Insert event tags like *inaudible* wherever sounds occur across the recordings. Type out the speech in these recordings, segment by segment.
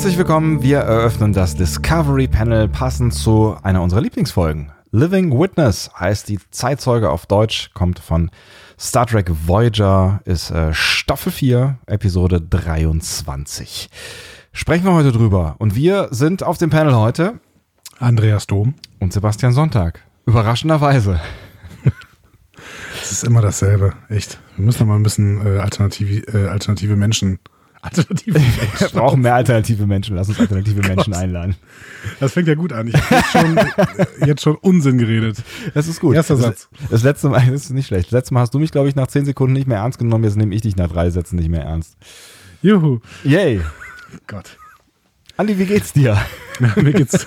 Herzlich willkommen. Wir eröffnen das Discovery Panel passend zu einer unserer Lieblingsfolgen. Living Witness heißt die Zeitzeuge auf Deutsch, kommt von Star Trek Voyager, ist äh, Staffel 4, Episode 23. Sprechen wir heute drüber. Und wir sind auf dem Panel heute Andreas Dom und Sebastian Sonntag. Überraschenderweise. *laughs* Es ist immer dasselbe, echt. Wir müssen mal ein bisschen äh, alternative, äh, alternative Menschen. Alternative Menschen. *laughs* Wir brauchen mehr alternative Menschen. Lass uns alternative *laughs* Menschen einladen. Das fängt ja gut an. Ich habe jetzt schon, äh, jetzt schon Unsinn geredet. Das ist gut. Erster Satz. Das, letzte Mal *laughs* das ist nicht schlecht. Das letzte Mal hast du mich, glaube ich, nach zehn Sekunden nicht mehr ernst genommen. Jetzt nehme ich dich nach drei Sätzen nicht mehr ernst. Juhu. Yay. Gott. Andi, wie geht's dir? mir geht's.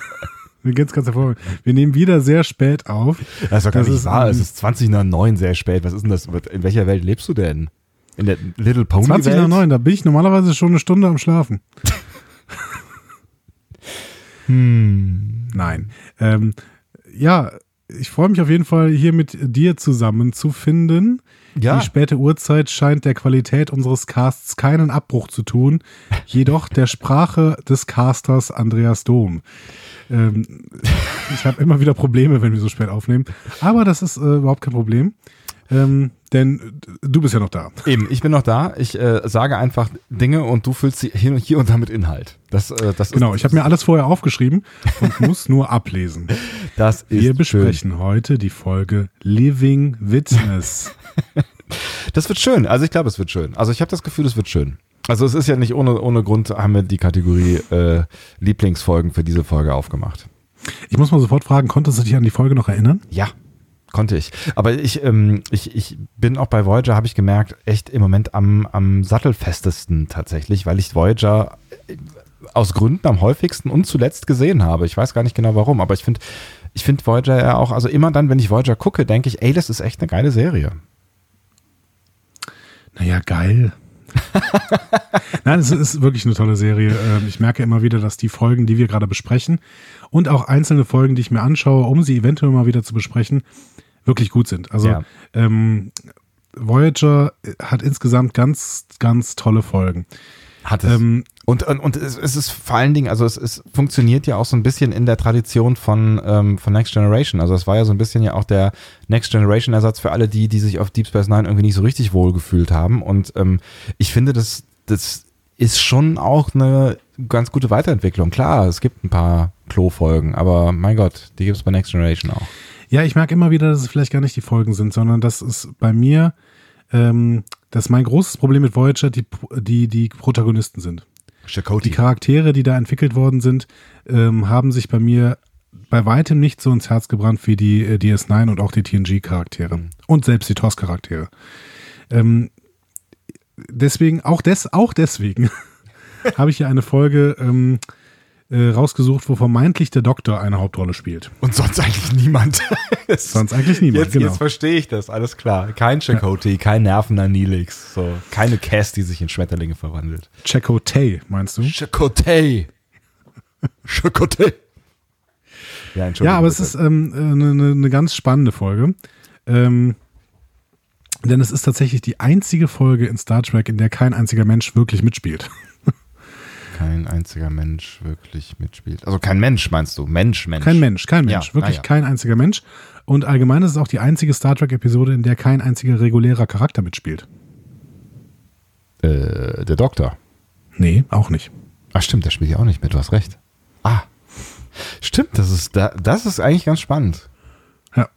Mir geht's ganz hervorragend. Wir nehmen wieder sehr spät auf. Das ist doch gar das nicht ist, wahr. Es ist 20 nach 9 sehr spät. Was ist denn das? In welcher Welt lebst du denn? In der Little Pony 20 Welt? nach 9, da bin ich normalerweise schon eine Stunde am Schlafen. *laughs* hm. Nein. Ähm, ja, ich freue mich auf jeden Fall, hier mit dir zusammen zu finden. Ja. Die späte Uhrzeit scheint der Qualität unseres Casts keinen Abbruch zu tun, jedoch der Sprache des Casters Andreas Dom. Ähm, ich habe immer wieder Probleme, wenn wir so spät aufnehmen. Aber das ist äh, überhaupt kein Problem. Ähm, denn du bist ja noch da. Eben, ich bin noch da. Ich äh, sage einfach Dinge und du füllst sie hier, hier und da mit Inhalt. Das, äh, das genau, ist, ich habe mir alles vorher aufgeschrieben und muss nur ablesen. *laughs* Das ist Wir besprechen schön. heute die Folge Living Witness. *laughs* das wird schön. Also ich glaube, es wird schön. Also ich habe das Gefühl, es wird schön. Also es ist ja nicht ohne, ohne Grund, haben wir die Kategorie äh, Lieblingsfolgen für diese Folge aufgemacht. Ich muss mal sofort fragen, konntest du dich an die Folge noch erinnern? Ja, konnte ich. Aber ich, ähm, ich, ich bin auch bei Voyager, habe ich gemerkt, echt im Moment am, am sattelfestesten tatsächlich, weil ich Voyager äh, aus Gründen am häufigsten und zuletzt gesehen habe. Ich weiß gar nicht genau warum, aber ich finde ich finde Voyager ja auch, also immer dann, wenn ich Voyager gucke, denke ich, ey, das ist echt eine geile Serie. Naja, geil. *laughs* Nein, es ist wirklich eine tolle Serie. Ähm, ich merke immer wieder, dass die Folgen, die wir gerade besprechen und auch einzelne Folgen, die ich mir anschaue, um sie eventuell mal wieder zu besprechen, wirklich gut sind. Also ja. ähm, Voyager hat insgesamt ganz, ganz tolle Folgen. Hat es. Ähm, und, und, und es, ist vor allen Dingen, also es, es funktioniert ja auch so ein bisschen in der Tradition von, ähm, von Next Generation. Also es war ja so ein bisschen ja auch der Next Generation Ersatz für alle die, die sich auf Deep Space Nine irgendwie nicht so richtig wohl gefühlt haben. Und ähm, ich finde, das, das ist schon auch eine ganz gute Weiterentwicklung. Klar, es gibt ein paar Klo-Folgen, aber mein Gott, die gibt es bei Next Generation auch. Ja, ich merke immer wieder, dass es vielleicht gar nicht die Folgen sind, sondern dass es bei mir, ähm, dass mein großes Problem mit Voyager die, die, die Protagonisten sind. Chakotay. Die Charaktere, die da entwickelt worden sind, ähm, haben sich bei mir bei weitem nicht so ins Herz gebrannt wie die äh, DS9 und auch die TNG-Charaktere. Mhm. Und selbst die TOS-Charaktere. Ähm, deswegen, auch, des, auch deswegen *laughs* habe ich hier eine Folge ähm, äh, rausgesucht, wo vermeintlich der Doktor eine Hauptrolle spielt. Und sonst eigentlich niemand. *laughs* sonst eigentlich niemand, jetzt, genau. Jetzt verstehe ich das, alles klar. Kein Chakotay, ja. kein nervender Nilix, so. keine Cass, die sich in Schmetterlinge verwandelt. Chakotay, meinst du? Chakotay. Chakotay. Ja, ja, aber bitte. es ist ähm, eine, eine ne ganz spannende Folge. Ähm, denn es ist tatsächlich die einzige Folge in Star Trek, in der kein einziger Mensch wirklich mitspielt kein einziger Mensch wirklich mitspielt. Also kein Mensch, meinst du? Mensch, Mensch. Kein Mensch, kein Mensch. Ja, wirklich ja. kein einziger Mensch. Und allgemein ist es auch die einzige Star Trek-Episode, in der kein einziger regulärer Charakter mitspielt. Äh, der Doktor. Nee, auch nicht. Ach stimmt, der spielt ja auch nicht mit, du hast recht. Ah. Stimmt, das ist, das ist eigentlich ganz spannend. Ja.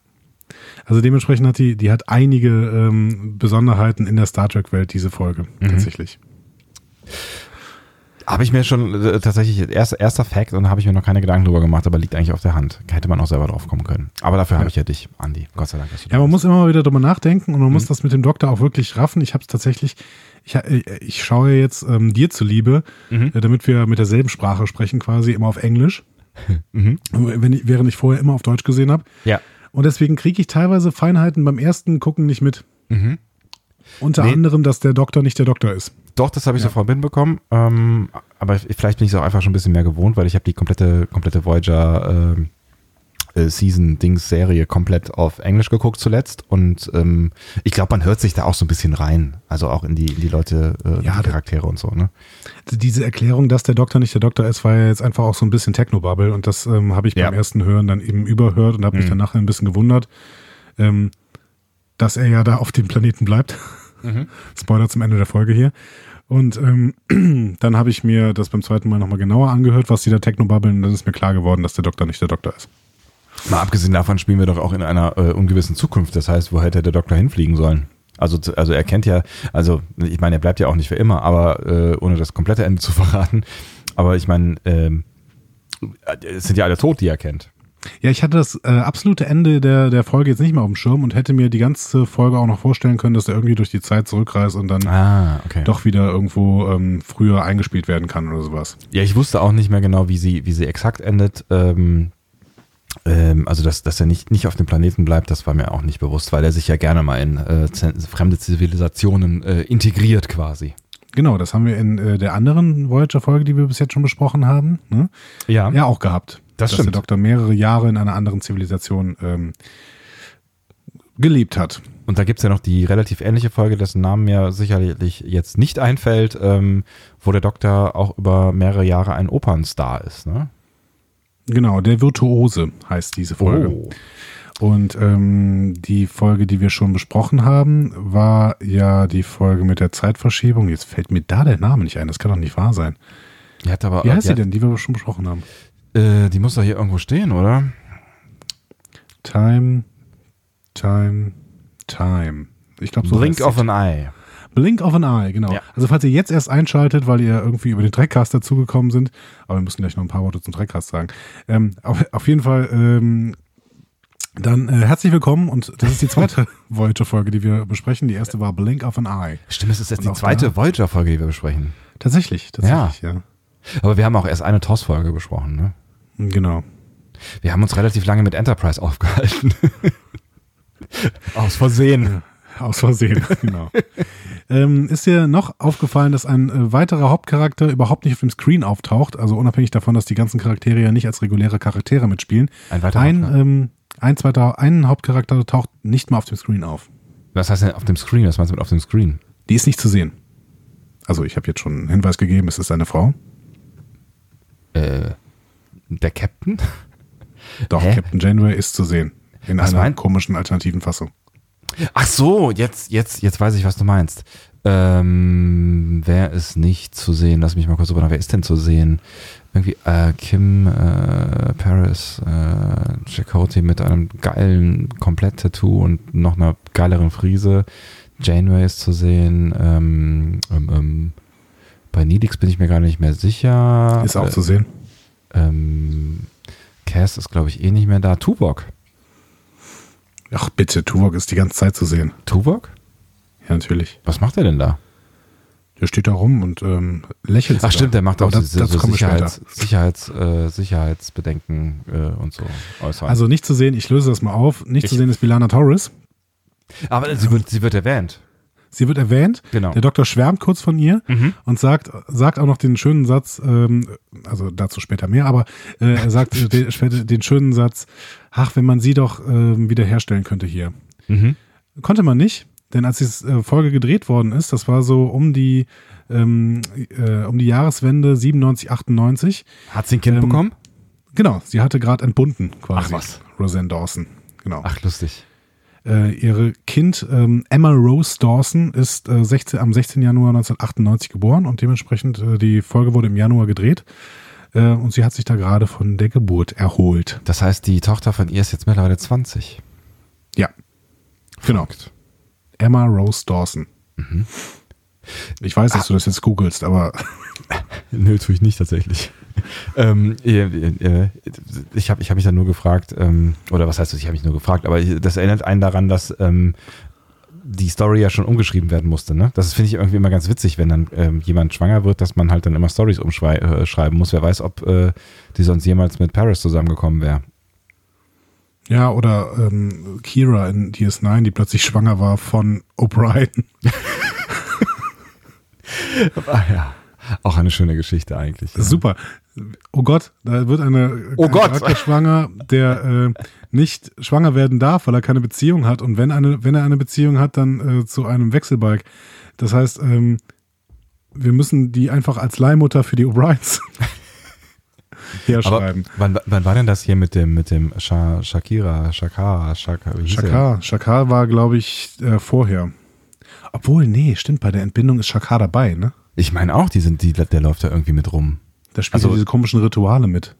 Also dementsprechend hat die, die hat einige ähm, Besonderheiten in der Star Trek-Welt, diese Folge, mhm. tatsächlich. Habe ich mir schon äh, tatsächlich, erst, erster Fact und habe ich mir noch keine Gedanken drüber gemacht, aber liegt eigentlich auf der Hand. Hätte man auch selber drauf kommen können. Aber dafür ja. habe ich ja dich, Andi. Gott sei Dank. Ja, man muss immer mal wieder drüber nachdenken und man mhm. muss das mit dem Doktor auch wirklich raffen. Ich habe es tatsächlich, ich, äh, ich schaue jetzt ähm, dir zuliebe, mhm. äh, damit wir mit derselben Sprache sprechen, quasi immer auf Englisch. *laughs* Mhm. Ich, während ich vorher immer auf Deutsch gesehen habe. Ja. Und deswegen kriege ich teilweise Feinheiten beim ersten Gucken nicht mit. Mhm. Unter nee. anderem, dass der Doktor nicht der Doktor ist. Doch, das habe ich ja. sofort mitbekommen. Ähm, aber vielleicht bin ich es auch einfach schon ein bisschen mehr gewohnt, weil ich habe die komplette, komplette Voyager äh, Season-Dings-Serie komplett auf Englisch geguckt zuletzt und ähm, ich glaube, man hört sich da auch so ein bisschen rein, also auch in die, in die Leute, äh, ja, die Charaktere und so. Ne? Diese Erklärung, dass der Doktor nicht der Doktor ist, war ja jetzt einfach auch so ein bisschen Technobubble und das ähm, habe ich beim ja. ersten Hören dann eben überhört und habe mich mhm. dann nachher ein bisschen gewundert, ähm, dass er ja da auf dem Planeten bleibt. Mhm. *laughs* Spoiler zum Ende der Folge hier. Und ähm, *clears throat* dann habe ich mir das beim zweiten Mal nochmal genauer angehört, was die da Techno babbeln, und dann ist mir klar geworden, dass der Doktor nicht der Doktor ist. Mal abgesehen davon spielen wir doch auch in einer äh, ungewissen Zukunft. Das heißt, wo hätte der Doktor hinfliegen sollen? Also, also er kennt ja, also ich meine, er bleibt ja auch nicht für immer, aber äh, ohne das komplette Ende zu verraten. Aber ich meine, ähm, es sind ja alle tot, die er kennt. Ja, ich hatte das äh, absolute Ende der, der Folge jetzt nicht mehr auf dem Schirm und hätte mir die ganze Folge auch noch vorstellen können, dass er irgendwie durch die Zeit zurückreist und dann ah, okay. doch wieder irgendwo ähm, früher eingespielt werden kann oder sowas. Ja, ich wusste auch nicht mehr genau, wie sie, wie sie exakt endet. Ähm, ähm, also, dass, dass er nicht, nicht auf dem Planeten bleibt, das war mir auch nicht bewusst, weil er sich ja gerne mal in äh, fremde Zivilisationen äh, integriert quasi. Genau, das haben wir in äh, der anderen Voyager-Folge, die wir bis jetzt schon besprochen haben, ne? ja. ja auch gehabt. Das dass stimmt. der Doktor mehrere Jahre in einer anderen Zivilisation ähm, gelebt hat. Und da gibt es ja noch die relativ ähnliche Folge, dessen Namen mir sicherlich jetzt nicht einfällt, ähm, wo der Doktor auch über mehrere Jahre ein Opernstar ist, ne? Genau, der Virtuose heißt diese Folge. Oh. Und ähm, die Folge, die wir schon besprochen haben, war ja die Folge mit der Zeitverschiebung. Jetzt fällt mir da der Name nicht ein, das kann doch nicht wahr sein. Die hat aber, Wie heißt die, denn, die wir schon besprochen haben? Äh, die muss doch hier irgendwo stehen, oder? Time, Time, Time. Ich glaube, so Blink of an Eye. Blink of an Eye, genau. Ja. Also falls ihr jetzt erst einschaltet, weil ihr irgendwie über den Trackcast dazugekommen sind, aber wir müssen gleich noch ein paar Worte zum Trackcast sagen. Ähm, auf, auf, jeden Fall, ähm, dann äh, herzlich willkommen und das ist die zweite *laughs* Voyager-Folge, die wir besprechen. Die erste war Blink of an Eye. Stimmt, es ist jetzt und die zweite Voyager-Folge, die wir besprechen. Tatsächlich, tatsächlich, ja. ja. Aber wir haben auch erst eine TOS-Folge besprochen, ne? Genau. Wir haben uns relativ lange mit Enterprise *laughs* aufgehalten. Aus Versehen. Aus Versehen, *laughs* genau. ähm, ist dir noch aufgefallen, dass ein äh, weiterer Hauptcharakter überhaupt nicht auf dem Screen auftaucht? Also unabhängig davon, dass die ganzen Charaktere ja nicht als reguläre Charaktere mitspielen. Ein weiterer ein, ähm, ein, zweiter, ein Hauptcharakter taucht nicht mal auf dem Screen auf. Was heißt denn auf dem Screen? Was meinst du mit auf dem Screen? Die ist nicht zu sehen. Also ich habe jetzt schon einen Hinweis gegeben, es ist eine Frau. Äh, der Captain? *laughs* Doch, Hä? Captain Janeway ist zu sehen. In was einer mein? komischen alternativen Fassung. Ach so, jetzt, jetzt, jetzt weiß ich, was du meinst. Ähm, wer ist nicht zu sehen? Lass mich mal kurz drüber Wer ist denn zu sehen? Irgendwie äh, Kim äh, Paris, äh, Chakotay mit einem geilen Komplett-Tattoo und noch einer geileren Frise. Janeway ist zu sehen. Ähm, ähm, ähm, bei Nidix bin ich mir gar nicht mehr sicher. Ist auch äh, zu sehen. Ähm, Cass ist, glaube ich, eh nicht mehr da. Tuvok. Ach bitte, Tuvok ist die ganze Zeit zu sehen. Tuvok? Ja, natürlich. Was macht er denn da? Der steht da rum und ähm, lächelt. Ach stimmt, der macht auch das, so, so Sicherheits, Sicherheits, äh, Sicherheitsbedenken äh, und so äußern. Also nicht zu sehen, ich löse das mal auf, nicht ich, zu sehen ist Bilana Torres. Aber sie wird, sie wird erwähnt. Sie wird erwähnt. Genau. Der Doktor schwärmt kurz von ihr mhm. und sagt, sagt auch noch den schönen Satz, ähm, also dazu später mehr, aber äh, er sagt den, den, schönen Satz, ach, wenn man sie doch ähm, wiederherstellen könnte hier. Mhm. Konnte man nicht, denn als die äh, Folge gedreht worden ist, das war so um die ähm, äh, um die Jahreswende 97, 98. Hat sie ein Kind ähm, bekommen? Genau, sie hatte gerade entbunden quasi. Ach was. Roseanne Dawson. Genau. Ach, lustig. Äh, ihre Kind ähm, Emma Rose Dawson ist äh, 16, am 16. Januar 1998 geboren und dementsprechend äh, die Folge wurde im Januar gedreht äh, und sie hat sich da gerade von der Geburt erholt. Das heißt, die Tochter von ihr ist jetzt mittlerweile 20. Ja, genau. Emma Rose Dawson. Mhm. Ich weiß, dass ah. du das jetzt googelst, aber. *laughs* Nö, tue ich nicht tatsächlich. *laughs* ähm, ich habe ich hab mich dann nur gefragt, ähm, oder was heißt das, ich habe mich nur gefragt, aber das erinnert einen daran, dass ähm, die Story ja schon umgeschrieben werden musste. Ne? Das finde ich irgendwie immer ganz witzig, wenn dann ähm, jemand schwanger wird, dass man halt dann immer Stories umschreiben äh, muss. Wer weiß, ob äh, die sonst jemals mit Paris zusammengekommen wäre. Ja, oder ähm, Kira in DS9, die plötzlich schwanger war von O'Brien. *laughs* *laughs* ah, ja. Auch eine schöne Geschichte eigentlich. Ja. Super. Oh Gott, da wird eine oh Gott. schwanger, der äh, nicht schwanger werden darf, weil er keine Beziehung hat. Und wenn, eine, wenn er eine Beziehung hat, dann äh, zu einem Wechselbalg. Das heißt, ähm, wir müssen die einfach als Leihmutter für die O'Briens *laughs* herschreiben. Wann, wann, war denn das hier mit dem, mit dem Sha Shakira, Shakara, Shakara? Shakar, Shakar war, glaube ich, äh, vorher. Obwohl, nee, stimmt, bei der Entbindung ist Shakar dabei, ne? Ich meine auch, die sind, die, der läuft da irgendwie mit rum. Da spielt also, diese komischen Rituale mit.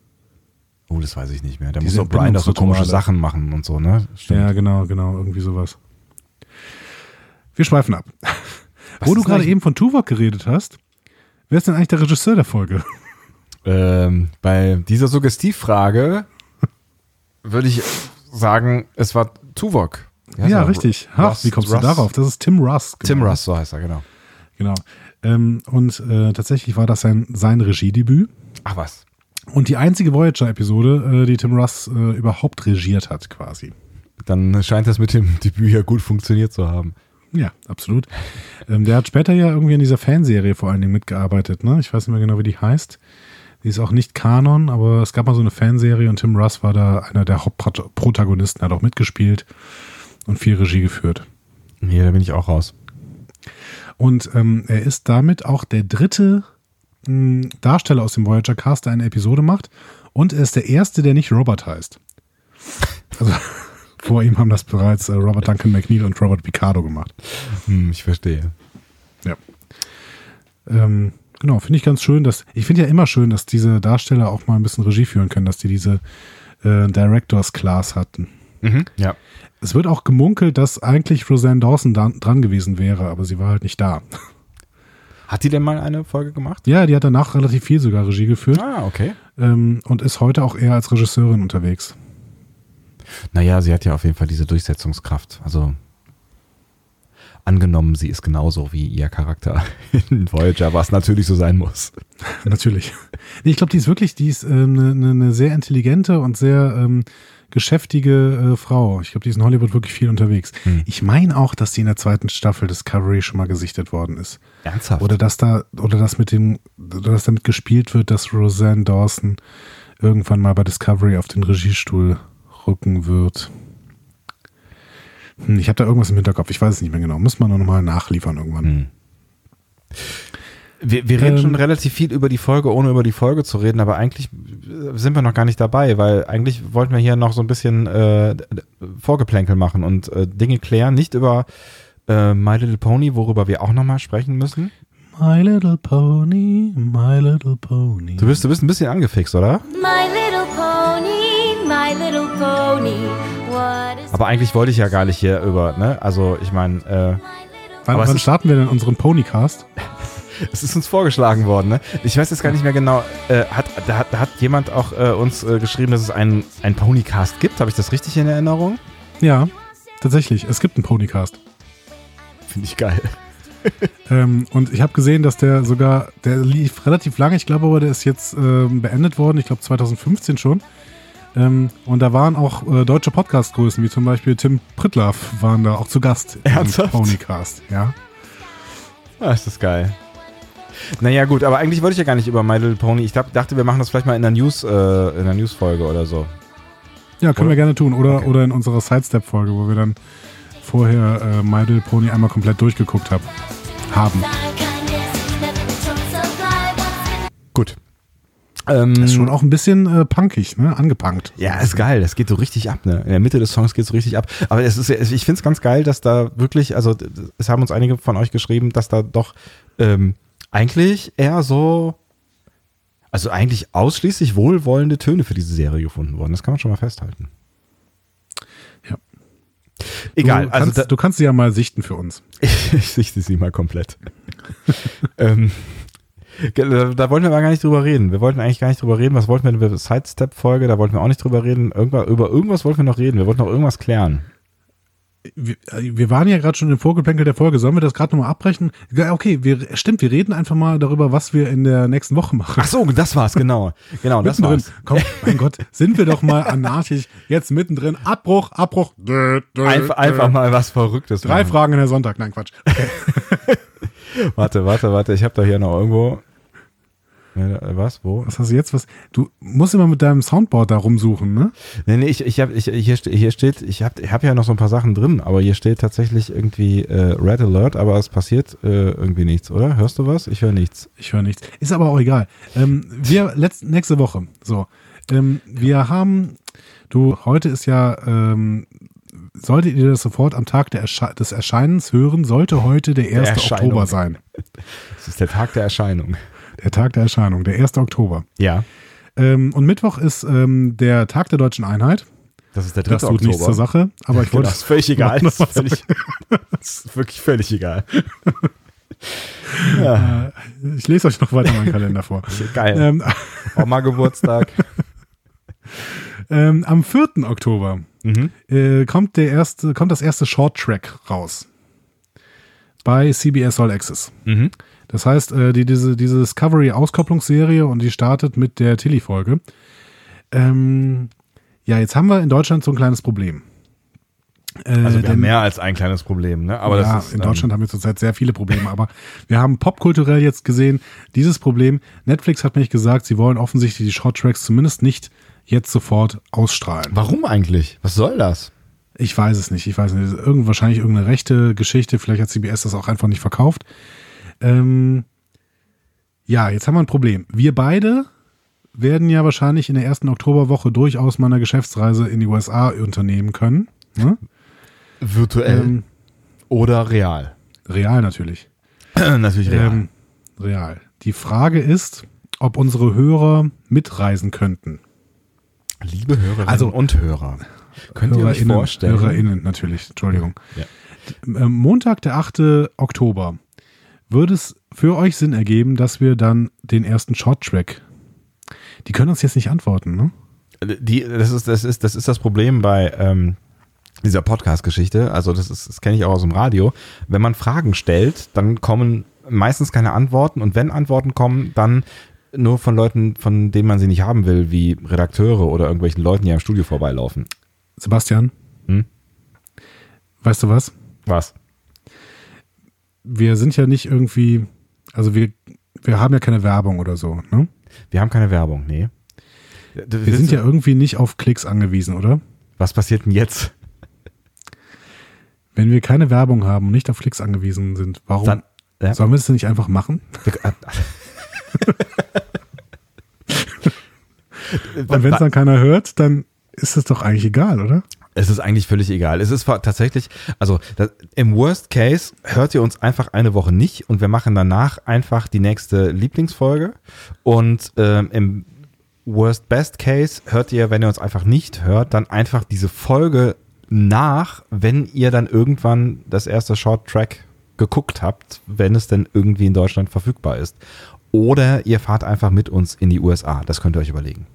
Oh, das weiß ich nicht mehr. Da muss auch Brian doch so komische Sachen machen und so, ne? Stimmt. Ja, genau, genau, irgendwie sowas. Wir schweifen ab. Was Wo du gerade eben von Tuvok geredet hast, wer ist denn eigentlich der Regisseur der Folge? Ähm, bei dieser Suggestivfrage würde ich sagen, es war Tuvok. Ja, richtig. Ha, Russ, wie kommst Russ. du darauf? Das ist Tim Russ. Genau. Tim Russ, so heißt er, genau. Genau. Ähm, und äh, tatsächlich war das sein, sein Regiedebüt. Ach was. Und die einzige Voyager-Episode, äh, die Tim Russ äh, überhaupt regiert hat, quasi. Dann scheint das mit dem Debüt ja gut funktioniert zu haben. Ja, absolut. ähm, der hat später ja irgendwie in dieser Fanserie vor allen Dingen mitgearbeitet, ne? Ich weiß nicht mehr genau, wie die heißt. Die ist auch nicht Kanon, aber es gab mal so eine Fanserie und Tim Russ war da einer der Hauptprotagonisten, hat auch mitgespielt und viel Regie geführt. Nee, da bin ich auch raus. Und ähm, er ist damit auch der dritte mh, hm, Darsteller aus dem Voyager Cast, der eine Episode macht. Und er ist der erste, der nicht Robert heißt. Also *laughs* vor ihm haben das bereits äh, Robert Duncan McNeil und Robert Picardo gemacht. Hm, ich verstehe. Ja. Ähm, Genau, finde ich ganz schön, dass ich finde ja immer schön, dass diese Darsteller auch mal ein bisschen Regie führen können, dass die diese äh, Directors Class hatten. Mhm, ja. Es wird auch gemunkelt, dass eigentlich Roseanne Dawson da, dran gewesen wäre, aber sie war halt nicht da. *laughs* Hat die denn mal eine Folge gemacht? Ja, die hat danach relativ viel sogar Regie geführt. Ah, okay. Ähm, und ist heute auch eher als Regisseurin unterwegs. Naja, sie hat ja auf jeden Fall diese Durchsetzungskraft. Also Angenommen, sie ist genauso wie ihr Charakter *laughs* in Voyager, was natürlich so sein muss. *laughs* natürlich. Nee, ich glaube, die ist wirklich, die ist eine ähm, ne, ne sehr intelligente und sehr ähm, geschäftige äh, Frau. Ich glaube, die ist in Hollywood wirklich viel unterwegs. Hm. Ich meine auch, dass die in der zweiten Staffel Discovery schon mal gesichtet worden ist. Ernsthaft? Oder dass da, oder dass mit dem, oder dass damit gespielt wird, dass Roseanne Dawson irgendwann mal bei Discovery auf den Regiestuhl rücken wird. Hm, ich habe da irgendwas im Hinterkopf, ich weiß es nicht mehr genau. Muss man noch mal nachliefern irgendwann. Hm. Wir, wir reden ähm, schon relativ viel über die Folge, ohne über die Folge zu reden, aber eigentlich sind wir noch gar nicht dabei, weil eigentlich wollten wir hier noch so ein bisschen äh, Vorgeplänkel machen und äh, Dinge klären, nicht über äh, My Little Pony, worüber wir auch nochmal sprechen müssen. My Little Pony, My Little Pony. Du bist, du bist ein bisschen angefixt, oder? My Little Pony, My Little Pony. Aber eigentlich wollte ich ja gar nicht hier über, ne? Also ich meine, äh, wann, wann starten wir denn unseren Ponycast? *laughs* *laughs* es ist uns vorgeschlagen worden, ne? Ich weiß jetzt gar nicht mehr genau. Äh, hat, da, hat, hat jemand auch äh, uns äh, geschrieben, dass es einen, einen Ponycast gibt? Habe ich das richtig in Erinnerung? Ja, tatsächlich. Es gibt einen Ponycast. Finde ich geil. *laughs* ähm, und ich habe gesehen, dass der sogar, der lief relativ lange. Ich glaube aber, der ist jetzt ähm, beendet worden. Ich glaube 2015 schon. Ähm, und da waren auch äh, deutsche Podcast-Größen, wie zum Beispiel Tim Pritlaff, waren da auch zu Gast Ernsthaft? im Ponycast. Ja. Ah, ist das geil. Naja, gut, aber eigentlich wollte ich ja gar nicht über My Little Pony. Ich dachte, wir machen das vielleicht mal in der News, äh, in der News-Folge oder so. Ja, können oder? wir gerne tun. Oder, okay. oder in unserer Sidestep-Folge, wo wir dann vorher äh, My Little Pony einmal komplett durchgeguckt hab, haben. Gut. Ähm, das ist schon auch ein bisschen äh, punkig, ne? Angepunkt. Ja, ist geil. Das geht so richtig ab, ne? In der Mitte des Songs geht es so richtig ab. Aber es ist, ich finde es ganz geil, dass da wirklich, also es haben uns einige von euch geschrieben, dass da doch ähm, eigentlich eher so, also eigentlich ausschließlich wohlwollende Töne für diese Serie gefunden wurden. Das kann man schon mal festhalten. Ja. Egal. Du kannst, also da, du kannst sie ja mal sichten für uns. *laughs* ich sichte sie mal komplett. *laughs* ähm, da wollten wir aber gar nicht drüber reden. Wir wollten eigentlich gar nicht drüber reden. Was wollten wir in der Sidestep-Folge? Da wollten wir auch nicht drüber reden. Irgendwas, über irgendwas wollten wir noch reden. Wir wollten noch irgendwas klären. Wir, wir waren ja gerade schon im Vorgeplänkel der Folge. Sollen wir das gerade nochmal abbrechen? Okay, wir, stimmt, wir reden einfach mal darüber, was wir in der nächsten Woche machen. Ach so, das war's, genau. Genau, das war's. Komm, mein Gott, sind wir doch mal anarchisch jetzt mittendrin. Abbruch, Abbruch. Einfach, einfach mal was Verrücktes Drei machen. Fragen in der Sonntag. Nein, Quatsch. Okay. *laughs* warte, warte, warte. Ich habe da hier noch irgendwo Was? Wo? Was hast du jetzt? Was? Du musst immer mit deinem Soundboard da rumsuchen, ne? Nee, nee, ich, ich hab, ich, hier, hier steht, ich habe ich hab ja noch so ein paar Sachen drin, aber hier steht tatsächlich irgendwie äh, Red Alert, aber es passiert äh, irgendwie nichts, oder? Hörst du was? Ich höre nichts. Ich höre nichts. Ist aber auch egal. Ähm, wir, letzt, nächste Woche, so. Ähm, wir haben, du, heute ist ja, ähm, solltet ihr das sofort am Tag Ersche des Erscheinens hören, sollte heute der 1. Der Oktober sein. *laughs* Das ist der Tag der Erscheinung. Der Tag der Erscheinung, der 1. Oktober. Ja. Ähm, und Mittwoch ist ähm, der Tag der deutschen Einheit. Das ist der 3. Das tut Oktober. nichts zur Sache, aber ich *laughs* wollte. Genau, ist völlig egal. Das ist, völlig, das *laughs* ist wirklich völlig egal. *laughs* ja. Ich lese euch noch weiter meinen Kalender vor. Geil. Ähm, Oma Geburtstag. ähm, am 4. Oktober mhm. äh, kommt, der erste, kommt das erste Short Track raus. Bei CBS All Access. Mhm. Das heißt, äh, die, diese, diese Discovery-Auskopplungsserie und die startet mit der Tilly-Folge. Ähm, ja, jetzt haben wir in Deutschland so ein kleines Problem. Äh, also wir denn, haben mehr als ein kleines Problem, ne? Aber ja, ist, in Deutschland ähm, haben wir zurzeit sehr viele Probleme, aber *laughs* wir haben popkulturell jetzt gesehen, dieses Problem, Netflix hat nämlich gesagt, sie wollen offensichtlich die Shorttracks zumindest nicht jetzt sofort ausstrahlen. Warum eigentlich? Was soll das? Ich weiß es nicht, ich weiß nicht. Irgend, wahrscheinlich irgendeine rechte Geschichte, vielleicht hat CBS das auch einfach nicht verkauft. Ähm, ja, jetzt haben wir ein Problem. Wir beide werden ja wahrscheinlich in der ersten Oktoberwoche durchaus mal eine Geschäftsreise in die USA unternehmen können. Ne? Virtuell ähm, oder real? Real natürlich. *clears throat* natürlich real. Ähm, real. Die Frage ist, ob unsere Hörer mitreisen könnten. Liebe Hörerinnen also, und Hörer, könnt ihr euch vorstellen? HörerInnen natürlich, Entschuldigung. Ja. Ähm, Montag, der 8. Oktober würde es für euch Sinn ergeben, dass wir dann den ersten Short-Track, die können uns jetzt nicht antworten, ne? Die, das, ist, das, ist, das ist das Problem bei ähm, dieser Podcast-Geschichte. Also, das, ist, das kenne ich auch aus dem Radio. Wenn man Fragen stellt, dann kommen meistens keine Antworten und wenn Antworten kommen, dann nur von Leuten, von denen man sie nicht haben will, wie Redakteure oder irgendwelchen Leuten, die am Studio vorbeilaufen. Sebastian? Hm? Weißt du was? Was? Wir sind ja nicht irgendwie, also wir, wir haben ja keine Werbung oder so, ne? Wir haben keine Werbung, nee. Wir, wir sind ja irgendwie nicht auf Klicks angewiesen, oder? Was passiert denn jetzt? Wenn wir keine Werbung haben und nicht auf Klicks angewiesen sind, warum dann, ja. sollen wir das denn nicht einfach machen? *laughs* *laughs* Und wenn es dann keiner hört, dann ist es doch eigentlich egal, oder? Es ist eigentlich völlig egal. Es ist tatsächlich, also das, im Worst Case hört ihr uns einfach eine Woche nicht und wir machen danach einfach die nächste Lieblingsfolge. Und ähm, im Worst Best Case hört ihr, wenn ihr uns einfach nicht hört, dann einfach diese Folge nach, wenn ihr dann irgendwann das erste Short Track geguckt habt, wenn es denn irgendwie in Deutschland verfügbar ist. Oder ihr fahrt einfach mit uns in die USA. Das könnt ihr euch überlegen.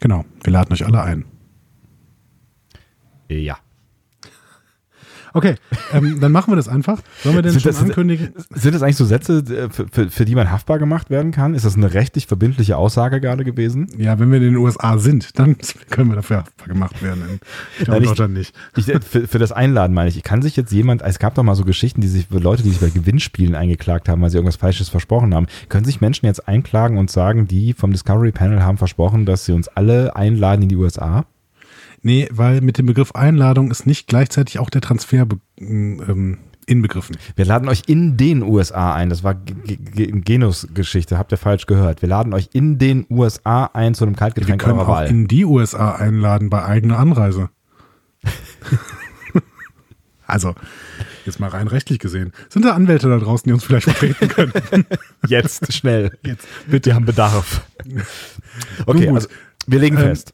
Genau, wir laden euch alle ein. Ja. Okay, ähm, dann machen wir das einfach. Sollen wir denn sind schon das, ankündigen? Sind das eigentlich so Sätze, äh, für, für, für, die man haftbar gemacht werden kann? Ist das eine rechtlich verbindliche Aussage gerade gewesen? Ja, wenn wir in den USA sind, dann *laughs* können wir dafür haftbar gemacht werden. Ich glaube, in Deutschland nicht. Ich, für, für das Einladen meine ich. Kann sich jetzt jemand, es gab doch mal so Geschichten, die sich, Leute, die sich bei Gewinnspielen eingeklagt haben, weil sie irgendwas Falsches versprochen haben. Können sich Menschen jetzt einklagen und sagen, die vom Discovery Panel haben versprochen, dass sie uns alle einladen in die USA? Nee, weil mit dem Begriff Einladung ist nicht gleichzeitig auch der Transfer ähm, inbegriffen. Wir laden euch in den USA ein. Das war Genus-Geschichte, habt ihr falsch gehört. Wir laden euch in den USA ein zu einem Kaltgetränk Wir können Wahl. auch in die USA einladen bei eigener Anreise. *laughs* also, jetzt mal rein rechtlich gesehen. Sind da Anwälte da draußen, die uns vielleicht vertreten können? *laughs* jetzt, schnell. Jetzt. Bitte, wir haben Bedarf. *laughs* Okay, also wir legen ähm, fest.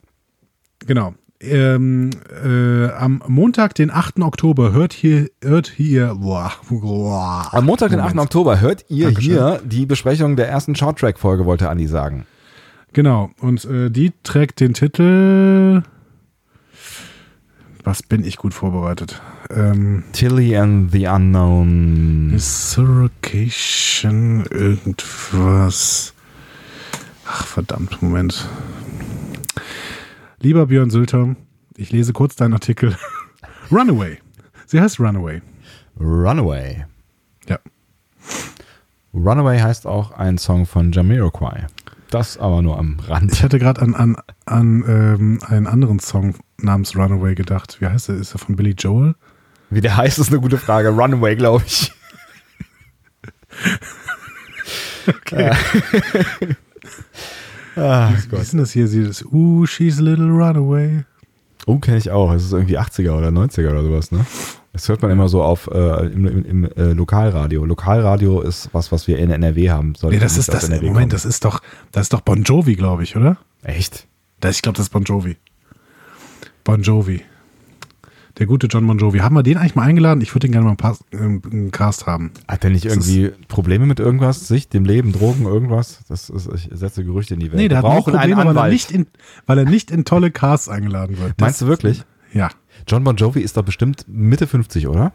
Genau ähm, äh, am Montag, den 8. Oktober, hört hier, hört hier, boah, boah, Am Montag, den 8. Oktober, hört ihr Dankeschön. hier die Besprechung der ersten Shorttrack-Folge, wollte Andi sagen. Genau, und äh, die trägt den Titel. Was bin ich gut vorbereitet? Ähm, Tilly and the Unknown. Surrocation, irgendwas. Ach, verdammt, Moment. Lieber Björn Sülter, ich lese kurz deinen Artikel. *laughs* Runaway. Sie heißt Runaway. Runaway. Ja. Runaway heißt auch ein Song von Jamiroquai. Das aber nur am Rand. Ich hatte gerade an, an, an ähm, einen anderen Song namens Runaway gedacht. Wie heißt der? Ist er von Billy Joel? Wie der heißt, ist eine gute Frage. Runaway, glaube ich. *laughs* okay. *laughs* ah, Wie ist denn das hier? Sie das, uh, she's a little runaway. Oh, kenne ich auch. Es ist irgendwie 80er oder 90er oder sowas, ne? Das hört man immer so auf äh, im, im, im äh, Lokalradio. Lokalradio ist was, was wir in NRW haben. Sollte nee, das ist das. Moment, kommen. das ist doch, das ist doch Bon Jovi, glaube ich, oder? Echt? Das, ich glaube, das ist Bon Jovi. Bon Jovi. Der gute John Bon Jovi. Haben wir den eigentlich mal eingeladen? Ich würde den gerne mal Pass, äh, einen Cast haben. Hat der nicht das irgendwie Probleme mit irgendwas? Sich, dem Leben, Drogen, irgendwas? Das ist, ich setze Gerüchte in die Welt. Nee, der hat auch Probleme, weil er, nicht in, weil er nicht in tolle Casts eingeladen wird. Das Meinst du wirklich? Ja. John Bon Jovi ist doch bestimmt Mitte 50, oder?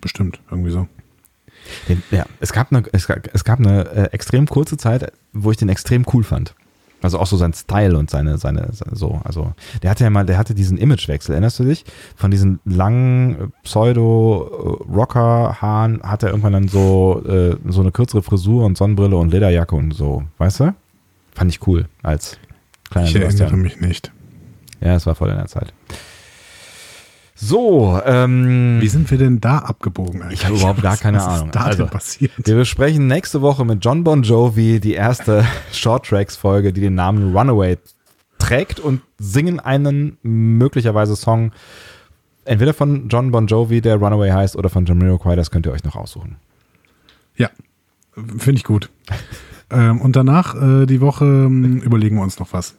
Bestimmt, irgendwie so. Den, ja, es gab eine, es gab, es gab eine äh, extrem kurze Zeit, wo ich den extrem cool fand. Also auch so sein Style und seine, seine, seine, so, also der hatte ja mal, der hatte diesen Imagewechsel, erinnerst du dich? Von diesen langen äh, Pseudo-Rocker-Haaren hat er irgendwann dann so, äh, so eine kürzere Frisur und Sonnenbrille und Lederjacke und so, weißt du? Fand ich cool als kleiner Ich erinnere mich nicht. Ja, es war voll in der Zeit. So, ähm, wie sind wir denn da abgebogen eigentlich? Ich habe überhaupt *laughs* gar keine was Ahnung. Ist da also, passiert? Wir besprechen nächste Woche mit John Bon Jovi die erste *laughs* Short Tracks Folge, die den Namen Runaway trägt und singen einen möglicherweise Song entweder von John Bon Jovi, der Runaway heißt, oder von Jamiroquai. Das könnt ihr euch noch aussuchen. Ja, finde ich gut. *laughs* ähm, und danach äh, die Woche äh, überlegen wir uns noch was.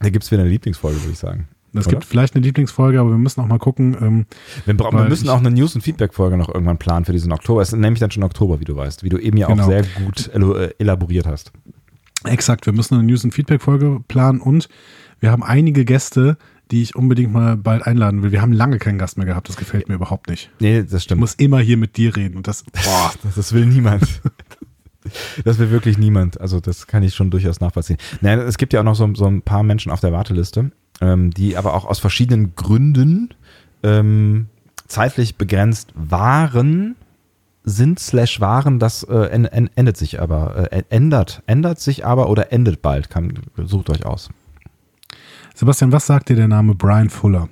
Da gibt es wieder eine Lieblingsfolge, würde ich sagen. Es gibt vielleicht eine Lieblingsfolge, aber wir müssen auch mal gucken. Ähm, wir, wir, müssen auch eine News- und Feedback-Folge noch irgendwann planen für diesen Oktober. Es ist nämlich dann schon Oktober, wie du weißt, wie du eben ja genau. auch sehr gut äh, elaboriert hast. Exakt, wir müssen eine News- und Feedback-Folge planen und wir haben einige Gäste, die ich unbedingt mal bald einladen will. Wir haben lange keinen Gast mehr gehabt, das gefällt mir überhaupt nicht. Nee, das stimmt. Ich muss immer hier mit dir reden und das, boah, *laughs* das will niemand. Das will wirklich niemand. Also das kann ich schon durchaus nachvollziehen. Naja, es gibt ja auch noch so, so ein paar Menschen auf der Warteliste ähm, die aber auch aus verschiedenen Gründen ähm, zeitlich begrenzt waren, sind slash waren, das äh, endet sich aber, äh, ändert, ändert sich aber oder endet bald. Kann, sucht euch aus. Sebastian, was sagt dir der Name Brian Fuller?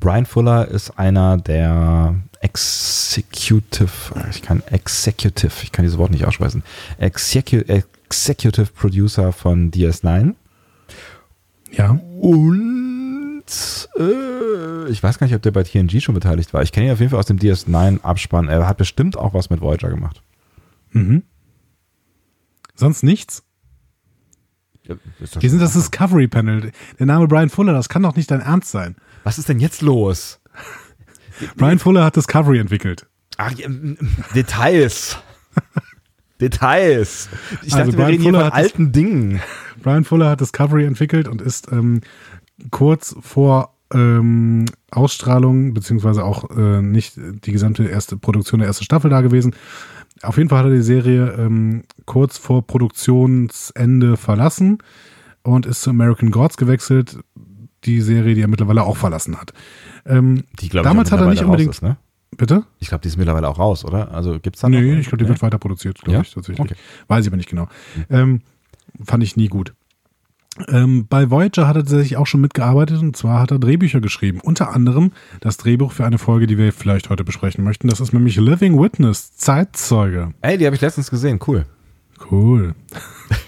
Brian Fuller ist einer der Executive, ich kann Executive, ich kann dieses Wort nicht aussprechen, Executive, Executive Producer von DS9. Ja. Und äh, ich weiß gar nicht, ob der bei TNG schon beteiligt war. Ich kenne ihn auf jeden Fall aus dem DS9-Abspann. Er hat bestimmt auch was mit Voyager gemacht. Mhm. Sonst nichts? Ja, Wir sind das Discovery Panel. Der Name Brian Fuller, das kann doch nicht dein Ernst sein. Was ist denn jetzt los? Brian Fuller hat Discovery entwickelt. Ach, Details. *laughs* Details. Ich also dachte, wir reden Fuller hier von alten Dingen. *laughs* Brian Fuller hat Discovery entwickelt und ist ähm, kurz vor ähm, Ausstrahlung, beziehungsweise auch äh, nicht die gesamte erste Produktion der ersten Staffel da gewesen. Auf jeden Fall hat er die Serie ähm, kurz vor Produktionsende verlassen und ist zu American Gods gewechselt, die Serie, die er mittlerweile auch verlassen hat. Ähm, die, glaube damals hat er nicht unbedingt. Ist, ne? Bitte? Ich glaube, die ist mittlerweile auch raus, oder? Also gibt es da Nee, ich glaube, die nee? wird weiter produziert, glaube ja? ich tatsächlich. Okay. Weiß ich aber nicht genau. Mhm. Ähm, fand ich nie gut. Ähm, bei Voyager hat er tatsächlich auch schon mitgearbeitet und zwar hat er Drehbücher geschrieben. Unter anderem das Drehbuch für eine Folge, die wir vielleicht heute besprechen möchten. Das ist nämlich Living Witness, Zeitzeuge. Ey, die habe ich letztens gesehen. Cool. Cool. *laughs*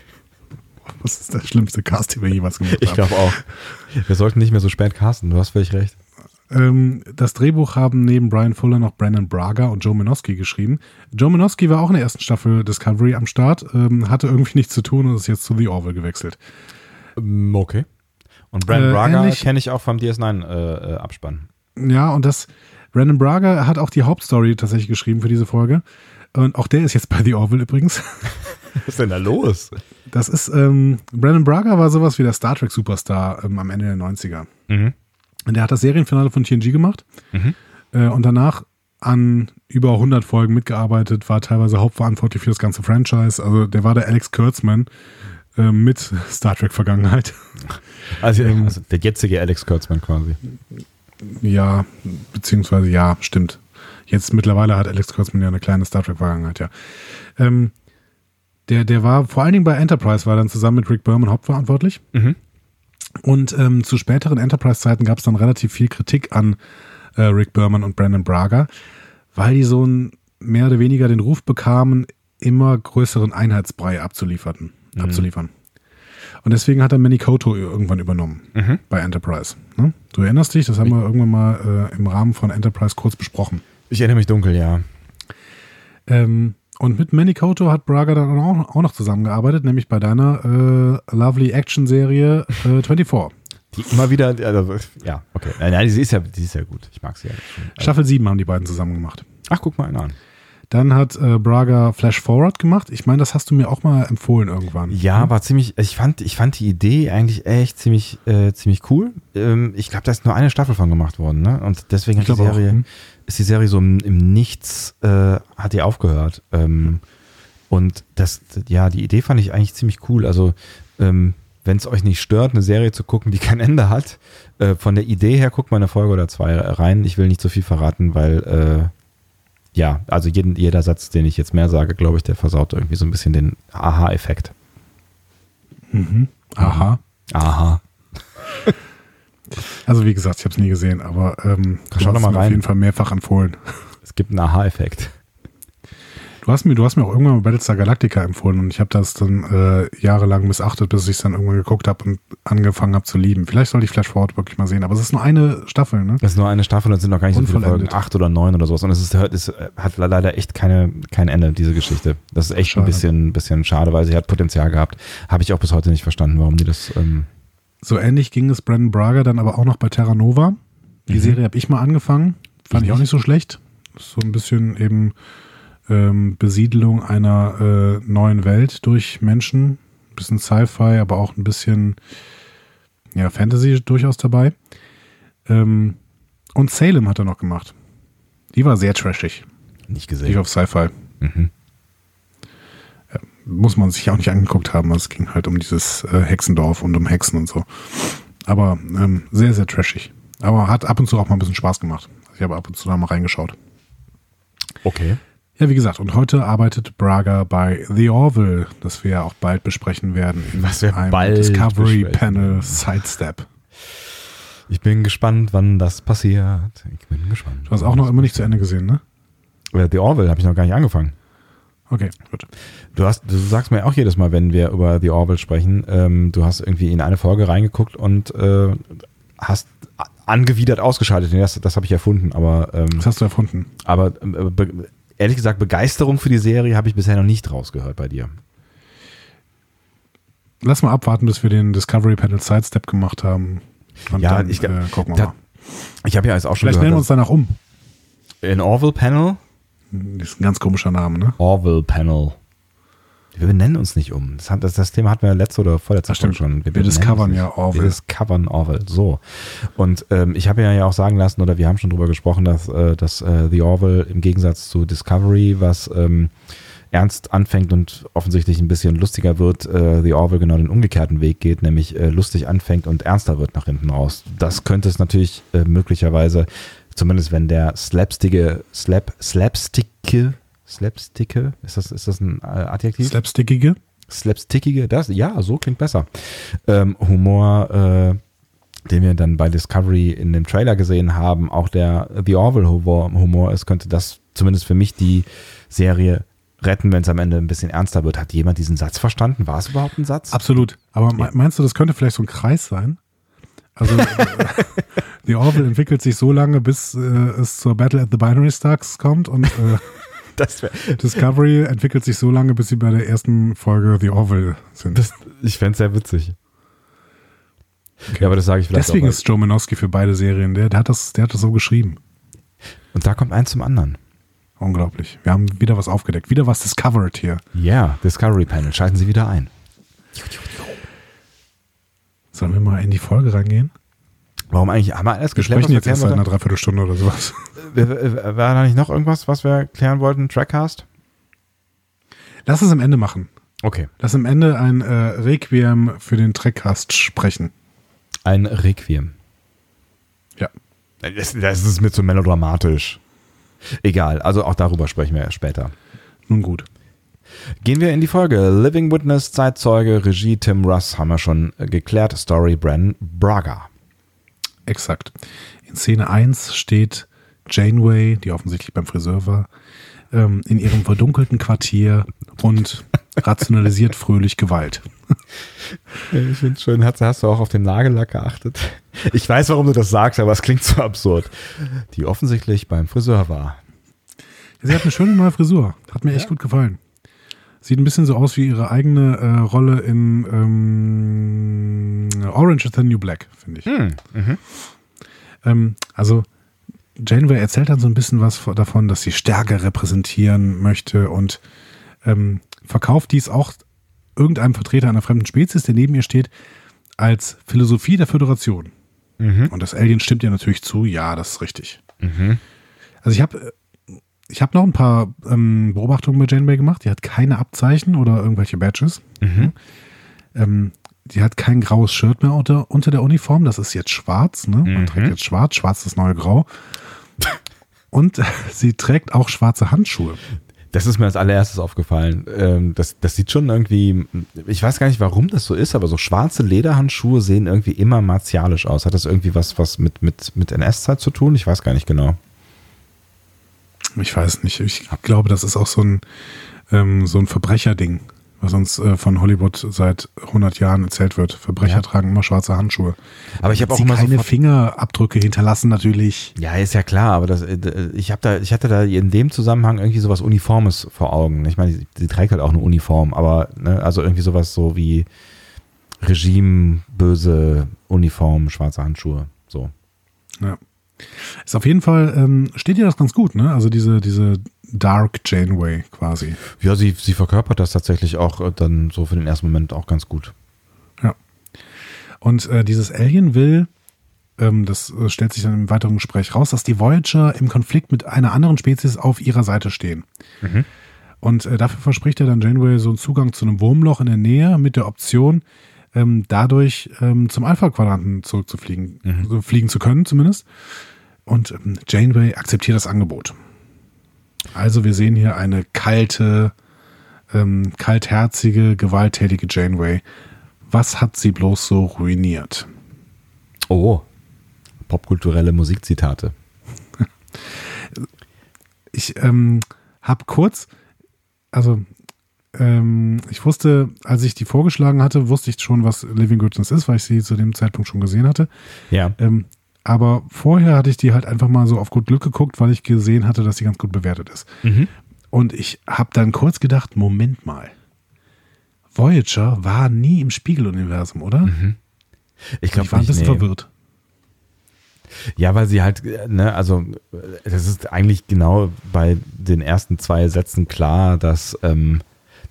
*laughs* Was ist der schlimmste Cast, den wir jemals gemacht haben? Ich glaube auch. Wir sollten nicht mehr so spät casten, du hast völlig recht. Ähm, das Drehbuch haben neben Brian Fuller noch Brandon Braga und Joe Minowski geschrieben. Joe Minowski war auch in der ersten Staffel Discovery am Start, ähm, hatte irgendwie nichts zu tun und ist jetzt zu The Orville gewechselt. Ähm, okay. Und Brandon äh, Braga kenne ich auch vom DS9-Abspann. Äh, ja, und das Brandon Braga hat auch die Hauptstory tatsächlich geschrieben für diese Folge. Und auch der ist jetzt bei The Orville übrigens. Was ist denn da los? Das ist, ähm, Brandon Braga war sowas wie der Star Trek Superstar ähm, am Ende der 90er. Mhm. Und der hat das Serienfinale von TNG gemacht mhm. äh, und danach an über 100 Folgen mitgearbeitet, war teilweise hauptverantwortlich für das ganze Franchise. Also der war der Alex Kurtzman äh, mit Star Trek Vergangenheit. Also, ähm, also, der jetzige Alex Kurtzman quasi. Ja, beziehungsweise ja, stimmt. Jetzt mittlerweile hat Alex Kurtzman ja eine kleine Star Trek Vergangenheit, ja. Ähm, Der, der war vor allen Dingen bei Enterprise, war dann zusammen mit Rick Berman hauptverantwortlich. Mhm. Und ähm, zu späteren Enterprise-Zeiten gab es dann relativ viel Kritik an äh, Rick Berman und Brandon Braga, weil die so ein, mehr oder weniger den Ruf bekamen, immer größeren Einheitsbrei abzuliefern. Mhm. abzuliefern. Und deswegen hat er Manikoto irgendwann übernommen Mhm. bei Enterprise. Ne? Du erinnerst dich, das haben wir irgendwann mal äh, im Rahmen von Enterprise kurz besprochen. Ich erinnere mich dunkel, ja. Ähm, und mit Manikoto hat Braga dann auch, auch noch zusammengearbeitet, nämlich bei deiner äh, Lovely Action-Serie äh, 24. Die immer wieder, also, ja, okay. Nein, nein, die ist ja, die ist ja gut. Ich mag sie ja schon. Staffel 7 haben die beiden zusammen gemacht. Ach, guck mal einen an. Dann hat äh, Braga Flash Forward gemacht. Ich meine, das hast du mir auch mal empfohlen irgendwann. Ja, war ziemlich, ich fand, ich fand die Idee eigentlich echt ziemlich, äh, ziemlich cool. Ähm, ich glaube, da ist nur eine Staffel von gemacht worden, ne? Und deswegen Ich hat die glaube auch, Serie, hm. Ist die Serie so im, im Nichts, äh, hat die aufgehört. Ähm, und das, ja, die Idee fand ich eigentlich ziemlich cool. Also, ähm, wenn es euch nicht stört, eine Serie zu gucken, die kein Ende hat, äh, von der Idee her guckt mal eine Folge oder zwei rein. Ich will nicht zu viel verraten, weil, äh, ja, also jeden, jeder Satz, den ich jetzt mehr sage, glaube ich, der versaut irgendwie so ein bisschen den Aha-Effekt. Mhm. Aha. Aha. Also wie gesagt, ich habe es nie gesehen, aber ähm, Schau doch mal mir auf rein. jeden Fall mehrfach empfohlen. Es gibt einen Aha-Effekt. Du hast mir, du hast mir auch irgendwann mal Battlestar Galactica empfohlen und ich habe das dann äh, jahrelang missachtet, bis ich es dann irgendwann geguckt habe und angefangen habe zu lieben. Vielleicht sollte ich Flash Forward wirklich mal sehen, aber es ist nur eine Staffel, ne? Das ist nur eine Staffel und es sind noch gar nicht so viele Folgen. Acht oder neun oder sowas. Und es ist, es hat leider echt keine, kein Ende, diese Geschichte. Das ist echt Schade. ein bisschen, bisschen schade, weil sie hat Potenzial gehabt. Habe ich auch bis heute nicht verstanden, warum die das. Ähm, So ähnlich ging es Brandon Braga dann aber auch noch bei Terra Nova. Die Mhm. Serie habe ich mal angefangen. Fand Ich ich auch nicht. so schlecht. So ein bisschen eben ähm, Besiedelung einer äh, neuen Welt durch Menschen. Ein bisschen Sci-Fi, aber auch ein bisschen ja, Fantasy durchaus dabei. Ähm, und Salem hat er noch gemacht. Die war sehr trashig. nicht gesehen. auf Sci-Fi. Mhm. Muss man sich auch nicht angeguckt haben. Es ging halt um dieses äh, Hexendorf und um Hexen und so. Aber ähm, sehr, sehr trashig. Aber hat ab und zu auch mal ein bisschen Spaß gemacht. Ich habe ab und zu da mal reingeschaut. Okay. Ja, wie gesagt, und heute arbeitet Braga bei The Orville, das wir ja auch bald besprechen werden. In Was wir einem bald Discovery besprechen Panel Sidestep. Ich bin gespannt, wann das passiert. Ich bin gespannt. Du hast auch noch immer nicht zu Ende gesehen, ne? The Orville habe ich noch gar nicht angefangen. Okay, gut. Du hast, du sagst mir auch jedes Mal, wenn wir über The Orville sprechen, ähm, du hast irgendwie in eine Folge reingeguckt und äh, hast angewidert ausgeschaltet. Nee, Das, das habe ich erfunden, aber, ähm, Das hast du erfunden. aber äh, ehrlich gesagt, Begeisterung für die Serie habe ich bisher noch nicht rausgehört bei dir. Lass mal abwarten, bis wir den Discovery Panel Sidestep gemacht haben. Und Ja, dann ich- äh, gucken wir da- mal. Ich habe ja jetzt auch schon Vielleicht nennen wir uns gehört, danach um. in Orville Panel. Das ist ein ganz komischer Name, ne? Orville Panel. Wir benennen uns nicht um. Das, hat, das, das Thema hatten wir letzte oder vorletzte. Folge schon. Wir benennen discovern ja. Orville. Wir discovern Orville. So. Und ähm, ich habe ja ja auch sagen lassen, oder wir haben schon drüber gesprochen, dass, äh, dass äh, The Orville im Gegensatz zu Discovery, was ähm, ernst anfängt und offensichtlich ein bisschen lustiger wird, äh, The Orville genau den umgekehrten Weg geht, nämlich äh, lustig anfängt und ernster wird nach hinten raus. Das könnte es natürlich äh, möglicherweise, zumindest wenn der slapstige, slap, slapsticke, slapsticke, ist das, ist das ein äh, Adjektiv? Slapstickige. slapstickige, das, ja, so klingt besser. Ähm, Humor, äh, den wir dann bei Discovery in dem Trailer gesehen haben, auch der The Orville Humor, Humor ist, könnte das zumindest für mich die Serie retten, wenn es am Ende ein bisschen ernster wird. Hat jemand diesen Satz verstanden? War es überhaupt ein Satz? Absolut. Aber me- meinst du, das könnte vielleicht so ein Kreis sein? Also The Orville entwickelt sich so lange, bis äh, es zur Battle at the Binary Stars kommt und äh, *laughs* Das wär, Discovery entwickelt sich so lange, bis sie bei der ersten Folge The Orville sind. das, ich fände es sehr witzig. Ja, aber das sage ich vielleicht Deswegen ist Joe Manowski für beide Serien. Der, der, hat das, der hat das so geschrieben. Und da kommt eins zum anderen. Unglaublich. Wir haben wieder was aufgedeckt. Wieder was discovered hier. Ja, Discovery Panel. Schalten Sie wieder ein. Sollen wir mal in die Folge reingehen? Warum eigentlich? Haben wir alles Wir geklärt? sprechen was jetzt erst seit einer Dreiviertelstunde oder sowas. Äh, äh, War da nicht noch irgendwas, was wir klären wollten? Trackcast? Lass es am Ende machen. Okay. Lass am Ende ein äh, Requiem für den Trackcast sprechen. Ein Requiem. Ja. Das, das ist mir zu melodramatisch. Egal, also auch darüber sprechen wir später. Nun gut. Gehen wir in die Folge. Living Witness, Zeitzeuge, Regie Tim Russ haben wir schon geklärt. Story Bren Braga. Exakt. In Szene 1 steht Janeway, die offensichtlich beim Friseur war, ähm, in ihrem verdunkelten Quartier und *laughs* rationalisiert fröhlich Gewalt. Ich finde es schön, hast, hast, du auch auf den Nagellack geachtet? Ich weiß, warum du das sagst, aber es klingt so absurd. Die offensichtlich beim Friseur war. Sie hat eine schöne neue Frisur. Hat mir ja. echt gut gefallen. Sieht ein bisschen so aus wie ihre eigene äh, Rolle in ähm, Orange is the New Black, finde ich. Hm. Mhm. Ähm, also Janeway erzählt dann so ein bisschen was davon, dass sie Stärke repräsentieren möchte und ähm, verkauft dies auch irgendeinem Vertreter einer fremden Spezies, der neben ihr steht, als Philosophie der Föderation. Mhm. Und das Alien stimmt ihr natürlich zu, ja, das ist richtig. Mhm. Also ich habe ich habe noch ein paar ähm, Beobachtungen bei Janeway gemacht. Die hat keine Abzeichen oder irgendwelche Badges. Mhm. Ähm, die hat kein graues Shirt mehr unter, unter der Uniform. Das ist jetzt schwarz. Ne? Man mhm. trägt jetzt schwarz. Schwarz ist das neue Grau. *laughs* Und *laughs* sie trägt auch schwarze Handschuhe. Das ist mir als allererstes aufgefallen. Ähm, das, das sieht schon irgendwie, ich weiß gar nicht, warum das so ist, aber so schwarze Lederhandschuhe sehen irgendwie immer martialisch aus. Hat das irgendwie was, was mit, mit, mit NS-Zeit zu tun? Ich weiß gar nicht genau. Ich weiß nicht. Ich glaube, das ist auch so ein, ähm, so ein Verbrecherding was uns äh, von Hollywood seit 100 Jahren erzählt wird. Verbrecher ja. tragen immer schwarze Handschuhe. Aber ich habe auch immer keine Fingerabdrücke hinterlassen natürlich. Ja, ist ja klar, aber das, äh, ich habe da, ich hatte da in dem Zusammenhang irgendwie sowas Uniformes vor Augen. Ich meine, sie, sie trägt halt auch eine Uniform, aber ne, also irgendwie sowas so wie Regime, böse Uniform, schwarze Handschuhe, so. Ja. Ist auf jeden Fall, ähm, steht dir das ganz gut, ne? Also diese, diese Dark Janeway quasi. Ja, sie, sie verkörpert das tatsächlich auch äh, dann so für den ersten Moment auch ganz gut. Ja. Und äh, dieses Alien will, ähm, das äh, stellt sich dann im weiteren Gespräch raus, dass die Voyager im Konflikt mit einer anderen Spezies auf ihrer Seite stehen. Mhm. Und äh, dafür verspricht er dann Janeway so einen Zugang zu einem Wurmloch in der Nähe mit der Option, ähm, dadurch ähm, zum Alpha-Quadranten zurückzufliegen, mhm. so fliegen zu können zumindest. Und ähm, Janeway akzeptiert das Angebot. Also wir sehen hier eine kalte, ähm, kaltherzige, gewalttätige Janeway. Was hat sie bloß so ruiniert? Oh, popkulturelle Musikzitate. *laughs* Ich ähm, habe kurz, also ähm, ich wusste, als ich die vorgeschlagen hatte, wusste ich schon, was Living Goodness ist, weil ich sie zu dem Zeitpunkt schon gesehen hatte. Ja. Ähm, aber vorher hatte ich die halt einfach mal so auf gut Glück geguckt, weil ich gesehen hatte, dass sie ganz gut bewertet ist. Mhm. Und ich habe dann kurz gedacht, Moment mal. Voyager war nie im Spiegeluniversum, oder? Mhm. Ich glaube, ich war ein bisschen nee. verwirrt. Ja, weil sie halt, ne, also das ist eigentlich genau bei den ersten zwei Sätzen klar, dass ähm,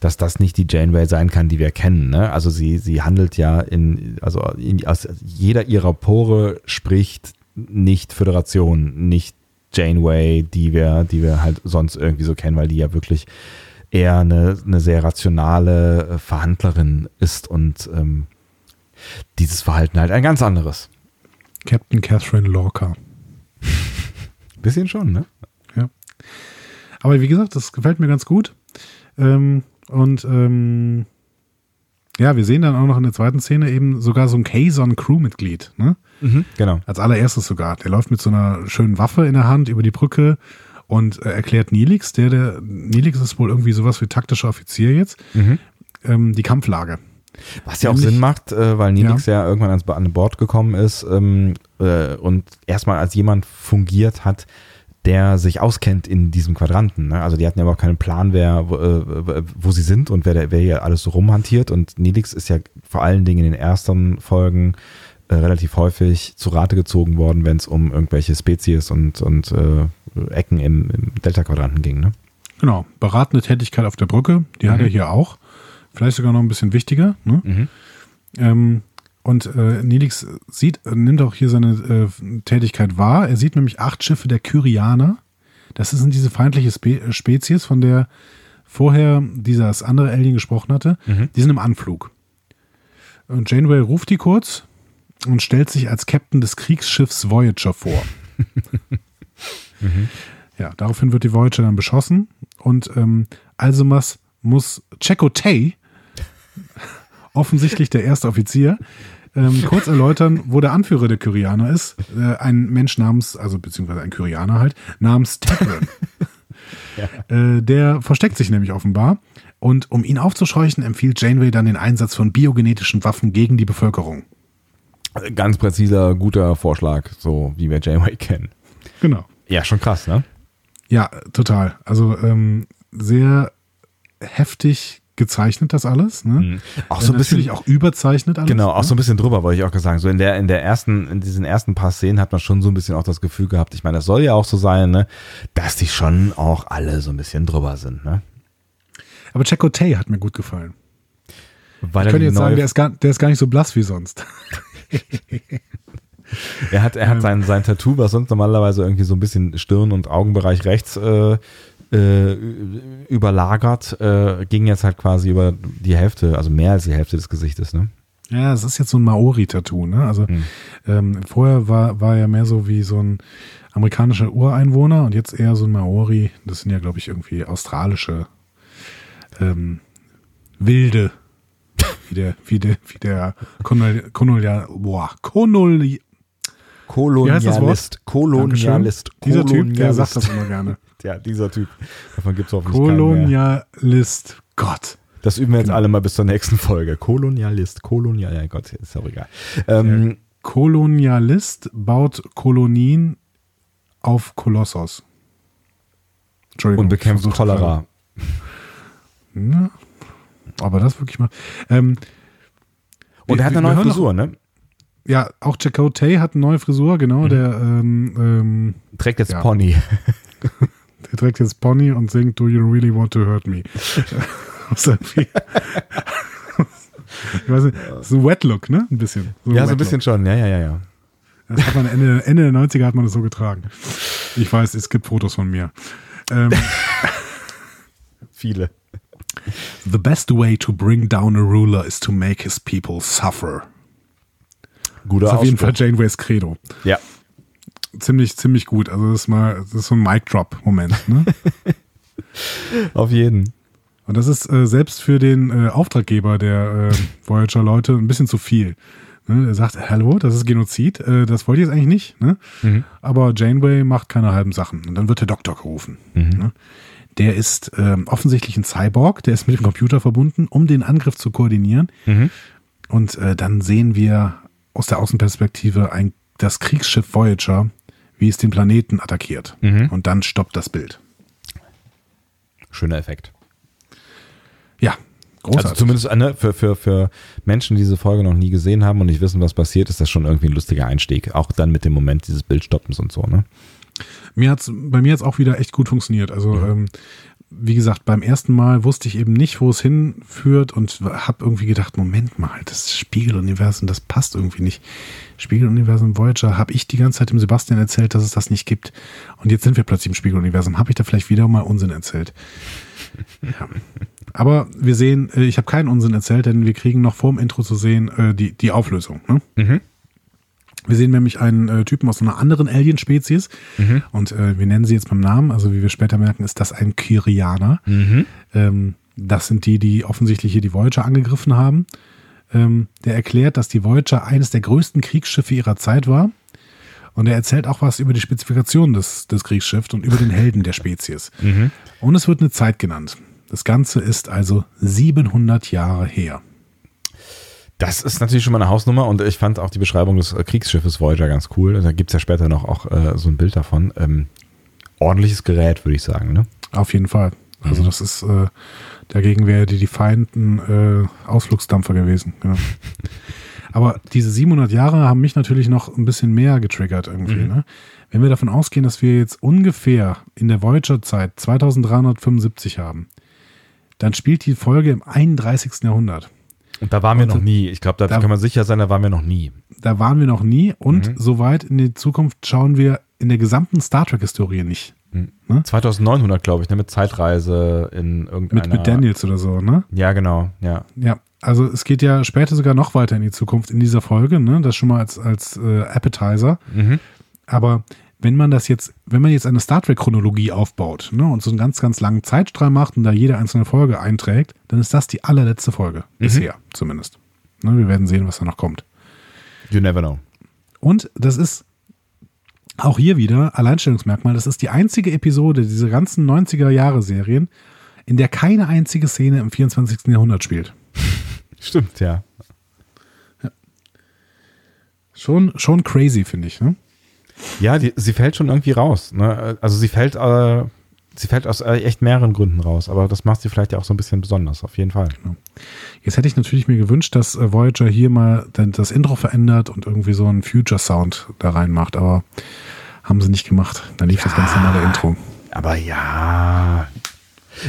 dass das nicht die Janeway sein kann, die wir kennen. Ne? Also sie, sie handelt ja in, also in, aus jeder ihrer Pore spricht nicht Föderation, nicht Janeway, die wir, die wir halt sonst irgendwie so kennen, weil die ja wirklich eher eine, eine sehr rationale Verhandlerin ist und ähm, dieses Verhalten halt ein ganz anderes. Captain Catherine Lorca. *laughs* Bisschen schon, ne? Ja. Aber wie gesagt, das gefällt mir ganz gut. Ähm, und ähm, ja, wir sehen dann auch noch in der zweiten Szene eben sogar so ein Kazon-Crew-Mitglied, ne? Mhm, genau. Als allererstes sogar. Der läuft mit so einer schönen Waffe in der Hand über die Brücke und äh, erklärt Nilix, der, der, Nilix ist wohl irgendwie sowas wie taktischer Offizier jetzt, mhm. ähm, die Kampflage. Was ja auch Sinn macht, äh, weil Nilix ja. ja, irgendwann ans, an Bord gekommen ist ähm, äh, und erstmal als jemand fungiert hat, der sich auskennt in diesem Quadranten. Ne? Also die hatten ja aber auch keinen Plan, wer, wo, äh, wo sie sind und wer, wer hier alles so rumhantiert. Und Nilix ist ja vor allen Dingen in den ersten Folgen äh, relativ häufig zu Rate gezogen worden, wenn es um irgendwelche Spezies und, und äh, Ecken im, im Delta-Quadranten ging. Ne? Genau, beratende Tätigkeit auf der Brücke, die mhm. hat er hier auch. Vielleicht sogar noch ein bisschen wichtiger. Ne? Mhm. Ähm, und äh, Nelix sieht, nimmt auch hier seine äh, Tätigkeit wahr. Er sieht nämlich acht Schiffe der Kyrianer. Das sind diese feindliche Spe äh, Spezies, von der vorher dieses andere Alien gesprochen hatte. Mhm. Die sind im Anflug. Und Janeway ruft die kurz und stellt sich als Captain des Kriegsschiffs Voyager vor. *laughs* mhm. Ja, daraufhin wird die Voyager dann beschossen und ähm, Alsumas muss Checo Tay, *laughs* offensichtlich der erste Offizier, ähm, kurz erläutern, wo der Anführer der Kyrianer ist. Äh, ein Mensch namens, also beziehungsweise ein Kyrianer halt, namens Tagrin. *laughs* ja. äh, der versteckt sich nämlich offenbar. Und um ihn aufzuscheuchen, empfiehlt Janeway dann den Einsatz von biogenetischen Waffen gegen die Bevölkerung. Ganz präziser, guter Vorschlag, so wie wir Janeway kennen. Genau. Ja, schon krass, ne? Ja, total. Also ähm, sehr heftig gezeichnet das alles, ne? Mhm. Auch so ein bisschen auch überzeichnet alles. Genau, auch ne? so ein bisschen drüber, wollte ich auch sagen. So in der in der ersten in diesen ersten paar Szenen hat man schon so ein bisschen auch das Gefühl gehabt. Ich meine, das soll ja auch so sein, ne, dass die schon auch alle so ein bisschen drüber sind, ne? Aber Checo Tay hat mir gut gefallen. Weil ich könnte jetzt sagen, der ist, gar, der ist gar nicht so blass wie sonst. *laughs* er hat, er hat sein, sein Tattoo, was sonst normalerweise irgendwie so ein bisschen Stirn- und Augenbereich rechts äh, äh, überlagert, äh, ging jetzt halt quasi über die Hälfte, also mehr als die Hälfte des Gesichtes, ne? Ja, es ist jetzt so ein Maori-Tattoo, ne? Also hm. ähm, vorher war, war er mehr so wie so ein amerikanischer Ureinwohner und jetzt eher so ein Maori. Das sind ja, glaube ich, irgendwie australische ähm, Wilde, wie der, wie der, wie der Kolonial, Kolonial, boah, Kolonial, Kolonialist, Kolonialist, Dieser Typ, der sagt das immer gerne. Ja, dieser Typ. Davon gibt es hoffentlich Kolonialist, Gott. Das üben wir jetzt genau. alle mal bis zur nächsten Folge. Kolonialist, Kolonial, ja Gott, ist auch egal. Ähm, Kolonialist baut Kolonien auf Kolossos. Entschuldigung. Und bekämpft Cholera. Ja, aber das wirklich mal. Ähm, und er hat eine neue Frisur, noch, ne? Ja, auch Jacko Tay hat eine neue Frisur, genau. Mhm. Der ähm, ähm, trägt jetzt ja. Pony. *laughs* der trägt jetzt Pony und singt Do You Really Want to Hurt Me? *laughs* ich weiß nicht, so Wet Look, ne? Ein bisschen. So ja, so ein bisschen schon. Ja, ja, ja, ja. Das hat man Ende, Ende der 90er hat man das so getragen. Ich weiß, es gibt Fotos von mir. Ähm, *laughs* Viele. The best way to bring down a ruler is to make his people suffer. Guter das ist auf jeden Fall Janeways Credo. Ja. Ziemlich, ziemlich gut. Also das ist mal, das ist so ein Mic-Drop-Moment. Ne? *laughs* auf jeden. Und das ist äh, selbst für den äh, Auftraggeber der äh, Voyager-Leute ein bisschen zu viel. Ne? Er sagt, hallo, das ist Genozid, äh, das wollt ihr jetzt eigentlich nicht. Ne? Mhm. Aber Janeway macht keine halben Sachen. Und dann wird der Doktor gerufen. Mhm. Ne? Der ist ähm, offensichtlich ein Cyborg, der ist mit dem Computer verbunden, um den Angriff zu koordinieren. Mhm. Und äh, dann sehen wir aus der Außenperspektive ein, das Kriegsschiff Voyager, wie es den Planeten attackiert. Mhm. Und dann stoppt das Bild. Schöner Effekt. Ja, großartig. Also zumindest ne, für, für, für Menschen, die diese Folge noch nie gesehen haben und nicht wissen, was passiert, ist das schon irgendwie ein lustiger Einstieg. Auch dann mit dem Moment dieses Bildstoppens und so, ne? Mir hat's, bei mir hat es auch wieder echt gut funktioniert. Also, mhm. ähm, wie gesagt, beim ersten Mal wusste ich eben nicht, wo es hinführt und habe irgendwie gedacht, Moment mal, das Spiegeluniversum, das passt irgendwie nicht. Spiegeluniversum Voyager, habe ich die ganze Zeit dem Sebastian erzählt, dass es das nicht gibt. Und jetzt sind wir plötzlich im Spiegeluniversum. Habe ich da vielleicht wieder mal Unsinn erzählt? Ja. Aber wir sehen, äh, ich habe keinen Unsinn erzählt, denn wir kriegen noch vor dem Intro zu sehen äh, die, die Auflösung. Ne? Mhm. Wir sehen nämlich einen äh, Typen aus einer anderen Alien-Spezies mhm. und äh, wir nennen sie jetzt beim Namen, also wie wir später merken, ist das ein Kyrianer. Mhm. Ähm, das sind die, die offensichtlich hier die Voyager angegriffen haben. Ähm, der erklärt, dass die Voyager eines der größten Kriegsschiffe ihrer Zeit war. Und er erzählt auch was über die Spezifikation des, des Kriegsschiffs und über den Helden der Spezies. Mhm. Und es wird eine Zeit genannt. Das Ganze ist also 700 Jahre her. Das ist natürlich schon mal eine Hausnummer und ich fand auch die Beschreibung des äh, Kriegsschiffes Voyager ganz cool. Da gibt es ja später noch auch äh, so ein Bild davon. Ähm, ordentliches Gerät, würde ich sagen. Ne? Auf jeden Fall. Also mhm. das ist, äh, dagegen wäre die Feinden äh, Ausflugsdampfer gewesen. Genau. *laughs* Aber diese 700 Jahre haben mich natürlich noch ein bisschen mehr getriggert irgendwie. Mhm. Ne? Wenn wir davon ausgehen, dass wir jetzt ungefähr in der Voyager-Zeit 2375 haben, dann spielt die Folge im 31. Jahrhundert. Und da waren wir noch nie. Ich glaube, da, da, kann man sicher sein, da waren wir noch nie. Da waren wir noch nie und mhm. soweit in die Zukunft schauen wir in der gesamten Star Trek-Historie nicht. Mhm. Ne? 2900, glaube ich, ne? mit Zeitreise in irgendeiner... Mit, mit Daniels oder so, ne? Ja, genau, ja. Ja, also es geht ja später sogar noch weiter in die Zukunft in dieser Folge, ne? Das schon mal als, als äh, Appetizer. Mhm. Aber wenn man das jetzt, wenn man jetzt eine Star Trek-Chronologie aufbaut ne, und so einen ganz, ganz langen Zeitstrahl macht und da jede einzelne Folge einträgt, dann ist das die allerletzte Folge. Mhm. Bisher zumindest. Ne, wir werden sehen, was da noch kommt. You never know. Und das ist auch hier wieder Alleinstellungsmerkmal. Das ist die einzige Episode dieser ganzen 90er-Jahre-Serien, in der keine einzige Szene im 24. Jahrhundert spielt. *laughs* Stimmt, ja. ja. Schon, schon crazy, finde ich. Ne? Ja, die, sie fällt schon irgendwie raus. Ne? Also sie fällt, äh, sie fällt aus äh, echt mehreren Gründen raus, aber das macht sie vielleicht ja auch so ein bisschen besonders, auf jeden Fall. Genau. Jetzt hätte ich natürlich mir gewünscht, dass äh, Voyager hier mal das Intro verändert und irgendwie so einen Future-Sound da reinmacht, aber haben sie nicht gemacht. Da lief ja, das ganz normale Intro. Aber ja,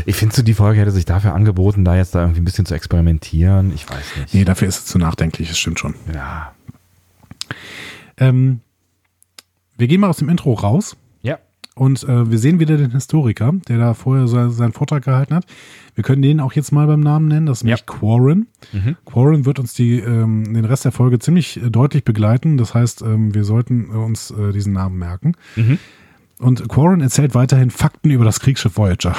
ich finde so, die Folge hätte sich dafür angeboten, da jetzt da irgendwie ein bisschen zu experimentieren. Ich weiß nicht. Nee, dafür ist es zu nachdenklich, das stimmt schon. Ja. Ähm, wir gehen mal aus dem Intro raus. Ja. Und äh, wir sehen wieder den Historiker, der da vorher so, seinen Vortrag gehalten hat. Wir können den auch jetzt mal beim Namen nennen, das ist nämlich ja. Quarren. Mhm. Quarren wird uns die, ähm, den Rest der Folge ziemlich äh, deutlich begleiten. Das heißt, ähm, wir sollten uns äh, diesen Namen merken. Mhm. Und Quarren erzählt weiterhin Fakten über das Kriegsschiff Voyager.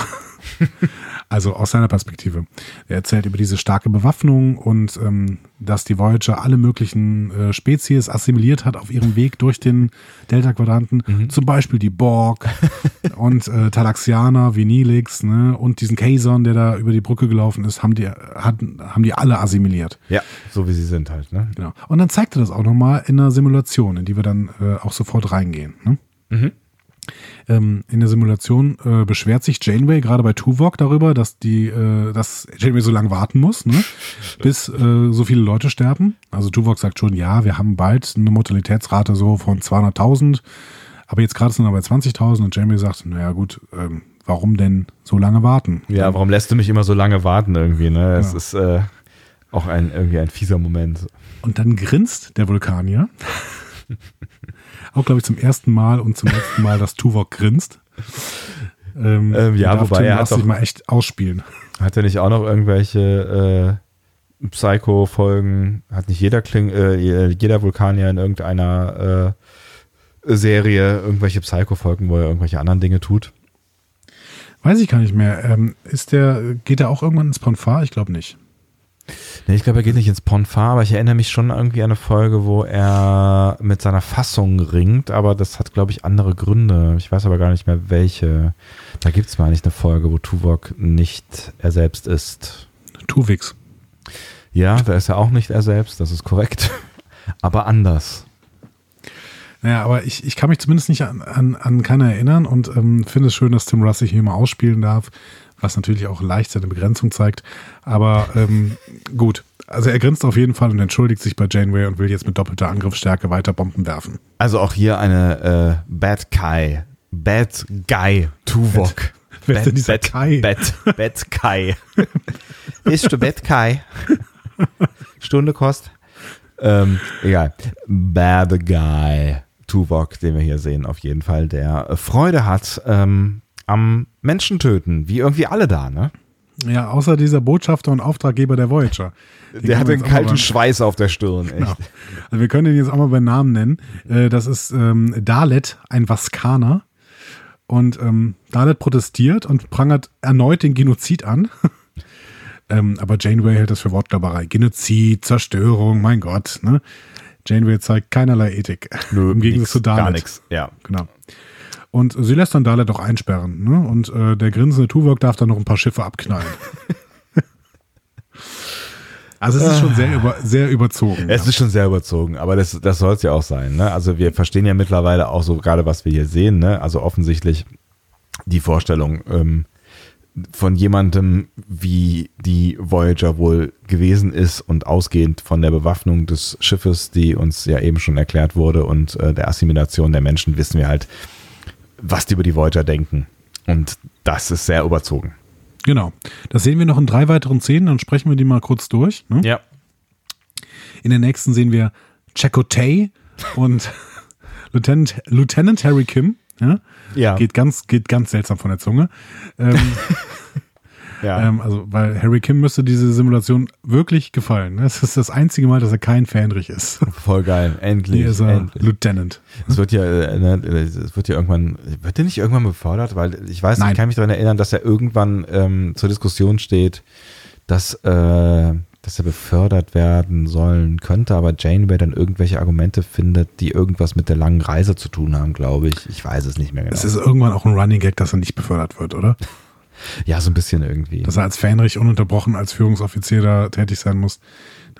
*laughs* also aus seiner Perspektive. Er erzählt über diese starke Bewaffnung und ähm, dass die Voyager alle möglichen äh, Spezies assimiliert hat auf ihrem Weg durch den Delta-Quadranten. Mhm. Zum Beispiel die Borg *laughs* und äh, Talaxianer wie Nilix ne? und diesen Kazon, der da über die Brücke gelaufen ist, haben die, hat, haben die alle assimiliert. Ja, so wie sie sind halt. Ne? Genau. Und dann zeigt er das auch nochmal in einer Simulation, in die wir dann äh, auch sofort reingehen. Ne? Mhm. Ähm, in der Simulation äh, beschwert sich Janeway gerade bei Tuvok darüber, dass die, äh, dass Janeway so lange warten muss, ne? *laughs* bis äh, so viele Leute sterben. Also Tuvok sagt schon, ja, wir haben bald eine Mortalitätsrate so von 200.000, aber jetzt gerade sind wir bei 20.000 und Janeway sagt, naja gut, ähm, warum denn so lange warten? Ja, warum lässt du mich immer so lange warten irgendwie? Ne, es ja. ist äh, auch ein irgendwie ein fieser Moment. Und dann grinst der Vulkanier. *laughs* Auch, glaube ich, zum ersten Mal und zum letzten Mal, dass Tuvok grinst. Ähm, ähm, ja, wobei er hat sich mal echt ausspielen. Hat er nicht auch noch irgendwelche äh, Psycho-Folgen? Hat nicht jeder Kling, äh, jeder Vulkanier in irgendeiner äh, Serie irgendwelche Psycho-Folgen, wo er irgendwelche anderen Dinge tut? Weiß ich gar nicht mehr. Ähm, ist der, geht er auch irgendwann ins Ponfar? Ich glaube nicht. Nee, ich glaube, er geht nicht ins Ponfar, aber ich erinnere mich schon irgendwie an eine Folge, wo er mit seiner Fassung ringt, aber das hat, glaube ich, andere Gründe. Ich weiß aber gar nicht mehr, welche. Da gibt es mal nicht eine Folge, wo Tuvok nicht er selbst ist. Tuvix. Ja, da ist er auch nicht er selbst, das ist korrekt. *laughs* aber anders. Naja, aber ich, ich kann mich zumindest nicht an, an, an keiner erinnern und ähm, finde es schön, dass Tim Russ sich hier mal ausspielen darf was natürlich auch leicht seine Begrenzung zeigt. Aber ähm, gut, also er grinst auf jeden Fall und entschuldigt sich bei Janeway und will jetzt mit doppelter Angriffsstärke weiter Bomben werfen. Also auch hier eine äh, Bad Kai, Bad Guy Tuvok. Wer ist denn dieser Bad, Kai? Bad, Bad Kai. *laughs* ist du Bad Kai? Stunde kost. Ähm, egal. Bad Guy Tuvok, den wir hier sehen, auf jeden Fall, der Freude hat, ähm, am Menschen töten, wie irgendwie alle da, ne? Ja, außer dieser Botschafter und Auftraggeber der Voyager. Den der hat den kalten Schweiß auf der Stirn, echt. Genau. Also wir können ihn jetzt auch mal beim Namen nennen. Äh, das ist ähm, Dalet, ein Vaskaner. Und ähm, Dalet protestiert und prangert erneut den Genozid an. *laughs* ähm, aber Janeway hält das für Wortglauberei. Genozid, Zerstörung, mein Gott. Ne? Janeway zeigt keinerlei Ethik. Nö, Im Gegensatz nix, zu Dalet. Gar nichts, ja. Genau. Und sie lässt dann Dalet doch einsperren. Ne? Und äh, der grinsende Tuvok darf dann noch ein paar Schiffe abknallen. *laughs* also es ist schon sehr, über, sehr überzogen. Es ja. ist schon sehr überzogen, aber das, das soll es ja auch sein. Ne? Also wir verstehen ja mittlerweile auch so gerade, was wir hier sehen. Ne? Also offensichtlich die Vorstellung ähm, von jemandem, wie die Voyager wohl gewesen ist und ausgehend von der Bewaffnung des Schiffes, die uns ja eben schon erklärt wurde und äh, der Assimilation der Menschen, wissen wir halt, was die über die Voyager denken. Und das ist sehr überzogen. Genau. Das sehen wir noch in drei weiteren Szenen, dann sprechen wir die mal kurz durch. Ne? Ja. In der nächsten sehen wir Chakotay und *laughs* Lieutenant, Lieutenant Harry Kim. Ja? ja. Geht, ganz, geht ganz seltsam von der Zunge. Ähm, *laughs* Ja. Ähm, also, weil Harry Kim müsste diese Simulation wirklich gefallen. Das ist das einzige Mal, dass er kein Fähnrich ist. *laughs* Voll geil. Endlich. Hier ist er endlich. Lieutenant. Es wird ja, äh, ne, es wird ja irgendwann, wird der nicht irgendwann befördert? Weil ich weiß, Nein. ich kann mich daran erinnern, dass er irgendwann ähm, zur Diskussion steht, dass, äh, dass er befördert werden sollen könnte, aber Janeway dann irgendwelche Argumente findet, die irgendwas mit der langen Reise zu tun haben, glaube ich. Ich weiß es nicht mehr genau. Es ist irgendwann auch ein Running Gag, dass er nicht befördert wird, oder? *laughs* Ja, so ein bisschen irgendwie. Dass er als Fähnrich ununterbrochen als Führungsoffizier da tätig sein muss.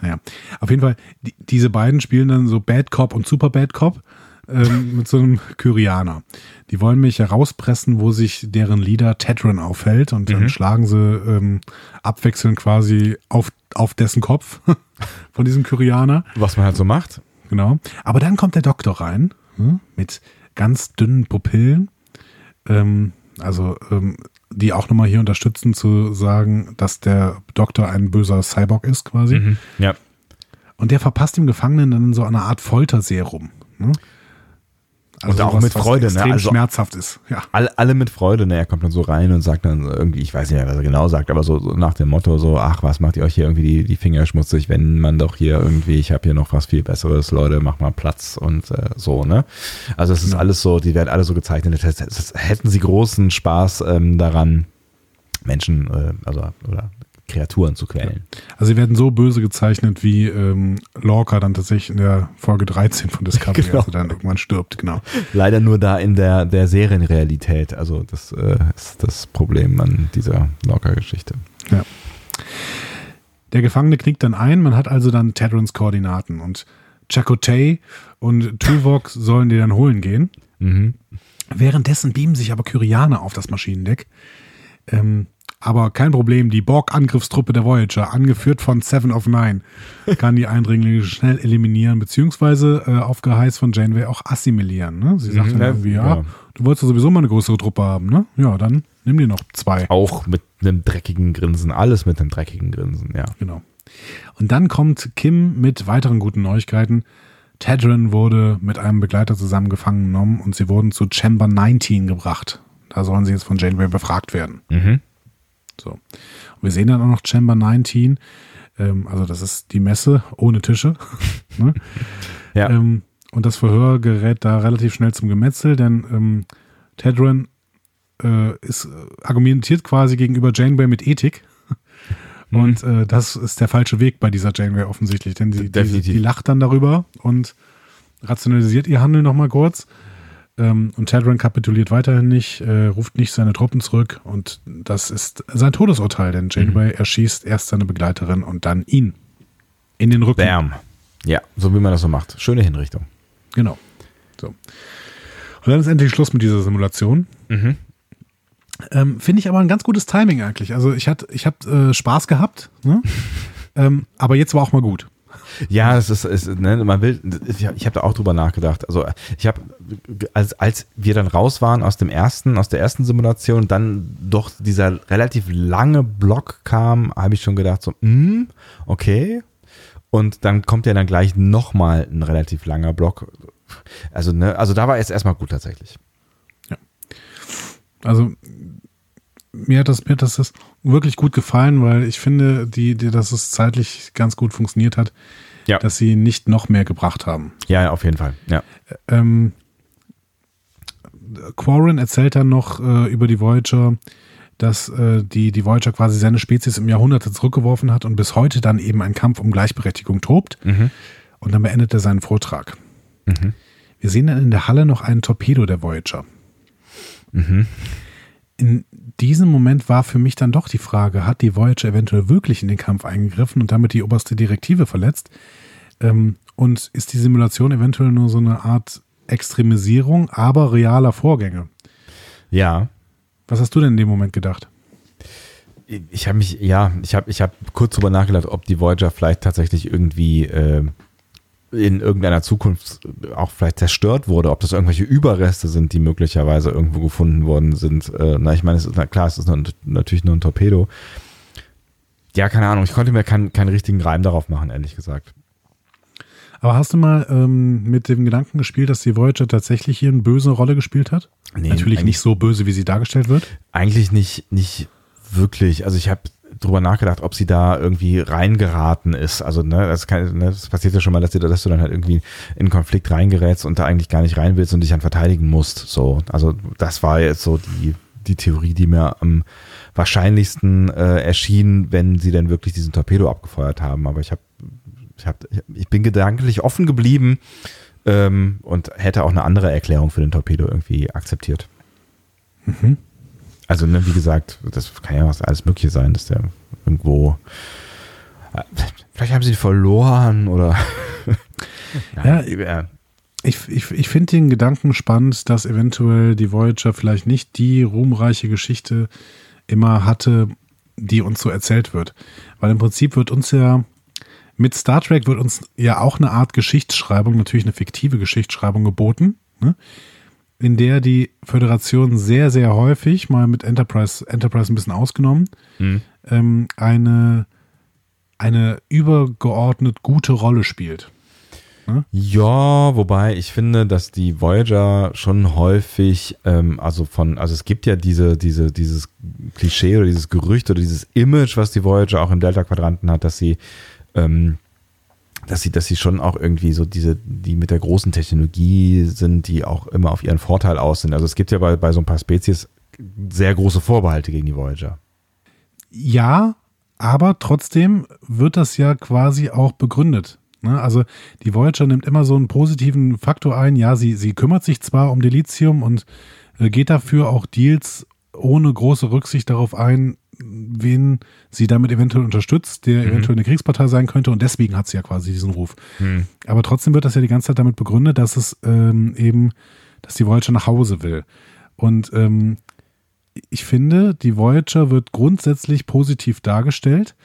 Naja, auf jeden Fall, die, diese beiden spielen dann so Bad Cop und Super Bad Cop ähm, *laughs* mit so einem Kyrianer. Die wollen mich herauspressen, wo sich deren Leader Tedron aufhält und dann mhm. schlagen sie ähm, abwechselnd quasi auf, auf dessen Kopf *laughs* von diesem Kyrianer. Was man halt so macht. Genau. Aber dann kommt der Doktor rein hm, mit ganz dünnen Pupillen. Ähm, also ähm, die auch nochmal hier unterstützen, zu sagen, dass der Doktor ein böser Cyborg ist, quasi. Mhm, ja. Und der verpasst dem Gefangenen dann so eine Art Folterserum. Ne? Also und auch mit Freude, ne? Also schmerzhaft ist. Ja. Alle, alle mit Freude, ne? Er kommt dann so rein und sagt dann irgendwie, ich weiß nicht mehr, was er genau sagt, aber so, so nach dem Motto so, ach, was macht ihr euch hier irgendwie die, die Finger schmutzig, wenn man doch hier irgendwie, ich habe hier noch was viel Besseres, Leute, mach mal Platz und äh, so, ne? Also es ist ja. alles so, die werden alle so gezeichnet, das, das, hätten sie großen Spaß ähm, daran, Menschen, äh, also oder Kreaturen zu quälen. Also sie werden so böse gezeichnet, wie ähm, Lorca dann tatsächlich in der Folge 13 von Discovery, *laughs* genau. also dann irgendwann stirbt, genau. Leider nur da in der, der Serienrealität. Also das äh, ist das Problem an dieser Lorca-Geschichte. Ja. Der Gefangene knickt dann ein, man hat also dann Tedrons Koordinaten und Chakotay und Tuvok *laughs* sollen die dann holen gehen. Mhm. Währenddessen beamen sich aber Kyrianer auf das Maschinendeck. Ähm, aber kein Problem, die Borg-Angriffstruppe der Voyager, angeführt von Seven of Nine, kann die Eindringlinge schnell eliminieren, beziehungsweise äh, auf Geheiß von Janeway auch assimilieren. Ne? Sie sagt mhm, dann irgendwie, ja, ja, du wolltest ja sowieso mal eine größere Truppe haben, ne? Ja, dann nimm dir noch zwei. Auch mit einem dreckigen Grinsen, alles mit einem dreckigen Grinsen, ja. Genau. Und dann kommt Kim mit weiteren guten Neuigkeiten. Tedron wurde mit einem Begleiter zusammen gefangen genommen und sie wurden zu Chamber 19 gebracht. Da sollen sie jetzt von Janeway befragt werden. Mhm. So. Und wir sehen dann auch noch Chamber 19. Ähm, also das ist die Messe ohne Tische. *laughs* ne? Ja. Ähm, und das Verhör gerät da relativ schnell zum Gemetzel, denn ähm, Tedron äh, ist äh, argumentiert quasi gegenüber Janeway mit Ethik. *laughs* Mhm. Und äh, das ist der falsche Weg bei dieser Janeway offensichtlich, denn sie, die, die, lacht dann darüber und rationalisiert ihr Handeln nochmal kurz. Ähm, und Tadran kapituliert weiterhin nicht, äh, ruft nicht seine Truppen zurück und das ist sein Todesurteil, denn Janeway mhm. erschießt erst seine Begleiterin und dann ihn in den Rücken. Bam. Ja, so wie man das so macht. Schöne Hinrichtung. Genau. So. Und dann ist endlich Schluss mit dieser Simulation. Mhm. Ähm, Finde ich aber ein ganz gutes Timing eigentlich. Also ich hatte, ich habe äh, Spaß gehabt, ne? *laughs* ähm, aber jetzt war auch mal gut. Ja, es ist, es, ne, man will, ich habe da auch drüber nachgedacht. Also ich habe, als, als wir dann raus waren aus dem ersten, aus der ersten Simulation, dann doch dieser relativ lange Block kam, habe ich schon gedacht, so, mm, okay. Und dann kommt ja dann gleich nochmal ein relativ langer Block. Also, ne, also da war es erstmal gut tatsächlich. Ja. Also mir hat das, mir hat das wirklich gut gefallen, weil ich finde, die, die, dass es zeitlich ganz gut funktioniert hat ja. dass sie nicht noch mehr gebracht haben. Ja, auf jeden Fall. Ja. Ähm, Quarren erzählt dann noch äh, über die Voyager, dass äh, die, die Voyager quasi seine Spezies im Jahrhunderte zurückgeworfen hat und bis heute dann eben ein Kampf um Gleichberechtigung tobt. Mhm. Und dann beendet er seinen Vortrag. Mhm. Wir sehen dann in der Halle noch einen Torpedo der Voyager. Mhm. In diesem Moment war für mich dann doch die Frage, hat die Voyager eventuell wirklich in den Kampf eingegriffen und damit die oberste Direktive verletzt? Ähm, und ist die Simulation eventuell nur so eine Art Extremisierung, aber realer Vorgänge? Ja. Was hast du denn in dem Moment gedacht? Ich habe mich, ja, ich habe ich hab kurz drüber nachgedacht, ob die Voyager vielleicht tatsächlich irgendwie äh, in irgendeiner Zukunft auch vielleicht zerstört wurde, ob das irgendwelche Überreste sind, die möglicherweise irgendwo gefunden worden sind. Äh, na, ich meine, es ist, na, klar, es ist nur, natürlich nur ein Torpedo. Ja, keine Ahnung, ich konnte mir keinen, keinen richtigen Reim darauf machen, ehrlich gesagt. Aber hast du mal ähm, mit dem Gedanken gespielt, dass die Voyager tatsächlich hier eine böse Rolle gespielt hat? Nee, Natürlich nicht so böse, wie sie dargestellt wird. Eigentlich nicht, nicht wirklich, also ich habe drüber nachgedacht, ob sie da irgendwie reingeraten ist. Also, ne, das, kann, ne, das passiert ja schon mal, dass du, dass du dann halt irgendwie in Konflikt reingerätst und da eigentlich gar nicht rein willst und dich dann verteidigen musst. So, also das war jetzt so die, die Theorie, die mir am wahrscheinlichsten äh, erschien, wenn sie denn wirklich diesen Torpedo abgefeuert haben. Aber ich habe, ich, hab, ich bin gedanklich offen geblieben ähm, und hätte auch eine andere Erklärung für den Torpedo irgendwie akzeptiert. Mhm. Also, ne, wie gesagt, das kann ja was alles Mögliche sein, dass der irgendwo. Äh, vielleicht haben sie verloren oder. *laughs* ja, ja, ich, ich, ich finde den Gedanken spannend, dass eventuell die Voyager vielleicht nicht die ruhmreiche Geschichte immer hatte, die uns so erzählt wird. Weil im Prinzip wird uns ja mit Star Trek wird uns ja auch eine Art Geschichtsschreibung, natürlich eine fiktive Geschichtsschreibung geboten. Ne? In der die Föderation sehr, sehr häufig, mal mit Enterprise, Enterprise ein bisschen ausgenommen, mhm. ähm, eine, eine übergeordnet gute Rolle spielt. Ne? Ja, wobei ich finde, dass die Voyager schon häufig, ähm, also von, also es gibt ja diese, diese, dieses Klischee oder dieses Gerücht oder dieses Image, was die Voyager auch im Delta-Quadranten hat, dass sie ähm, dass sie, dass sie schon auch irgendwie so diese, die mit der großen Technologie sind, die auch immer auf ihren Vorteil aus sind. Also es gibt ja bei, bei so ein paar Spezies sehr große Vorbehalte gegen die Voyager. Ja, aber trotzdem wird das ja quasi auch begründet. Ne? Also die Voyager nimmt immer so einen positiven Faktor ein. Ja, sie, sie kümmert sich zwar um Delizium und äh, geht dafür auch Deals ohne große Rücksicht darauf ein, wen sie damit eventuell unterstützt, der mhm. eventuell eine Kriegspartei sein könnte und deswegen hat sie ja quasi diesen Ruf. Mhm. Aber trotzdem wird das ja die ganze Zeit damit begründet, dass es ähm, eben, dass die Voyager nach Hause will. Und ähm, ich finde, die Voyager wird grundsätzlich positiv dargestellt,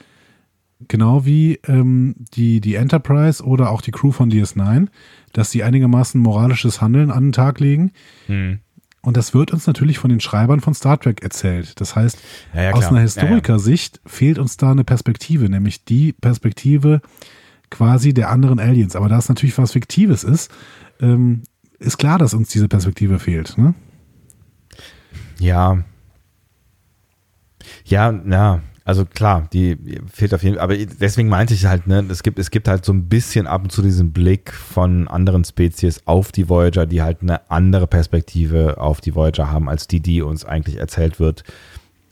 genau wie ähm, die, die Enterprise oder auch die Crew von DS9, dass sie einigermaßen moralisches Handeln an den Tag legen. Mhm. Und das wird uns natürlich von den Schreibern von Star Trek erzählt. Das heißt, ja, ja, aus einer Historikersicht ja, fehlt uns da eine Perspektive, nämlich die Perspektive quasi der anderen Aliens. Aber da es natürlich was Fiktives ist, ähm, ist klar, dass uns diese Perspektive fehlt. Ne? Ja. Ja, ja. Also klar, die fehlt auf jeden Fall, aber deswegen meinte ich halt, ne, es gibt, es gibt halt so ein bisschen ab und zu diesen Blick von anderen Spezies auf die Voyager, die halt eine andere Perspektive auf die Voyager haben, als die, die uns eigentlich erzählt wird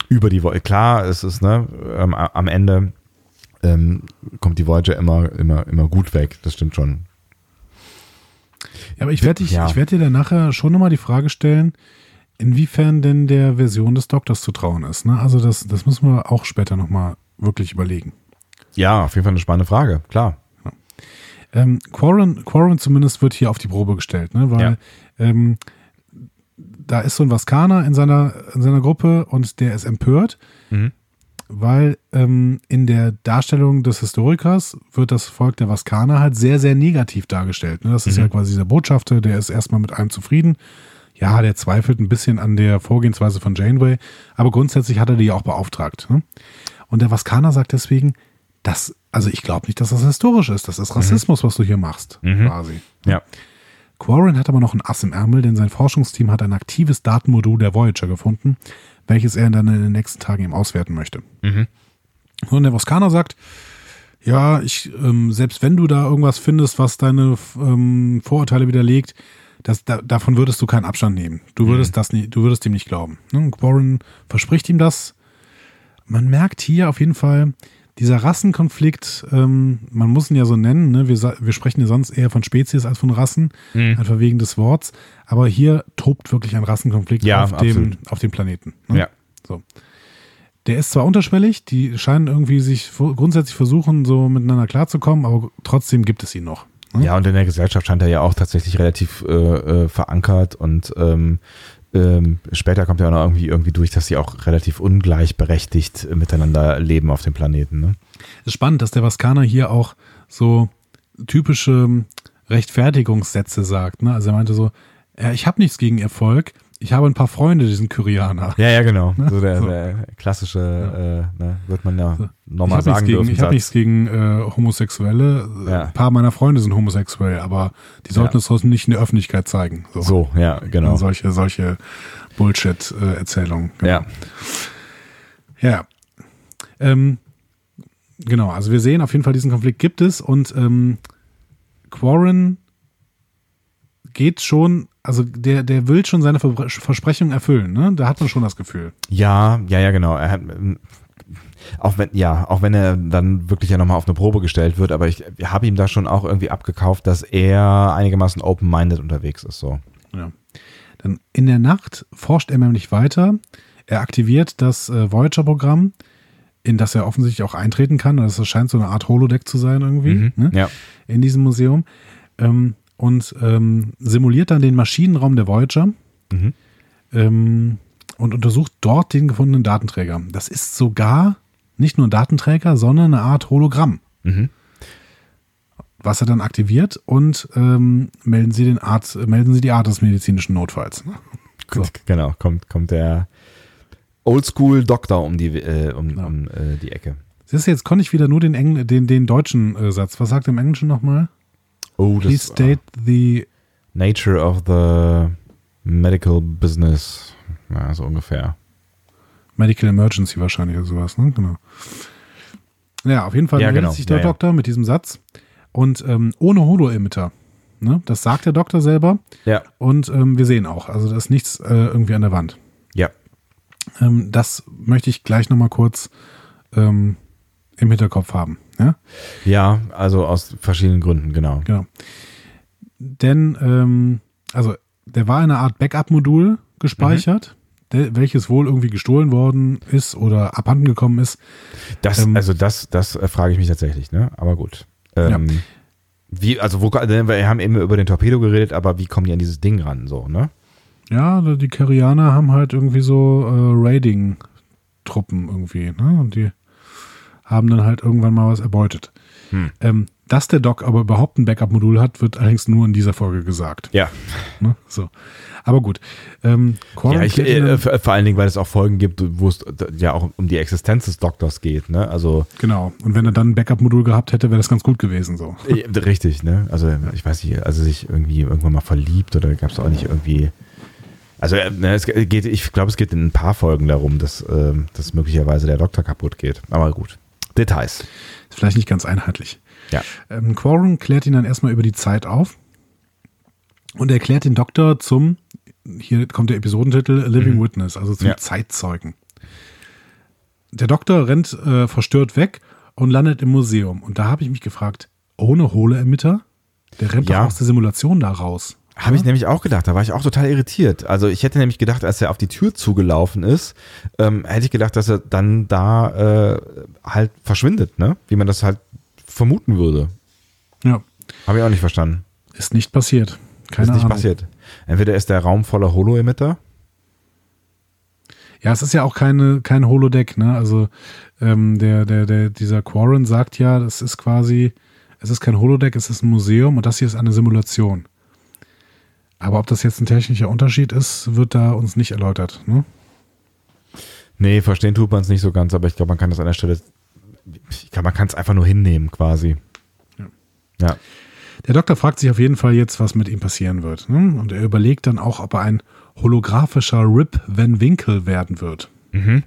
über die Voyager. Klar, es ist, ne, ähm, am Ende ähm, kommt die Voyager immer, immer, immer gut weg, das stimmt schon. Ja, aber ich werde ja. werd dir dann nachher schon nochmal die Frage stellen, inwiefern denn der Version des Doktors zu trauen ist. Ne? Also das, das müssen wir auch später nochmal wirklich überlegen. Ja, auf jeden Fall eine spannende Frage, klar. Ja. Ähm, Quarren, Quarren zumindest wird hier auf die Probe gestellt, ne? weil ja. ähm, da ist so ein Vaskaner in seiner, in seiner Gruppe und der ist empört, mhm. weil ähm, in der Darstellung des Historikers wird das Volk der Vaskaner halt sehr, sehr negativ dargestellt. Ne? Das ist mhm. ja quasi dieser Botschafter, der ist erstmal mit allem zufrieden ja, der zweifelt ein bisschen an der Vorgehensweise von Janeway, aber grundsätzlich hat er die auch beauftragt. Ne? Und der Vaskaner sagt deswegen, das, also ich glaube nicht, dass das historisch ist. Das ist mhm. Rassismus, mhm. was du hier machst, mhm. quasi. Ja. Quarren hat aber noch ein Ass im Ärmel, denn sein Forschungsteam hat ein aktives Datenmodul der Voyager gefunden, welches er dann in den nächsten Tagen eben auswerten möchte. Mhm. Und der Voskaner sagt, ja, ich, ähm, selbst wenn du da irgendwas findest, was deine ähm, Vorurteile widerlegt, das, da, davon würdest du keinen Abstand nehmen. Du würdest mhm. das nie, du würdest ihm nicht glauben. Ne? Warren verspricht ihm das. Man merkt hier auf jeden Fall, dieser Rassenkonflikt, ähm, man muss ihn ja so nennen, ne? wir, wir sprechen ja sonst eher von Spezies als von Rassen, mhm. einfach wegen des Worts, aber hier tobt wirklich ein Rassenkonflikt ja, auf, dem, auf dem Planeten. Ne? Ja. So. Der ist zwar unterschwellig, die scheinen irgendwie sich grundsätzlich versuchen, so miteinander klarzukommen, aber trotzdem gibt es ihn noch. Hm? Ja, und in der Gesellschaft scheint er ja auch tatsächlich relativ äh, äh, verankert und ähm, ähm, später kommt ja auch noch irgendwie, irgendwie durch, dass sie auch relativ ungleichberechtigt miteinander leben auf dem Planeten. Ne? Es ist spannend, dass der Vaskaner hier auch so typische Rechtfertigungssätze sagt. Ne? Also er meinte so, ja, ich habe nichts gegen Erfolg, ich habe ein paar Freunde, die sind Kyrianer. Ja, ja, genau. Ne? *laughs* So der, so. der klassische, ja. äh, ne, wird man ja so. nochmal sagen gegen, dürfen. Ich habe nichts gegen äh, Homosexuelle. Ja. Ein paar meiner Freunde sind homosexuell, aber die sollten es trotzdem nicht in der Öffentlichkeit zeigen. So, so ja, genau. solche, solche Bullshit-Erzählungen. Genau. Ja. Ja. Ähm, genau, also wir sehen auf jeden Fall, diesen Konflikt gibt es und ähm, Quarren geht schon, also der, der will schon seine Versprechungen erfüllen, ne? Da hat man schon das Gefühl. Ja, ja, ja, genau. Er hat, ähm, auch wenn, ja, auch wenn er dann wirklich ja nochmal auf eine Probe gestellt wird, aber ich habe ihm da schon auch irgendwie abgekauft, dass er einigermaßen open-minded unterwegs ist, so. Ja. Dann in der Nacht forscht er nämlich weiter. Er aktiviert das äh, Voyager-Programm, in das er offensichtlich auch eintreten kann. Das scheint so eine Art Holodeck zu sein irgendwie, Mhm, ne? Ja. in diesem Museum. Ähm, und ähm, simuliert dann den Maschinenraum der Voyager Mhm. ähm, und untersucht dort den gefundenen Datenträger. Das ist sogar nicht nur ein Datenträger, sondern eine Art Hologramm. Mhm. Was er dann aktiviert und ähm, melden Sie den Arzt, melden Sie die Art des medizinischen Notfalls. ne? So. Genau, kommt, kommt der Oldschool-Doktor um die, äh, um, Ja. um äh, die Ecke. Siehst du, jetzt konnte ich wieder nur den, Engl den, den deutschen äh, Satz. Was sagt er im Englischen nochmal? Oh, Please state the. Nature of the Medical Business. Ja, so ungefähr. Medical Emergency wahrscheinlich oder sowas, ne? Genau. Ja, auf jeden Fall Ja, meldet genau. sich der Ja, ja. Doktor mit diesem Satz. Und ähm, ohne Holo-Emitter. Ne? Das sagt der Doktor selber. Ja. Und ähm, wir sehen auch, also da ist nichts äh, irgendwie an der Wand. Ja. Ähm, das möchte ich gleich nochmal kurz ähm, im Hinterkopf haben. Ja? Ja, also aus verschiedenen Gründen, genau. Genau. Denn, ähm, also, der war in einer Art Backup-Modul gespeichert, der, welches wohl irgendwie gestohlen worden ist oder abhanden gekommen ist. Das, Ähm, also das, das äh, frage ich mich tatsächlich, ne? Aber gut. Ähm, Wie, also wo, wir haben eben über den Torpedo geredet, aber wie kommen die an dieses Ding ran, so, ne? Ja, die Karianer haben halt irgendwie so äh, Raiding-Truppen irgendwie, ne? Und die haben dann halt irgendwann mal was erbeutet. Hm. Ähm, dass der Doc aber überhaupt ein Backup-Modul hat, wird allerdings nur in dieser Folge gesagt. Ja. Ne? So. Aber gut. Ähm, Ja, ich, äh, vor allen Dingen, weil es auch Folgen gibt, wo es ja auch um die Existenz des Doktors geht, ne? Also genau. Und wenn er dann ein Backup-Modul gehabt hätte, wäre das ganz gut gewesen. So. äh, richtig, ne? Also ich weiß nicht, also sich irgendwie irgendwann mal verliebt oder gab es auch nicht irgendwie. Also äh, ne, es geht, ich glaube, es geht in ein paar Folgen darum, dass, ähm, dass möglicherweise der Doktor kaputt geht. Aber gut. Details. Ist vielleicht nicht ganz einheitlich. Ja. Ähm, Quarren klärt ihn dann erstmal über die Zeit auf und erklärt den Doktor zum, hier kommt der Episodentitel, Living Witness, also zum Mhm. Ja. Zeitzeugen. Der Doktor rennt äh, verstört weg und landet im Museum. Und da habe ich mich gefragt, ohne Hole-Emitter? Der rennt Ja. doch aus der Simulation da raus. Habe ich nämlich auch gedacht, da war ich auch total irritiert. Also ich hätte nämlich gedacht, als er auf die Tür zugelaufen ist, ähm, hätte ich gedacht, dass er dann da äh, halt verschwindet, ne? Wie man das halt vermuten würde. Ja, Habe ich auch nicht verstanden. ist nicht passiert. Keine ist nicht Ahnung. passiert. Entweder ist der Raum voller Holo-Emitter. Ja, es ist ja auch keine, kein Holodeck, ne? Also ähm, der, der, der, dieser Quarren sagt ja, das ist quasi, es ist kein Holodeck, es ist ein Museum und das hier ist eine Simulation. Aber ob das jetzt ein technischer Unterschied ist, wird da uns nicht erläutert. Ne? Nee, verstehen tut man es nicht so ganz, aber ich glaube, man kann das an der Stelle, ich glaube, man kann es einfach nur hinnehmen quasi. Ja. Ja. Der Doktor fragt sich auf jeden Fall jetzt, was mit ihm passieren wird. Ne? Und er überlegt dann auch, ob er ein holographischer Rip Van Winkle werden wird. Mhm.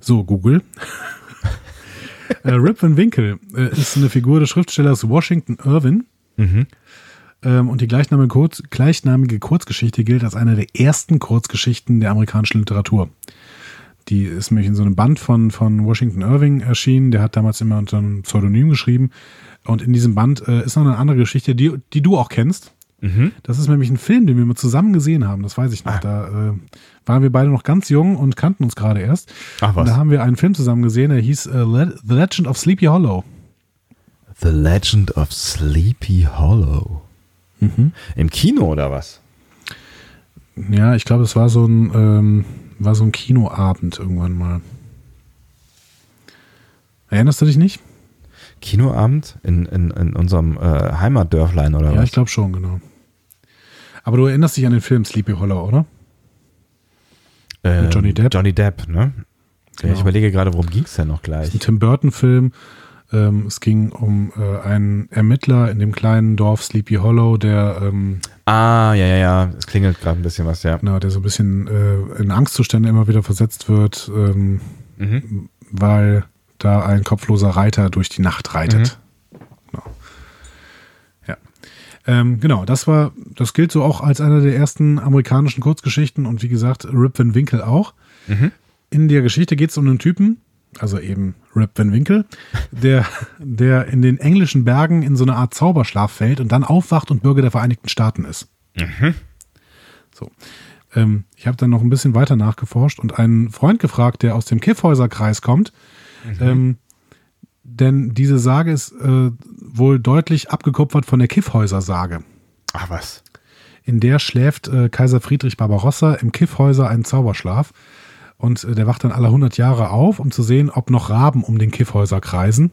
So, Google. *laughs* äh, Rip Van Winkle äh, ist eine Figur des Schriftstellers Washington Irvin. Mhm. Ähm, und die gleichnamige, Kurz, gleichnamige Kurzgeschichte gilt als eine der ersten Kurzgeschichten der amerikanischen Literatur. Die ist nämlich in so einem Band von, von Washington Irving erschienen. Der hat damals immer unter einem Pseudonym geschrieben. Und in diesem Band äh, ist noch eine andere Geschichte, die, die du auch kennst. Mhm. Das ist nämlich ein Film, den wir mal zusammen gesehen haben. Das weiß ich noch. Ah. Da äh, waren wir beide noch ganz jung und kannten uns gerade erst. Ach Und da was. haben wir einen Film zusammen gesehen, der hieß äh, Le The Legend of Sleepy Hollow. The Legend of Sleepy Hollow. Im Kino oder was? Ja, ich glaube, es war so ein, ähm, war so ein Kinoabend irgendwann mal. Erinnerst du dich nicht? Kinoabend in, in, in unserem äh, Heimatdörflein oder Ja, was? ich glaube schon, genau. Aber du erinnerst dich an den Film Sleepy Hollow, oder? Mit Johnny Depp? Johnny Depp, ne? Ja, Genau. ich überlege gerade, worum ging es denn noch Das ist ein gleich? Tim Burton-Film. Ähm, es ging um äh, einen Ermittler in dem kleinen Dorf Sleepy Hollow, der ähm, Ah, ja, ja, ja. Es klingelt gerade ein bisschen was, ja. Genau, der so ein bisschen äh, in Angstzustände immer wieder versetzt wird, ähm, mhm. weil da ein kopfloser Reiter durch die Nacht reitet. Mhm. Genau. Ja. Ähm, genau, das war, das gilt so auch als einer der ersten amerikanischen Kurzgeschichten und wie gesagt, Rip Van Winkle auch. Mhm. In der Geschichte geht es um einen Typen, also eben Rip Van Winkle, der, der in den englischen Bergen in so eine Art Zauberschlaf fällt und dann aufwacht und Bürger der Vereinigten Staaten ist. Mhm. So. Ähm, ich habe dann noch ein bisschen weiter nachgeforscht und einen Freund gefragt, der aus dem Kiffhäuserkreis kommt. Mhm. Ähm, denn diese Sage ist äh, wohl deutlich abgekupfert von der Kiffhäuser-Sage. Ach was. In der schläft äh, Kaiser Friedrich Barbarossa im Kiffhäuser einen Zauberschlaf. Und äh, der wacht dann alle 100 Jahre auf, um zu sehen, ob noch Raben um den Kiffhäuser kreisen.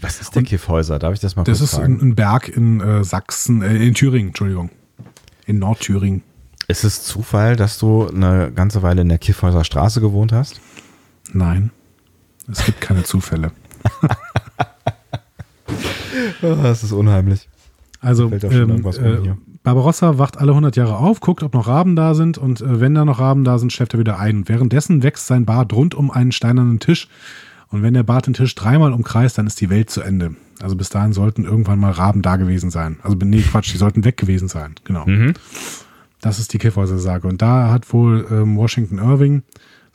Was ist der und Kiffhäuser? Darf ich das mal das kurz fragen? Das ist ein, ein Berg in äh, Sachsen, äh, in Thüringen, Entschuldigung. In Nordthüringen. Ist es Zufall, dass du eine ganze Weile in der Kiffhäuser Straße gewohnt hast? Nein. Es gibt keine Zufälle. oh, *laughs* das ist unheimlich. Also, ähm, äh, Barbarossa wacht alle 100 Jahre auf, guckt, ob noch Raben da sind und äh, wenn da noch Raben da sind, schläft er wieder ein. Währenddessen wächst sein Bart rund um einen steinernen Tisch und wenn der Bart den Tisch dreimal umkreist, dann ist die Welt zu Ende. Also bis dahin sollten irgendwann mal Raben da gewesen sein. Also nee, Quatsch, die sollten weg gewesen sein. Genau. Mhm. Das ist die Kiffhäuser-Sage. Und da hat wohl ähm, Washington Irving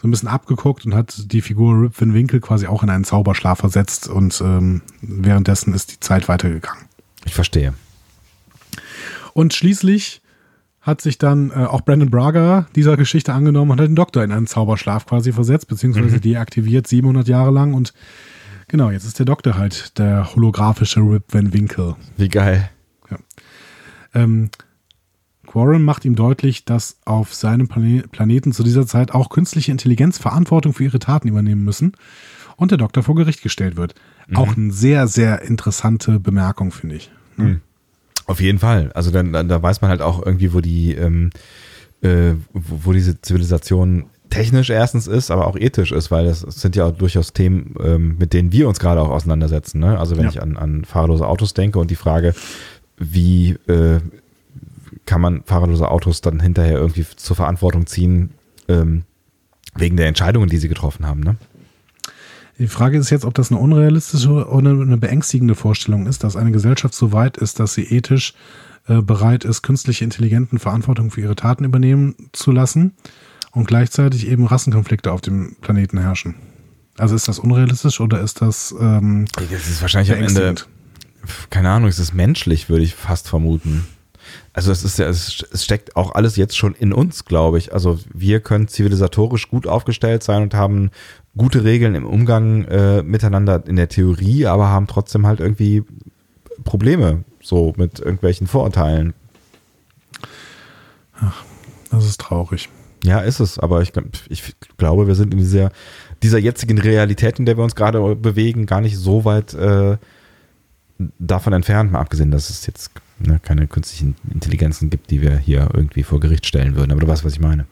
so ein bisschen abgeguckt und hat die Figur Rip Van Winkle quasi auch in einen Zauberschlaf versetzt und ähm, währenddessen ist die Zeit weitergegangen. Ich verstehe. Und schließlich hat sich dann äh, auch Brandon Braga dieser Geschichte angenommen und hat den Doktor in einen Zauberschlaf quasi versetzt, beziehungsweise mhm. deaktiviert 700 Jahre lang. Und genau, jetzt ist der Doktor halt der holographische Rip Van Winkle. Wie geil. Ja. Ähm, Quarren macht ihm deutlich, dass auf seinem Plane Planeten zu dieser Zeit auch künstliche Intelligenz Verantwortung für ihre Taten übernehmen müssen und der Doktor vor Gericht gestellt wird. Mhm. Auch eine sehr, sehr interessante Bemerkung, finde ich. Mhm. Auf jeden Fall. Also dann, dann, da weiß man halt auch irgendwie, wo die, ähm, äh, wo, wo diese Zivilisation technisch erstens ist, aber auch ethisch ist, weil das sind ja auch durchaus Themen, ähm, mit denen wir uns gerade auch auseinandersetzen. Ne? Also wenn ja. ich an, an fahrerlose Autos denke und die Frage, wie äh, kann man fahrerlose Autos dann hinterher irgendwie zur Verantwortung ziehen, ähm, wegen der Entscheidungen, die sie getroffen haben. Ne? Die Frage ist jetzt, ob das eine unrealistische oder eine beängstigende Vorstellung ist, dass eine Gesellschaft so weit ist, dass sie ethisch äh, bereit ist, künstliche Intelligenten Verantwortung für ihre Taten übernehmen zu lassen und gleichzeitig eben Rassenkonflikte auf dem Planeten herrschen. Also ist das unrealistisch oder ist das ähm, Das ist wahrscheinlich am Ende, keine Ahnung, es ist menschlich, würde ich fast vermuten. Also es ist ja, es steckt auch alles jetzt schon in uns, glaube ich. Also wir können zivilisatorisch gut aufgestellt sein und haben gute Regeln im Umgang äh, miteinander in der Theorie, aber haben trotzdem halt irgendwie Probleme so mit irgendwelchen Vorurteilen. Ach, das ist traurig. Ja, ist es, aber ich, ich glaube, wir sind in dieser, dieser jetzigen Realität, in der wir uns gerade bewegen, gar nicht so weit äh, davon entfernt, mal abgesehen, dass es jetzt ne, keine künstlichen Intelligenzen gibt, die wir hier irgendwie vor Gericht stellen würden. Aber du weißt, was ich meine.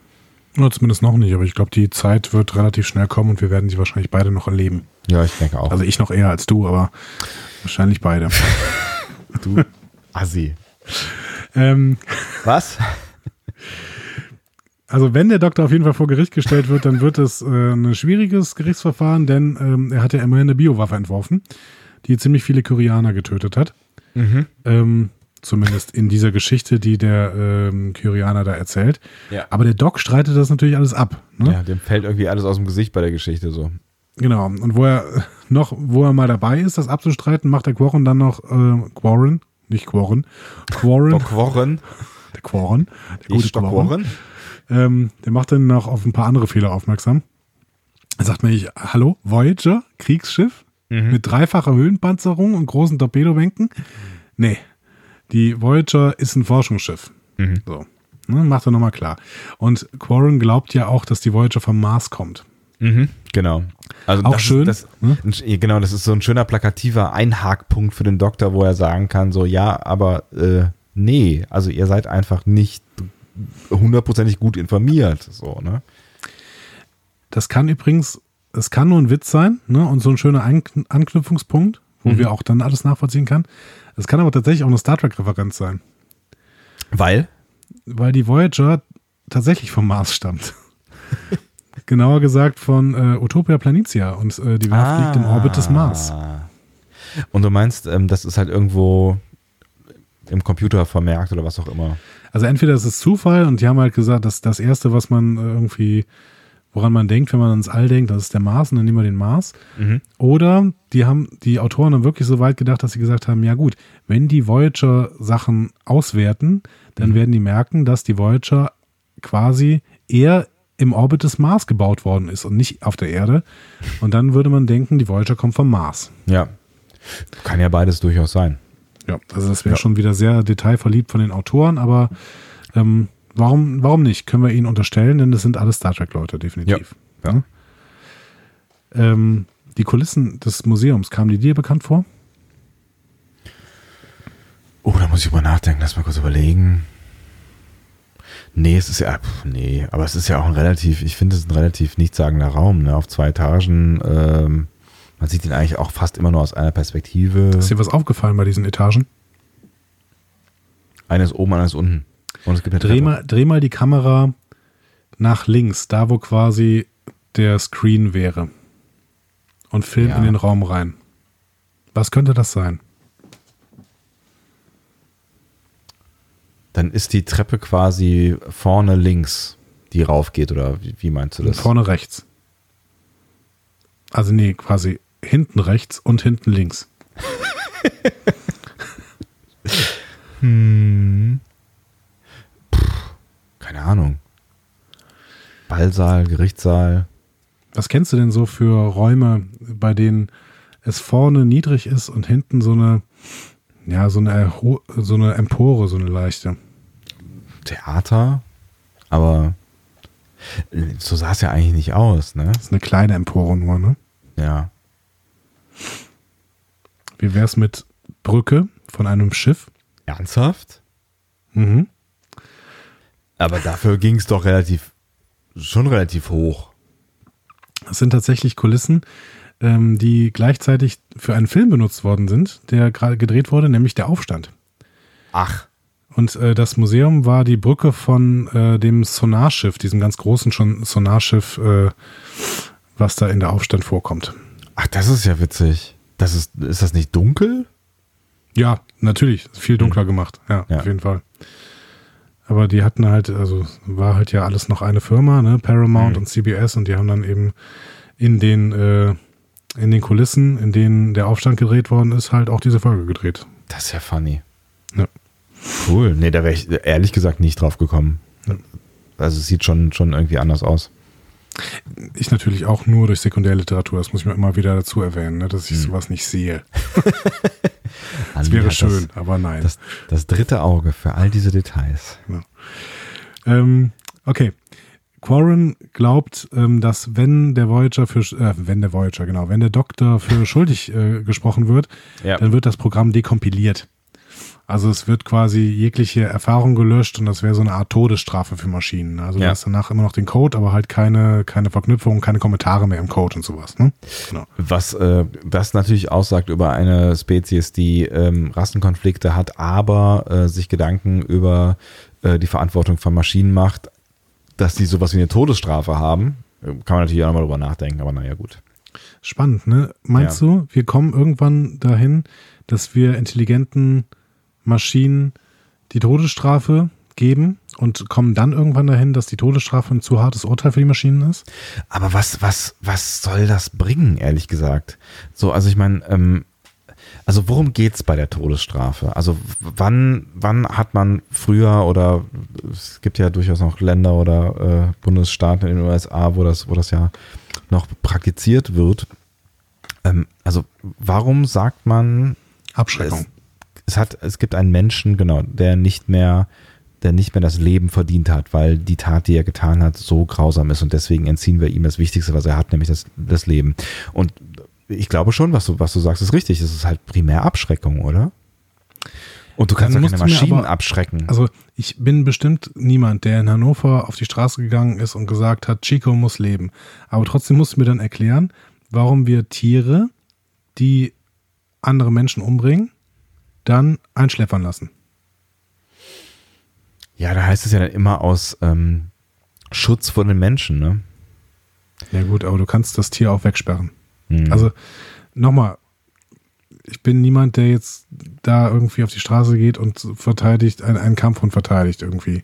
Oder zumindest noch nicht, aber ich glaube, die Zeit wird relativ schnell kommen und wir werden sie wahrscheinlich beide noch erleben. Ja, ich denke auch. Also ich noch eher als du, aber wahrscheinlich beide. *laughs* du Assi. Ähm, Was? Also wenn der Doktor auf jeden Fall vor Gericht gestellt wird, dann wird es äh, ein schwieriges Gerichtsverfahren, denn ähm, er hat ja immerhin eine Biowaffe entworfen, die ziemlich viele Koreaner getötet hat. Mhm. Ähm, Zumindest in dieser Geschichte, die der ähm, Kyrianer da erzählt. Ja. Aber der Doc streitet das natürlich alles ab. Ne? Ja, dem fällt irgendwie alles aus dem Gesicht bei der Geschichte so. Genau. Und wo er *laughs* noch, wo er mal dabei ist, das abzustreiten, macht der Quarren dann noch äh, Quarren, nicht Quarren, Quarren. Der Quarren. Der Quarren. Der gute Quarren. Ähm, der macht dann noch auf ein paar andere Fehler aufmerksam. Er sagt mir, hallo, Voyager, Kriegsschiff mhm. mit dreifacher Höhenpanzerung und großen Torpedobänken. Nee, die Voyager ist ein Forschungsschiff. Mhm. So. Ne, macht er nochmal klar. Und Quarren glaubt ja auch, dass die Voyager vom Mars kommt. Mhm, genau. Also auch schön. Ist, das, hm? Genau, das ist so ein schöner plakativer Einhakpunkt für den Doktor, wo er sagen kann, so ja, aber äh, nee, also ihr seid einfach nicht hundertprozentig gut informiert. So, ne? Das kann übrigens, es kann nur ein Witz sein, ne? Und so ein schöner Anknüpfungspunkt, wo mhm. wir auch dann alles nachvollziehen kann. Es kann aber tatsächlich auch eine Star Trek-Referenz sein. Weil? Weil die Voyager tatsächlich vom Mars stammt. *laughs* Genauer gesagt von äh, Utopia Planitia und äh, die Werft ah. liegt im Orbit des Mars. Und du meinst, ähm, das ist halt irgendwo im Computer vermerkt oder was auch immer. Also entweder ist es Zufall und die haben halt gesagt, dass das Erste, was man irgendwie, woran man denkt, wenn man ans All denkt, das ist der Mars und dann nehmen wir den Mars. Mhm. Oder die haben, die Autoren haben wirklich so weit gedacht, dass sie gesagt haben, ja gut, wenn die Voyager Sachen auswerten, dann mhm. werden die merken, dass die Voyager quasi eher im Orbit des Mars gebaut worden ist und nicht auf der Erde. Und dann würde man denken, die Voyager kommt vom Mars. Ja. Kann ja beides durchaus sein. Ja, also das wäre ja. schon wieder sehr detailverliebt von den Autoren, aber ähm, warum, warum nicht? Können wir ihnen unterstellen, denn das sind alles Star Trek-Leute, definitiv. Ja. ja. Ähm, die Kulissen des Museums, kamen die dir bekannt vor? Oh, da muss ich über nachdenken, lass mal kurz überlegen. Nee, es ist ja, nee, aber es ist ja auch ein relativ, ich finde es ein relativ nichtssagender Raum, ne? Auf zwei Etagen. Ähm, man sieht ihn eigentlich auch fast immer nur aus einer Perspektive. Ist dir was aufgefallen bei diesen Etagen? Eines oben, eines unten. Und es gibt dreh, mal, dreh mal die Kamera nach links, da wo quasi der Screen wäre. Und film ja. in den Raum rein. Was könnte das sein? Dann ist die Treppe quasi vorne links, die raufgeht, oder wie, wie meinst du das? Vorne rechts. Also nee, quasi hinten rechts und hinten links. *laughs* hm. Keine Ahnung. Ballsaal, Gerichtssaal. Was kennst du denn so für Räume, bei denen es vorne niedrig ist und hinten so eine, ja, so eine, so eine Empore, so eine leichte? Theater, aber so sah es ja eigentlich nicht aus, ne? Das ist eine kleine Empore nur, ne? Ja. Wie wäre es mit Brücke von einem Schiff? Ernsthaft? Mhm. Aber dafür ging es doch relativ, schon relativ hoch. Das sind tatsächlich Kulissen, ähm, die gleichzeitig für einen Film benutzt worden sind, der gerade gedreht wurde, nämlich der Aufstand. Ach. Und äh, das Museum war die Brücke von äh, dem Sonarschiff, diesem ganz großen schon Sonarschiff, äh, was da in der Aufstand vorkommt. Ach, das ist ja witzig. Das ist, ist das nicht dunkel? Ja, natürlich. Viel dunkler mhm. gemacht. Ja, ja, auf jeden Fall. Aber die hatten halt, also war halt ja alles noch eine Firma, ne? Paramount mhm. und CBS und die haben dann eben in den, äh, in den Kulissen, in denen der Aufstand gedreht worden ist, halt auch diese Folge gedreht. Das ist ja funny. Ja. Cool. Nee, da wäre ich ehrlich gesagt nicht drauf gekommen. Ja. Also es sieht schon, schon irgendwie anders aus. Ich natürlich auch nur durch Sekundärliteratur, das muss ich mir immer wieder dazu erwähnen, ne, dass ich hm. sowas nicht sehe. *laughs* das wäre schön, das, aber nein. Das, das, dritte Auge für all diese Details. Ja. Ähm, okay. Quarren glaubt, ähm, dass wenn der Voyager für, äh, wenn der Voyager, genau, wenn der Doktor für *laughs* schuldig äh, gesprochen wird, ja. dann wird das Programm dekompiliert. Also es wird quasi jegliche Erfahrung gelöscht und das wäre so eine Art Todesstrafe für Maschinen. Also ja. du hast danach immer noch den Code, aber halt keine, keine Verknüpfung, keine Kommentare mehr im Code und sowas. Ne? Genau. Was äh, das natürlich aussagt über eine Spezies, die ähm, Rassenkonflikte hat, aber äh, sich Gedanken über äh, die Verantwortung von Maschinen macht, dass die sowas wie eine Todesstrafe haben. Äh, kann man natürlich auch nochmal drüber nachdenken, aber naja, gut. Spannend, ne? Meinst ja. du, wir kommen irgendwann dahin, dass wir intelligenten Maschinen die Todesstrafe geben und kommen dann irgendwann dahin, dass die Todesstrafe ein zu hartes Urteil für die Maschinen ist. Aber was, was, was soll das bringen, ehrlich gesagt? So, also ich meine, ähm, also worum geht es bei der Todesstrafe? Also wann, wann hat man früher oder es gibt ja durchaus noch Länder oder äh, Bundesstaaten in den USA, wo das, wo das ja noch praktiziert wird. Ähm, also warum sagt man Abschreckung? Es hat, es gibt einen Menschen, genau, der nicht mehr, der nicht mehr das Leben verdient hat, weil die Tat, die er getan hat, so grausam ist und deswegen entziehen wir ihm das Wichtigste, was er hat, nämlich das, das Leben. Und ich glaube schon, was du, was du sagst, ist richtig. Es ist halt primär Abschreckung, oder? Und du kannst ja keine Maschinen aber, abschrecken. Also ich bin bestimmt niemand, der in Hannover auf die Straße gegangen ist und gesagt hat, Chico muss leben. Aber trotzdem musst du mir dann erklären, warum wir Tiere, die andere Menschen umbringen, dann einschläfern lassen. Ja, da heißt es ja dann immer aus ähm, Schutz vor den Menschen, ne? Ja gut, aber du kannst das Tier auch wegsperren. Mhm. Also nochmal, ich bin niemand, der jetzt da irgendwie auf die Straße geht und verteidigt, einen, einen Kampfhund verteidigt irgendwie.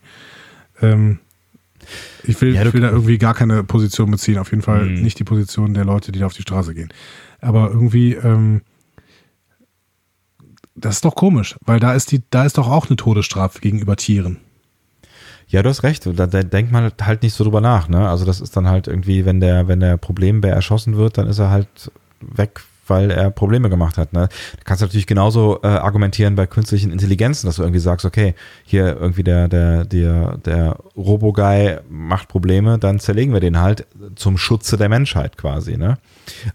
Ähm, ich will, ja, ich will da irgendwie gar keine Position beziehen, auf jeden Fall mhm. nicht die Position der Leute, die da auf die Straße gehen. Aber irgendwie, ähm, das ist doch komisch, weil da ist die, da ist doch auch eine Todesstrafe gegenüber Tieren. Ja, du hast recht. Da, denkt man halt nicht so drüber nach. Ne? Also das ist dann halt irgendwie, wenn der, wenn der Problembär erschossen wird, dann ist er halt weg, weil er Probleme gemacht hat. Ne? Da kannst du natürlich genauso äh, argumentieren bei künstlichen Intelligenzen, dass du irgendwie sagst, okay, hier irgendwie der, der, der, der Robo-Guy macht Probleme, dann zerlegen wir den halt zum Schutze der Menschheit quasi. Ne?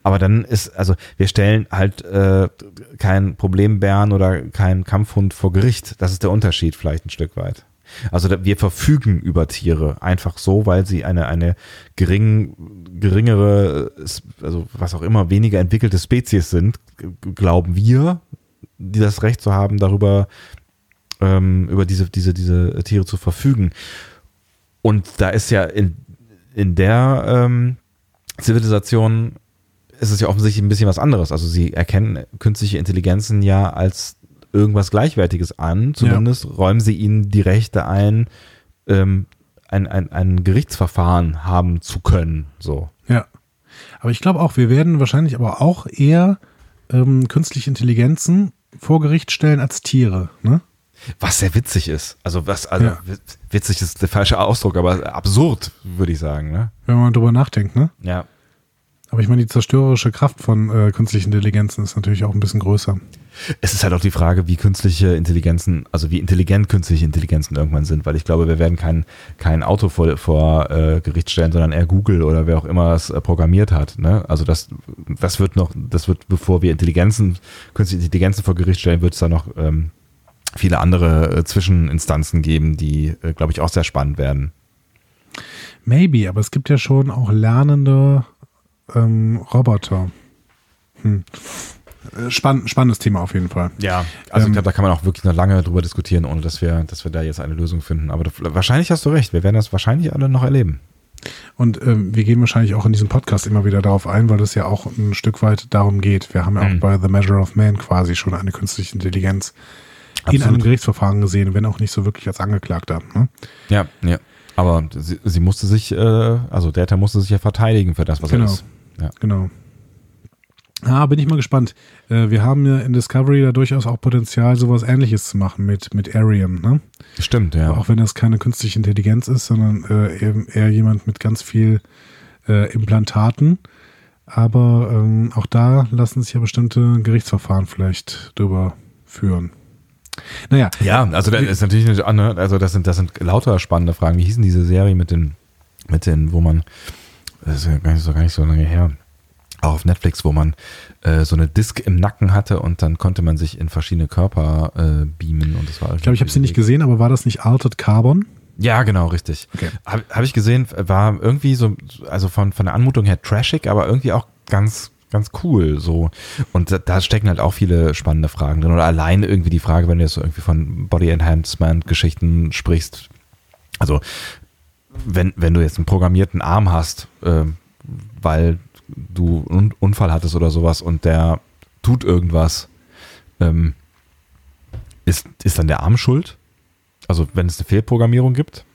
Aber dann ist, also wir stellen halt äh, keinen Problembären oder keinen Kampfhund vor Gericht. Das ist der Unterschied vielleicht ein Stück weit. Also wir verfügen über Tiere einfach so, weil sie eine, eine gering, geringere, also was auch immer, weniger entwickelte Spezies sind, glauben wir, die das Recht zu haben, darüber ähm, über diese, diese, diese Tiere zu verfügen. Und da ist ja in, in der ähm, Zivilisation ist es ja offensichtlich ein bisschen was anderes. Also sie erkennen künstliche Intelligenzen ja als irgendwas Gleichwertiges an. Zumindest ja. räumen sie ihnen die Rechte ein, ähm, ein, ein, ein Gerichtsverfahren haben zu können. So. Ja. Aber ich glaube auch, wir werden wahrscheinlich aber auch eher ähm, künstliche Intelligenzen vor Gericht stellen als Tiere, ne? Was sehr witzig ist. Also was, also ja. witzig ist der falsche Ausdruck, aber absurd, würde ich sagen, ne? Wenn man drüber nachdenkt, ne? Ja. Aber ich meine, die zerstörerische Kraft von äh, künstlichen Intelligenzen ist natürlich auch ein bisschen größer. Es ist halt auch die Frage, wie künstliche Intelligenzen, also wie intelligent künstliche Intelligenzen irgendwann sind, weil ich glaube, wir werden kein, kein Auto vor, vor äh, Gericht stellen, sondern eher Google oder wer auch immer es äh, programmiert hat. Ne? Also das, das wird noch, das wird, bevor wir Intelligenzen, künstliche Intelligenzen vor Gericht stellen, wird es da noch ähm, viele andere äh, Zwischeninstanzen geben, die, äh, glaube ich, auch sehr spannend werden. Maybe, aber es gibt ja schon auch lernende ähm, Roboter. Hm. Äh, spann spannendes Thema auf jeden Fall. Ja, also ähm, ich glaube, da kann man auch wirklich noch lange drüber diskutieren, ohne dass wir, dass wir da jetzt eine Lösung finden. Aber du, wahrscheinlich hast du recht, wir werden das wahrscheinlich alle noch erleben. Und ähm, wir gehen wahrscheinlich auch in diesem Podcast immer wieder darauf ein, weil es ja auch ein Stück weit darum geht. Wir haben ja mhm. auch bei The Measure of Man quasi schon eine künstliche Intelligenz Absolut. in einem Gerichtsverfahren gesehen, wenn auch nicht so wirklich als Angeklagter. Ne? Ja, ja. Aber sie, sie musste sich, äh, also der Täter musste sich ja verteidigen für das, was genau. er ist. Ja. Genau. Ah, bin ich mal gespannt. Äh, wir haben ja in Discovery da durchaus auch Potenzial, sowas ähnliches zu machen mit, mit Arium, ne? Stimmt, ja. Auch wenn das keine künstliche Intelligenz ist, sondern äh, eben eher jemand mit ganz viel äh, Implantaten. Aber ähm, auch da lassen sich ja bestimmte Gerichtsverfahren vielleicht drüber führen. Naja. Ja, also das ist natürlich eine, ne, also das sind, das sind lauter spannende Fragen. Wie hießen diese Serie mit den, mit den, wo man, das ist ja gar nicht so, gar nicht so lange her auch auf Netflix, wo man äh, so eine Disk im Nacken hatte und dann konnte man sich in verschiedene Körper äh, beamen und das war. Ich glaube, ich habe sie nicht gesehen, aber war das nicht Altered Carbon? Ja, genau, richtig. Okay. Habe hab ich gesehen, war irgendwie so, also von, von der Anmutung her trashig, aber irgendwie auch ganz, ganz cool so. Und da, da stecken halt auch viele spannende Fragen drin. Oder allein irgendwie die Frage, wenn du jetzt so irgendwie von Body Enhancement Geschichten sprichst. Also, wenn, wenn du jetzt einen programmierten Arm hast, äh, weil du einen Unfall hattest oder sowas und der tut irgendwas, ähm, ist, ist dann der Arm schuld? Also wenn es eine Fehlprogrammierung gibt?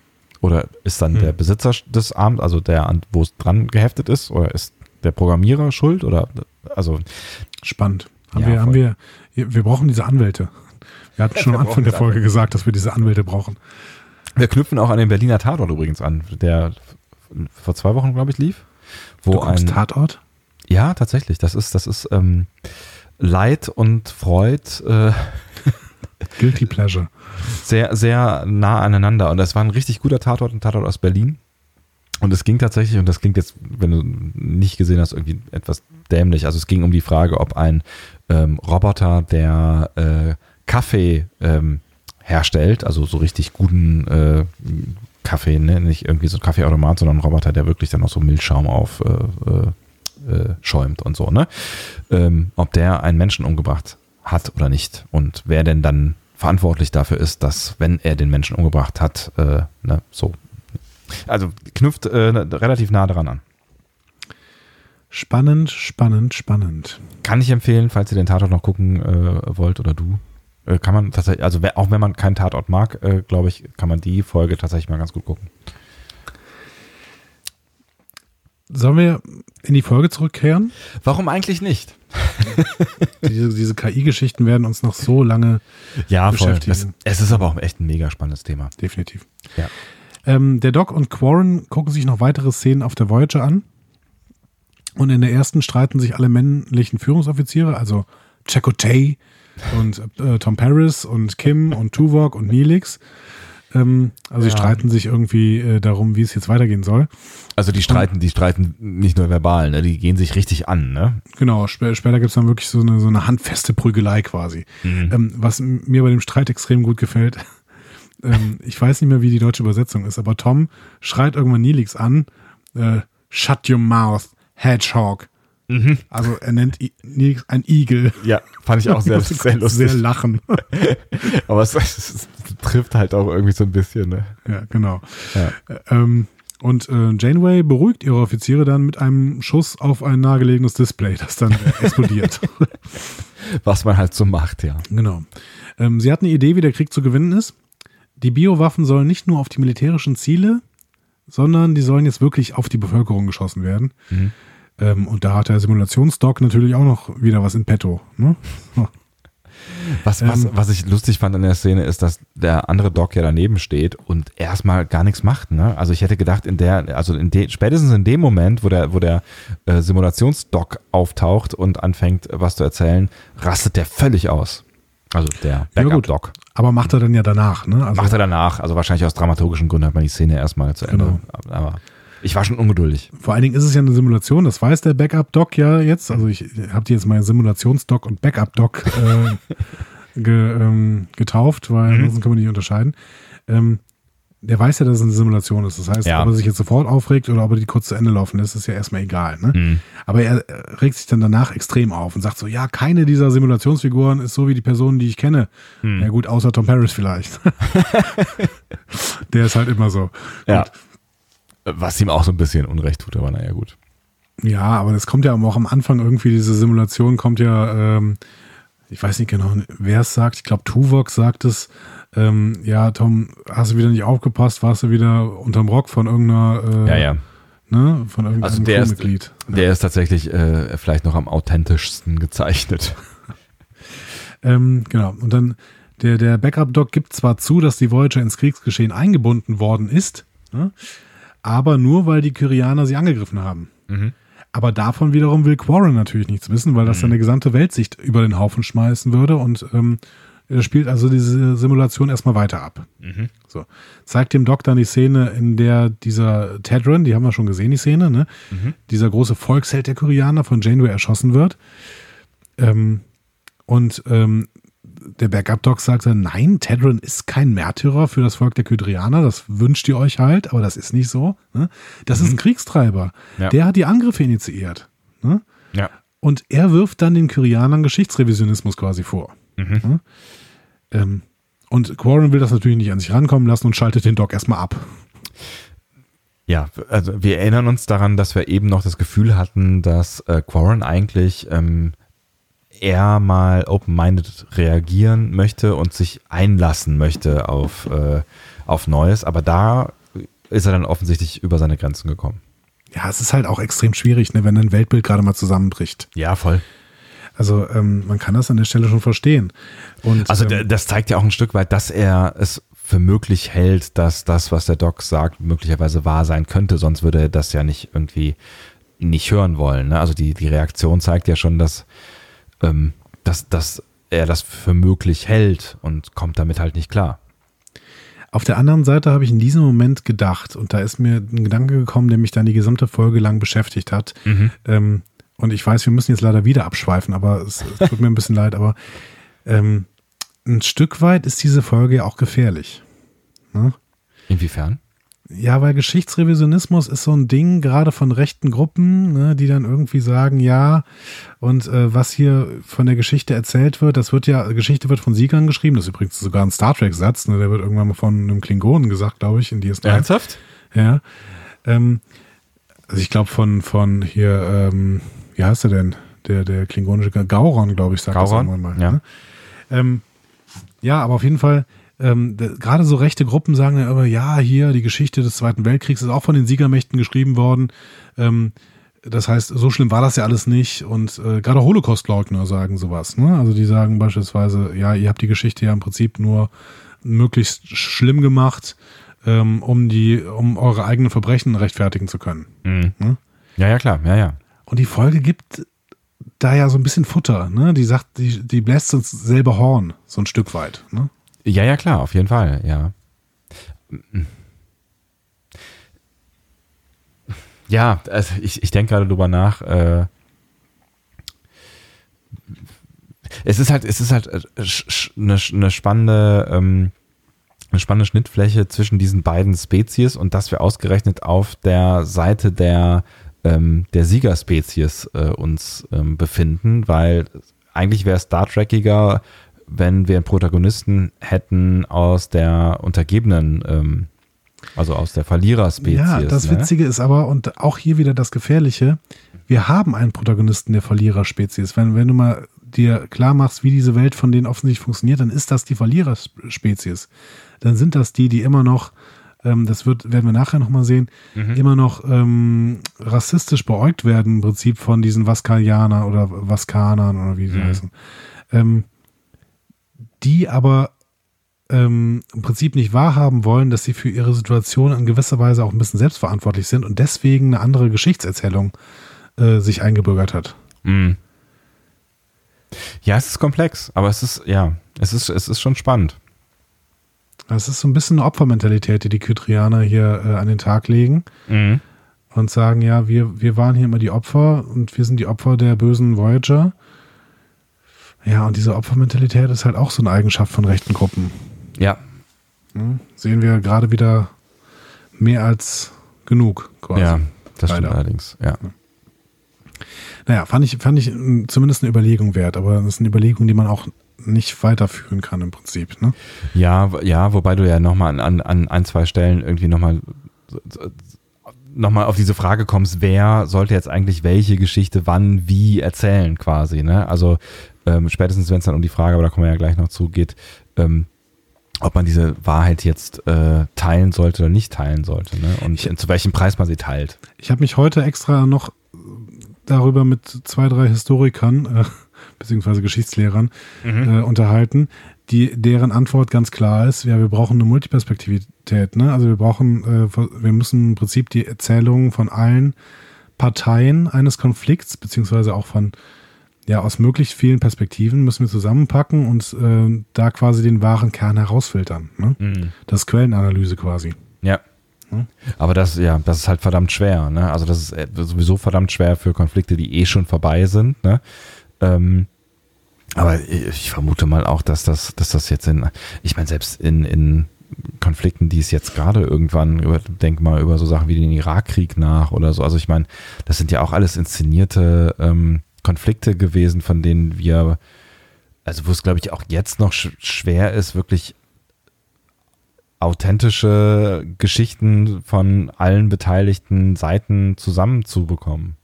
Oder ist dann hm. der Besitzer des Arms, also der, wo es dran geheftet ist, oder ist der Programmierer schuld? Oder also spannend. Haben, ja, wir, haben wir, wir brauchen diese Anwälte. Wir hatten *laughs* schon am Anfang der Folge gesagt, dass wir diese Anwälte brauchen. Wir knüpfen auch an den Berliner Tatort übrigens an, der vor zwei Wochen, glaube ich, lief wo du ein Tatort? Ja, tatsächlich. Das ist, das ist ähm, Leid und Freud. Äh, *laughs* Guilty Pleasure. Sehr, sehr nah aneinander. Und das war ein richtig guter Tatort, ein Tatort aus Berlin. Und es ging tatsächlich, und das klingt jetzt, wenn du nicht gesehen hast, irgendwie etwas dämlich. Also es ging um die Frage, ob ein ähm, Roboter, der äh, Kaffee ähm, herstellt, also so richtig guten äh, Kaffee, ne? nicht irgendwie so ein Kaffeeautomat, sondern ein Roboter, der wirklich dann auch so Milchschaum auf äh, äh, äh, schäumt und so, ne? Ähm, ob der einen Menschen umgebracht hat oder nicht und wer denn dann verantwortlich dafür ist, dass, wenn er den Menschen umgebracht hat, äh, ne, so. Also knüpft äh, relativ nah daran an. Spannend, spannend, spannend. Kann ich empfehlen, falls ihr den Tatort noch gucken wollt oder du. Äh, kann man tatsächlich, also auch wenn man keinen Tatort mag, äh, glaube ich, kann man die Folge tatsächlich mal ganz gut gucken. Sollen wir in die Folge zurückkehren? Warum eigentlich nicht? *laughs* diese, diese KI-Geschichten werden uns noch so lange ja, beschäftigen. Voll. Es, es ist aber auch echt ein mega spannendes Thema. Definitiv. Ja. Ähm, der Doc und Quarren gucken sich noch weitere Szenen auf der Voyager an. Und in der ersten streiten sich alle männlichen Führungsoffiziere, also Chakotay und äh, Tom Paris und Kim und Tuvok und Neelix. Ähm, also ja. sie streiten sich irgendwie äh, darum, wie es jetzt weitergehen soll. Also die streiten, die streiten nicht nur verbal, ne? die gehen sich richtig an, ne? Genau, sp später gibt es dann wirklich so eine, so eine handfeste Prügelei quasi. Mhm. Ähm, was mir bei dem Streit extrem gut gefällt, *laughs* ähm, ich weiß nicht mehr, wie die deutsche Übersetzung ist, aber Tom schreit irgendwann Neelix an, äh, shut your mouth, Hedgehog. Mhm. Also er nennt ein Igel. Ja, fand ich auch sehr, *laughs* sehr lustig. Sehr lachen. *laughs* aber es, es, trifft halt auch irgendwie so ein bisschen, ne? Ja, genau. Ja. Ähm, und äh, Janeway beruhigt ihre Offiziere dann mit einem Schuss auf ein nahegelegenes Display, das dann *laughs* explodiert. Was man halt so macht, ja. Genau. Ähm, sie hat eine Idee, wie der Krieg zu gewinnen ist. Die Biowaffen sollen nicht nur auf die militärischen Ziele, sondern die sollen jetzt wirklich auf die Bevölkerung geschossen werden. Mhm. Ähm, und da hat der Simulationsdoc natürlich auch noch wieder was in petto. Ne? *laughs* Was, was, ähm, was ich lustig fand an der Szene ist, dass der andere Doc ja daneben steht und erstmal gar nichts macht. Ne? Also ich hätte gedacht, in der, also in de, spätestens in dem Moment, wo der, wo der äh, Simulationsdoc auftaucht und anfängt, was zu erzählen, rastet der völlig aus. Also der Backup-Doc. Ja aber macht er dann ja danach, ne? Also macht er danach, also wahrscheinlich aus dramaturgischen Gründen hat man die Szene erstmal zu Ende. Genau. Aber ich war schon ungeduldig. Vor allen Dingen ist es ja eine Simulation, das weiß der Backup-Doc ja jetzt. Also ich habe die jetzt mal Simulations-Doc und Backup-Doc äh, *laughs* ge, ähm, getauft, weil mhm. ansonsten kann man nicht unterscheiden. Ähm, der weiß ja, dass es eine Simulation ist. Das heißt, ja. ob er sich jetzt sofort aufregt oder ob er die kurz zu Ende laufen lässt, ist ja erstmal egal. Ne? Mhm. Aber er regt sich dann danach extrem auf und sagt so, ja, keine dieser Simulationsfiguren ist so wie die Personen, die ich kenne. Mhm. Ja gut, außer Tom Paris vielleicht. *laughs* Der ist halt immer so. Ja. Und was ihm auch so ein bisschen Unrecht tut, aber naja, gut. Ja, aber das kommt ja auch am Anfang irgendwie, diese Simulation kommt ja, ähm, ich weiß nicht genau, wer es sagt, ich glaube Tuvok sagt es, ähm, ja, Tom, hast du wieder nicht aufgepasst, warst du wieder unterm Rock von irgendeiner, äh, ja, ja. Ne, von irgendeinem also der ist, der ist tatsächlich äh, vielleicht noch am authentischsten gezeichnet. *laughs* ähm, genau, und dann der, der Backup-Doc gibt zwar zu, dass die Voyager ins Kriegsgeschehen eingebunden worden ist, ne, aber nur, weil die Kyrianer sie angegriffen haben. Mhm. Aber davon wiederum will Quarren natürlich nichts wissen, weil das mhm. seine gesamte Weltsicht über den Haufen schmeißen würde und ähm, er spielt also diese Simulation erstmal weiter ab. Mhm. So. Zeigt dem Doc dann die Szene, in der dieser Tedron, die haben wir schon gesehen, die Szene, ne? Mhm. Dieser große Volksheld der Koreaner von Janeway erschossen wird. Ähm, und ähm, der Backup-Doc sagte, nein, Tedron ist kein Märtyrer für das Volk der Kydrianer, das wünscht ihr euch halt, aber das ist nicht so. Ne? Das mhm. ist ein Kriegstreiber. Ja. Der hat die Angriffe initiiert. Ne? Ja. Und er wirft dann den Kyrianern Geschichtsrevisionismus quasi vor. Mhm. Ne? Ähm, und Quarren will das natürlich nicht an sich rankommen lassen und schaltet den Doc erstmal ab. Ja, also wir erinnern uns daran, dass wir eben noch das Gefühl hatten, dass äh, Quarren eigentlich ähm, er mal open-minded reagieren möchte und sich einlassen möchte auf, äh, auf Neues. Aber da ist er dann offensichtlich über seine Grenzen gekommen. Ja, es ist halt auch extrem schwierig, ne, wenn ein Weltbild gerade mal zusammenbricht. Ja, voll. Also ähm, man kann das an der Stelle schon verstehen. Und, also ähm, das zeigt ja auch ein Stück weit, dass er es für möglich hält, dass das, was der Doc sagt, möglicherweise wahr sein könnte. Sonst würde er das ja nicht irgendwie nicht hören wollen. Ne? Also die, die Reaktion zeigt ja schon, dass ähm, dass, dass er das für möglich hält und kommt damit halt nicht klar. Auf der anderen Seite habe ich in diesem Moment gedacht, und da ist mir ein Gedanke gekommen, der mich dann die gesamte Folge lang beschäftigt hat. Mhm. Ähm, und ich weiß, wir müssen jetzt leider wieder abschweifen, aber es, es tut mir ein bisschen *laughs* leid, aber ähm, ein Stück weit ist diese Folge ja auch gefährlich. Ne? Inwiefern? Ja, weil Geschichtsrevisionismus ist so ein Ding, gerade von rechten Gruppen, ne, die dann irgendwie sagen, ja, und äh, was hier von der Geschichte erzählt wird, das wird ja, Geschichte wird von Siegern geschrieben, das ist übrigens sogar ein Star Trek-Satz, ne, der wird irgendwann mal von einem Klingonen gesagt, glaube ich, in DS3. Ernsthaft? Ja. Ähm, also ich glaube von, von hier, ähm, wie heißt er denn? Der, der klingonische Gauron, glaube ich, sagt Gauron? das irgendwann mal. Ja. Ne? Ähm, ja, aber auf jeden Fall, ähm, gerade so rechte Gruppen sagen ja immer, ja, hier, die Geschichte des Zweiten Weltkriegs ist auch von den Siegermächten geschrieben worden. Ähm, das heißt, so schlimm war das ja alles nicht. Und äh, gerade Holocaust-Leugner sagen sowas. Ne? Also die sagen beispielsweise, ja, ihr habt die Geschichte ja im Prinzip nur möglichst schlimm gemacht, ähm, um die, um eure eigenen Verbrechen rechtfertigen zu können. Mhm. Ne? Ja, ja, klar, ja, ja. Und die Folge gibt da ja so ein bisschen Futter, ne? Die sagt, die, die bläst uns selber Horn, so ein Stück weit, ne? Ja, ja, klar, auf jeden Fall, ja. Ja, also ich, ich denke gerade drüber nach. Äh, es ist halt, es ist halt eine, eine spannende, ähm, eine spannende Schnittfläche zwischen diesen beiden Spezies und dass wir ausgerechnet auf der Seite der, ähm, der Siegerspezies äh, uns ähm, befinden, weil eigentlich wäre Star Trekiger, wenn wir einen Protagonisten hätten aus der untergebenen, ähm, also aus der Verliererspezies. Ja, das ne? Witzige ist aber, und auch hier wieder das Gefährliche, wir haben einen Protagonisten der Verliererspezies. Wenn, wenn du mal dir klar machst, wie diese Welt von denen offensichtlich funktioniert, dann ist das die Verliererspezies. Dann sind das die, die immer noch, ähm, das wird, werden wir nachher nochmal sehen, Mhm. immer noch ähm, rassistisch beäugt werden, im Prinzip von diesen Vaskalianern oder Vaskanern oder wie sie Mhm. heißen. Ähm, die aber ähm, im Prinzip nicht wahrhaben wollen, dass sie für ihre Situation in gewisser Weise auch ein bisschen selbstverantwortlich sind und deswegen eine andere Geschichtserzählung äh, sich eingebürgert hat. Mhm. Ja, es ist komplex, aber es ist, ja, es ist, es ist schon spannend. Das ist so ein bisschen eine Opfermentalität, die die Kytrianer hier äh, an den Tag legen Mhm. und sagen, ja, wir, wir waren hier immer die Opfer und wir sind die Opfer der bösen Voyager. Ja, und diese Opfermentalität ist halt auch so eine Eigenschaft von rechten Gruppen. Ja, Ne? Sehen wir gerade wieder mehr als genug quasi. ja, das stimmt Leider. allerdings, ja. Naja, fand ich, fand ich zumindest eine Überlegung wert, aber das ist eine Überlegung, die man auch nicht weiterführen kann im Prinzip. Ne? Ja, ja, wobei du ja nochmal an, an, an ein, zwei Stellen irgendwie nochmal noch mal auf diese Frage kommst, wer sollte jetzt eigentlich welche Geschichte wann, wie erzählen quasi, ne? Also ähm, spätestens, wenn es dann um die Frage, aber da kommen wir ja gleich noch zu, geht, ähm, ob man diese Wahrheit jetzt äh, teilen sollte oder nicht teilen sollte, ne? Und zu welchem Preis man sie teilt. Ich habe mich heute extra noch darüber mit zwei, drei Historikern, äh, *laughs* beziehungsweise Geschichtslehrern, äh, unterhalten, die, deren Antwort ganz klar ist, ja, wir brauchen eine Multiperspektivität, ne? Also wir brauchen, äh, wir müssen im Prinzip die Erzählungen von allen Parteien eines Konflikts, beziehungsweise auch von, ja, aus möglichst vielen Perspektiven müssen wir zusammenpacken und äh, da quasi den wahren Kern herausfiltern. Ne? Das ist Quellenanalyse quasi. Ja. Aber das, ja, das ist halt verdammt schwer, ne? Also das ist äh, sowieso verdammt schwer für Konflikte, die eh schon vorbei sind, ne? Ähm, aber ich vermute mal auch, dass das, dass das jetzt in, ich meine, selbst in, in Konflikten, die es jetzt gerade irgendwann, über, denk mal über so Sachen wie den Irakkrieg nach oder so, also ich meine, das sind ja auch alles inszenierte ähm, Konflikte gewesen, von denen wir, also wo es glaube ich auch jetzt noch sch schwer ist, wirklich authentische Geschichten von allen beteiligten Seiten zusammenzubekommen.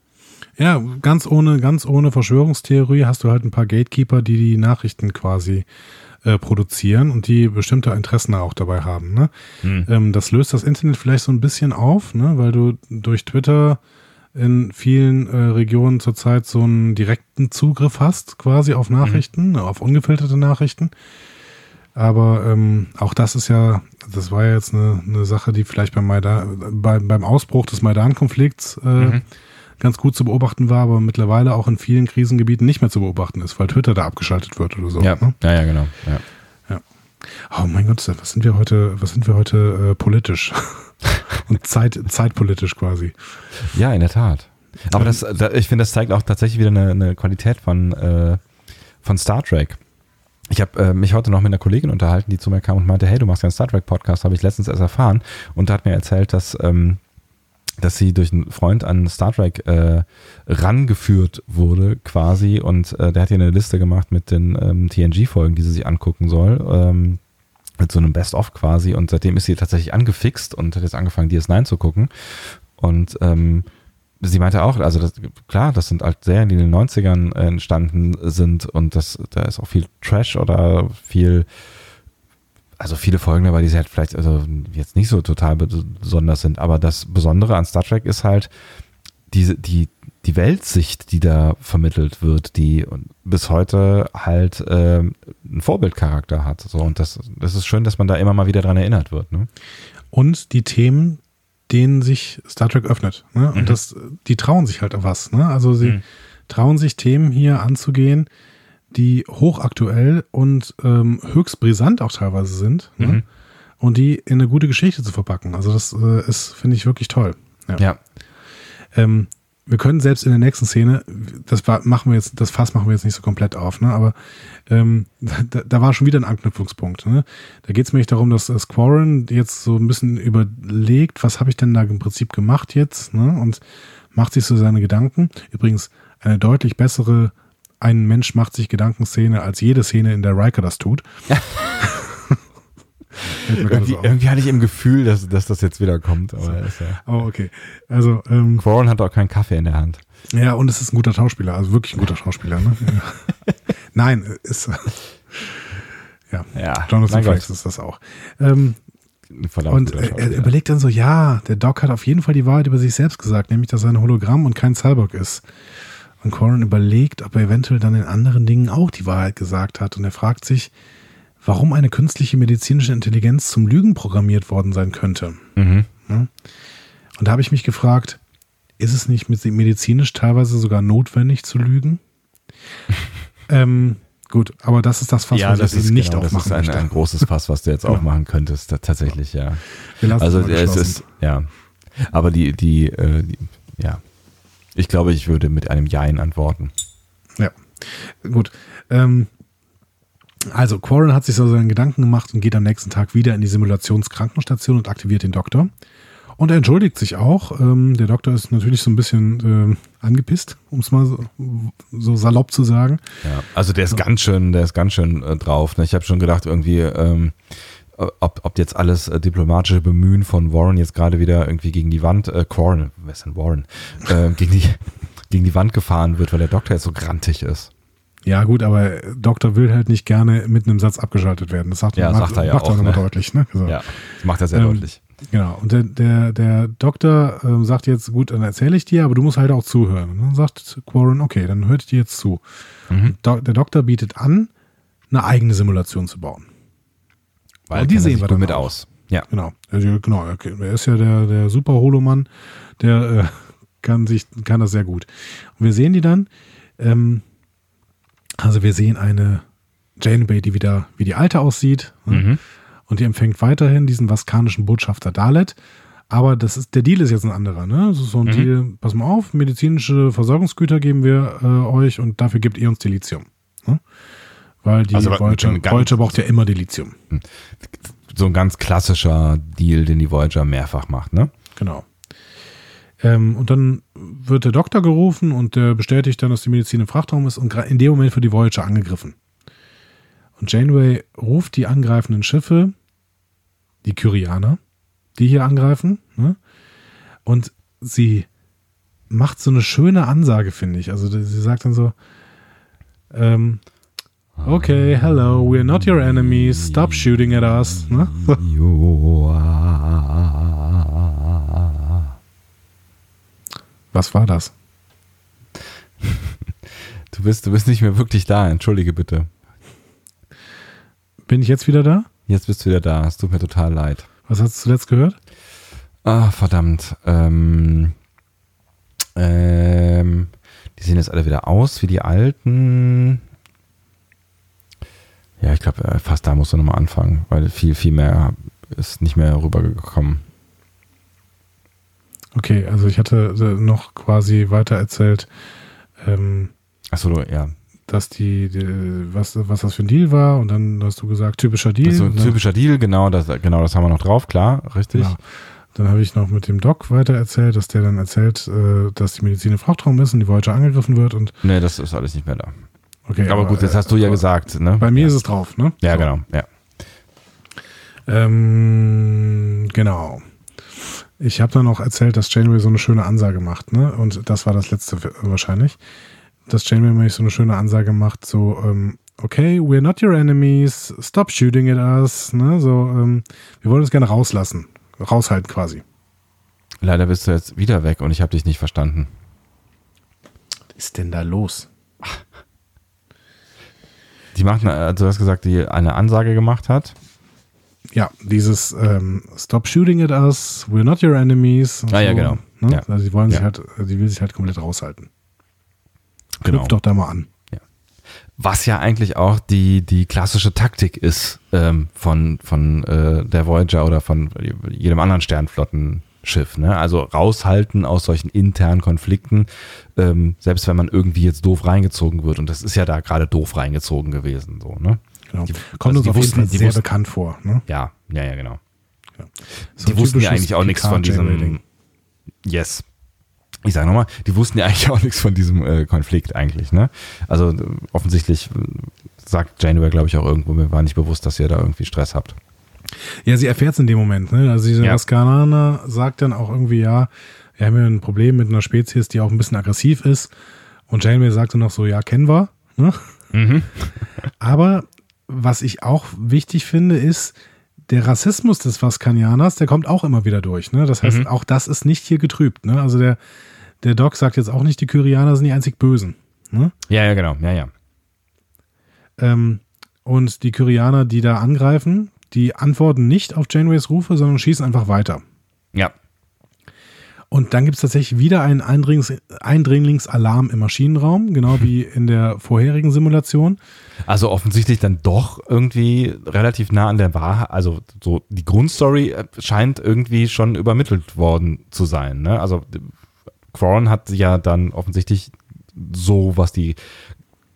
Ja, ganz ohne, ganz ohne Verschwörungstheorie hast du halt ein paar Gatekeeper, die die Nachrichten quasi äh, produzieren und die bestimmte Interessen auch dabei haben. Ne? Ähm, das löst das Internet vielleicht so ein bisschen auf, ne? weil du durch Twitter in vielen äh, Regionen zurzeit so einen direkten Zugriff hast, quasi auf Nachrichten, auf ungefilterte Nachrichten. Aber ähm, auch das ist ja, das war ja jetzt eine, eine Sache, die vielleicht beim, Maidan, bei, beim Ausbruch des Maidan-Konflikts äh, ganz gut zu beobachten war, aber mittlerweile auch in vielen Krisengebieten nicht mehr zu beobachten ist, weil Twitter da abgeschaltet wird oder so. Ja, Ne? ja, ja, genau. Ja. Oh mein Gott, was sind wir heute, was sind wir heute äh, politisch? *laughs* Und zeit, zeitpolitisch quasi. Ja, in der Tat. Aber das, da, ich finde, das zeigt auch tatsächlich wieder eine, eine Qualität von, äh, von Star Trek. ich habe äh, mich heute noch mit einer Kollegin unterhalten, die zu mir kam und meinte, hey, du machst ja einen Star Trek Podcast, habe ich letztens erst erfahren und hat mir erzählt, dass ähm, dass sie durch einen Freund an Star Trek äh, rangeführt wurde quasi und äh, der hat ihr eine Liste gemacht mit den ähm, TNG-Folgen, die sie sich angucken soll, ähm, mit so einem Best-of quasi und seitdem ist sie tatsächlich angefixt und hat jetzt angefangen, DS9 zu gucken und ähm, sie meinte auch, also das, klar, das sind halt Serien, die in den 90ern entstanden sind und das, da ist auch viel Trash oder viel, also viele Folgen dabei, die halt vielleicht also jetzt nicht so total besonders sind, aber das Besondere an Star Trek ist halt diese, die, die Weltsicht, die da vermittelt wird, die bis heute halt äh, einen Vorbildcharakter hat. So, und das, das ist schön, dass man da immer mal wieder dran erinnert wird. Ne? Und die Themen, denen sich Star Trek öffnet. Ne? Und mhm. das, die trauen sich halt was. Ne? Also sie mhm. trauen sich Themen hier anzugehen, die hochaktuell und ähm, höchst brisant auch teilweise sind. Ne? Mhm. Ne? Und die in eine gute Geschichte zu verpacken. Also das äh, ist, finde ich, wirklich toll. Ja. ja. Ähm, wir können selbst in der nächsten Szene, das machen wir jetzt, das Fass machen wir jetzt nicht so komplett auf, ne? aber ähm, *laughs* da, da, war schon wieder ein Anknüpfungspunkt. Ne? Da geht es nämlich darum, dass äh, Squarren jetzt so ein bisschen überlegt, was habe ich denn da im Prinzip gemacht jetzt ne? und macht sich so seine Gedanken. Übrigens eine deutlich bessere ein Mensch macht sich Gedankenszene als jede Szene, in der Riker das tut. *laughs* irgendwie, so irgendwie, hatte ich im Gefühl, dass, dass das jetzt wieder kommt. Aber so. ja. Oh, okay. Also, ähm, Quarren hat auch keinen Kaffee in der Hand. Ja, und es ist ein guter Schauspieler, also wirklich ein guter Schauspieler. Ne? *laughs* Nein, ist. ja, ja Jonathan Frakes ist das auch. Ähm, und er überlegt dann so, ja, der Doc hat auf jeden Fall die Wahrheit über sich selbst gesagt, nämlich, dass er ein Hologramm und kein Cyborg ist. Und Corin überlegt, ob er eventuell dann in anderen Dingen auch die Wahrheit gesagt hat. Und er fragt sich, warum eine künstliche medizinische Intelligenz zum Lügen programmiert worden sein könnte. Mhm. Und da habe ich mich gefragt, ist es nicht medizinisch teilweise sogar notwendig zu lügen? *laughs* ähm, gut, aber das ist das Fass, ja, was das ich ist, nicht genau, aufmachen Das ist ein, ein, großes Fass, was du jetzt genau. aufmachen könntest, tatsächlich, ja. also es ist, ja. Aber die, die, äh, die, ja. Ich glaube, ich würde mit einem Jein antworten. Ja, gut. Ähm, also, Quarren hat sich so seinen Gedanken gemacht und geht am nächsten Tag wieder in die Simulationskrankenstation und aktiviert den Doktor. Und er entschuldigt sich auch. Ähm, der Doktor ist natürlich so ein bisschen äh, angepisst, um es mal so, so, salopp zu sagen. Ja, also der ist ganz schön, der ist ganz schön äh, drauf. Ne? Ich habe schon gedacht, irgendwie, ähm, ob, ob jetzt alles äh, diplomatische Bemühen von Warren jetzt gerade wieder irgendwie gegen die Wand, äh, Warren, wer ist denn Warren, *laughs* äh, gegen, die, gegen die Wand gefahren wird, weil der Doktor jetzt so grantig ist. Ja, gut, aber Doktor will halt nicht gerne mit einem Satz abgeschaltet werden. Das sagt, ja, macht, sagt er ja macht auch. Er ne? deutlich, ne? So. Ja, das macht er sehr ähm, deutlich. Genau. Und der, der, der Doktor ähm, sagt jetzt, gut, dann erzähle ich dir, aber du musst halt auch zuhören. Und dann sagt Quarren, okay, dann hört dir jetzt zu. Mhm. Do der Doktor bietet an, eine eigene Simulation zu bauen. Weil die sehen wir damit aus. Ja. Genau. Also, genau. Er ist ja der, der super Holomann, der äh, *laughs* kann sich, kann das sehr gut. Und wir sehen die dann, ähm, also wir sehen eine Janeway, die wieder wie die alte aussieht. Ne? Mhm. Und die empfängt weiterhin diesen vaskanischen Botschafter Dalet. Aber das ist, der Deal ist jetzt ein anderer, ne? Das ist so ein mhm. Deal, pass mal auf, medizinische Versorgungsgüter geben wir äh, euch und dafür gebt ihr uns Dilithium. Ne? Weil die also, Voyager, Voyager braucht ja immer Dilithium. Hm. So ein ganz klassischer Deal, den die Voyager mehrfach macht, ne? Genau. Ähm, und dann wird der Doktor gerufen und der bestätigt dann, dass die Medizin im Frachtraum ist und in dem Moment wird die Voyager angegriffen. Und Janeway ruft die angreifenden Schiffe, die Kyrianer, die hier angreifen, ne? und sie macht so eine schöne Ansage, finde ich. Also sie sagt dann so, ähm, okay, hello, we're not your enemies, stop shooting at us. Ne? *laughs* Was war das? *laughs* Du bist, du bist nicht mehr wirklich da, entschuldige bitte. Bin ich jetzt wieder da? Jetzt bist du wieder da, es tut mir total leid. Was hast du zuletzt gehört? Ah, verdammt. Ähm, ähm, die sehen jetzt alle wieder aus wie die alten. Ja, ich glaube, äh, fast da musst du nochmal anfangen, weil viel, viel mehr ist nicht mehr rübergekommen. Okay, also ich hatte äh, noch quasi weiter erzählt. Ähm, Achso, ja. dass die, die, was, was das für ein Deal war und dann hast du gesagt, typischer Deal. So ein typischer Deal, genau das, genau das haben wir noch drauf, klar, richtig. Genau. Dann habe ich noch mit dem Doc weiter erzählt, dass der dann erzählt, äh, dass die Medizin im Frachtraum ist und die Voyager angegriffen wird und. Nee, das ist alles nicht mehr da. Okay. Aber, aber gut, das hast du ja gesagt, ne? Bei mir ja. ist es drauf, ne? Ja, so. genau, ja. Ähm, genau. Ich habe dann noch erzählt, dass Janeway so eine schöne Ansage macht, ne? Und das war das letzte wahrscheinlich. Dass Janeway nämlich so eine schöne Ansage macht, so, ähm, okay, we're not your enemies, stop shooting at us, ne? So, ähm, wir wollen uns gerne rauslassen. Raushalten quasi. Leider bist du jetzt wieder weg und ich habe dich nicht verstanden. Was ist denn da los? Die macht, also du hast gesagt, die eine Ansage gemacht hat ja, dieses ähm, Stop shooting at us, we're not your enemies. Ah, so, ja, genau. Ne? Ja. Also die wollen sich halt, die will sich halt komplett raushalten. Genau. Knüpft doch da mal an. Ja. Was ja eigentlich auch die, die klassische Taktik ist ähm, von, von äh, der Voyager oder von jedem anderen Sternflottenschiff. Ne? Also raushalten aus solchen internen Konflikten, ähm, selbst wenn man irgendwie jetzt doof reingezogen wird. Und das ist ja da gerade doof reingezogen gewesen. So, ne? Genau. Die, Kommt also uns auf wussten, jeden Fall sehr wussten, bekannt vor. Ne? Ja, ja, ja, genau. Ja. So die wussten ja eigentlich auch nichts von diesem. Yes. Ich sage nochmal, die wussten ja *laughs* eigentlich auch nichts von diesem äh, Konflikt eigentlich. Ne? Also offensichtlich äh, sagt Janeway, glaube ich, auch irgendwo, mir war nicht bewusst, dass ihr da irgendwie Stress habt. Ja, sie erfährt es in dem Moment. Ne? Also dieser ja. Raskanana sagt dann auch irgendwie, ja, wir haben ja ein Problem mit einer Spezies, die auch ein bisschen aggressiv ist. Und Janeway sagte noch so, ja, kennen wir. Ne? Mhm. *laughs* Aber was ich auch wichtig finde, ist, der Rassismus des Vaskanianers, der kommt auch immer wieder durch. Ne? Das heißt, mhm. auch das ist nicht hier getrübt. Ne? Also der, der Doc sagt jetzt auch nicht, die Kyrianer sind die einzig Bösen. Ne? Ja, ja, genau. Ja, ja. Ähm, und die Kyrianer, die da angreifen, die antworten nicht auf Janeways Rufe, sondern schießen einfach weiter. Ja. Und dann gibt es tatsächlich wieder einen Eindringlings Eindringlingsalarm im Maschinenraum, genau wie *laughs* in der vorherigen Simulation. Also offensichtlich dann doch irgendwie relativ nah an der Wahrheit. Also so die Grundstory äh, scheint irgendwie schon übermittelt worden zu sein. Ne? Also Quarren hat ja dann offensichtlich so, was die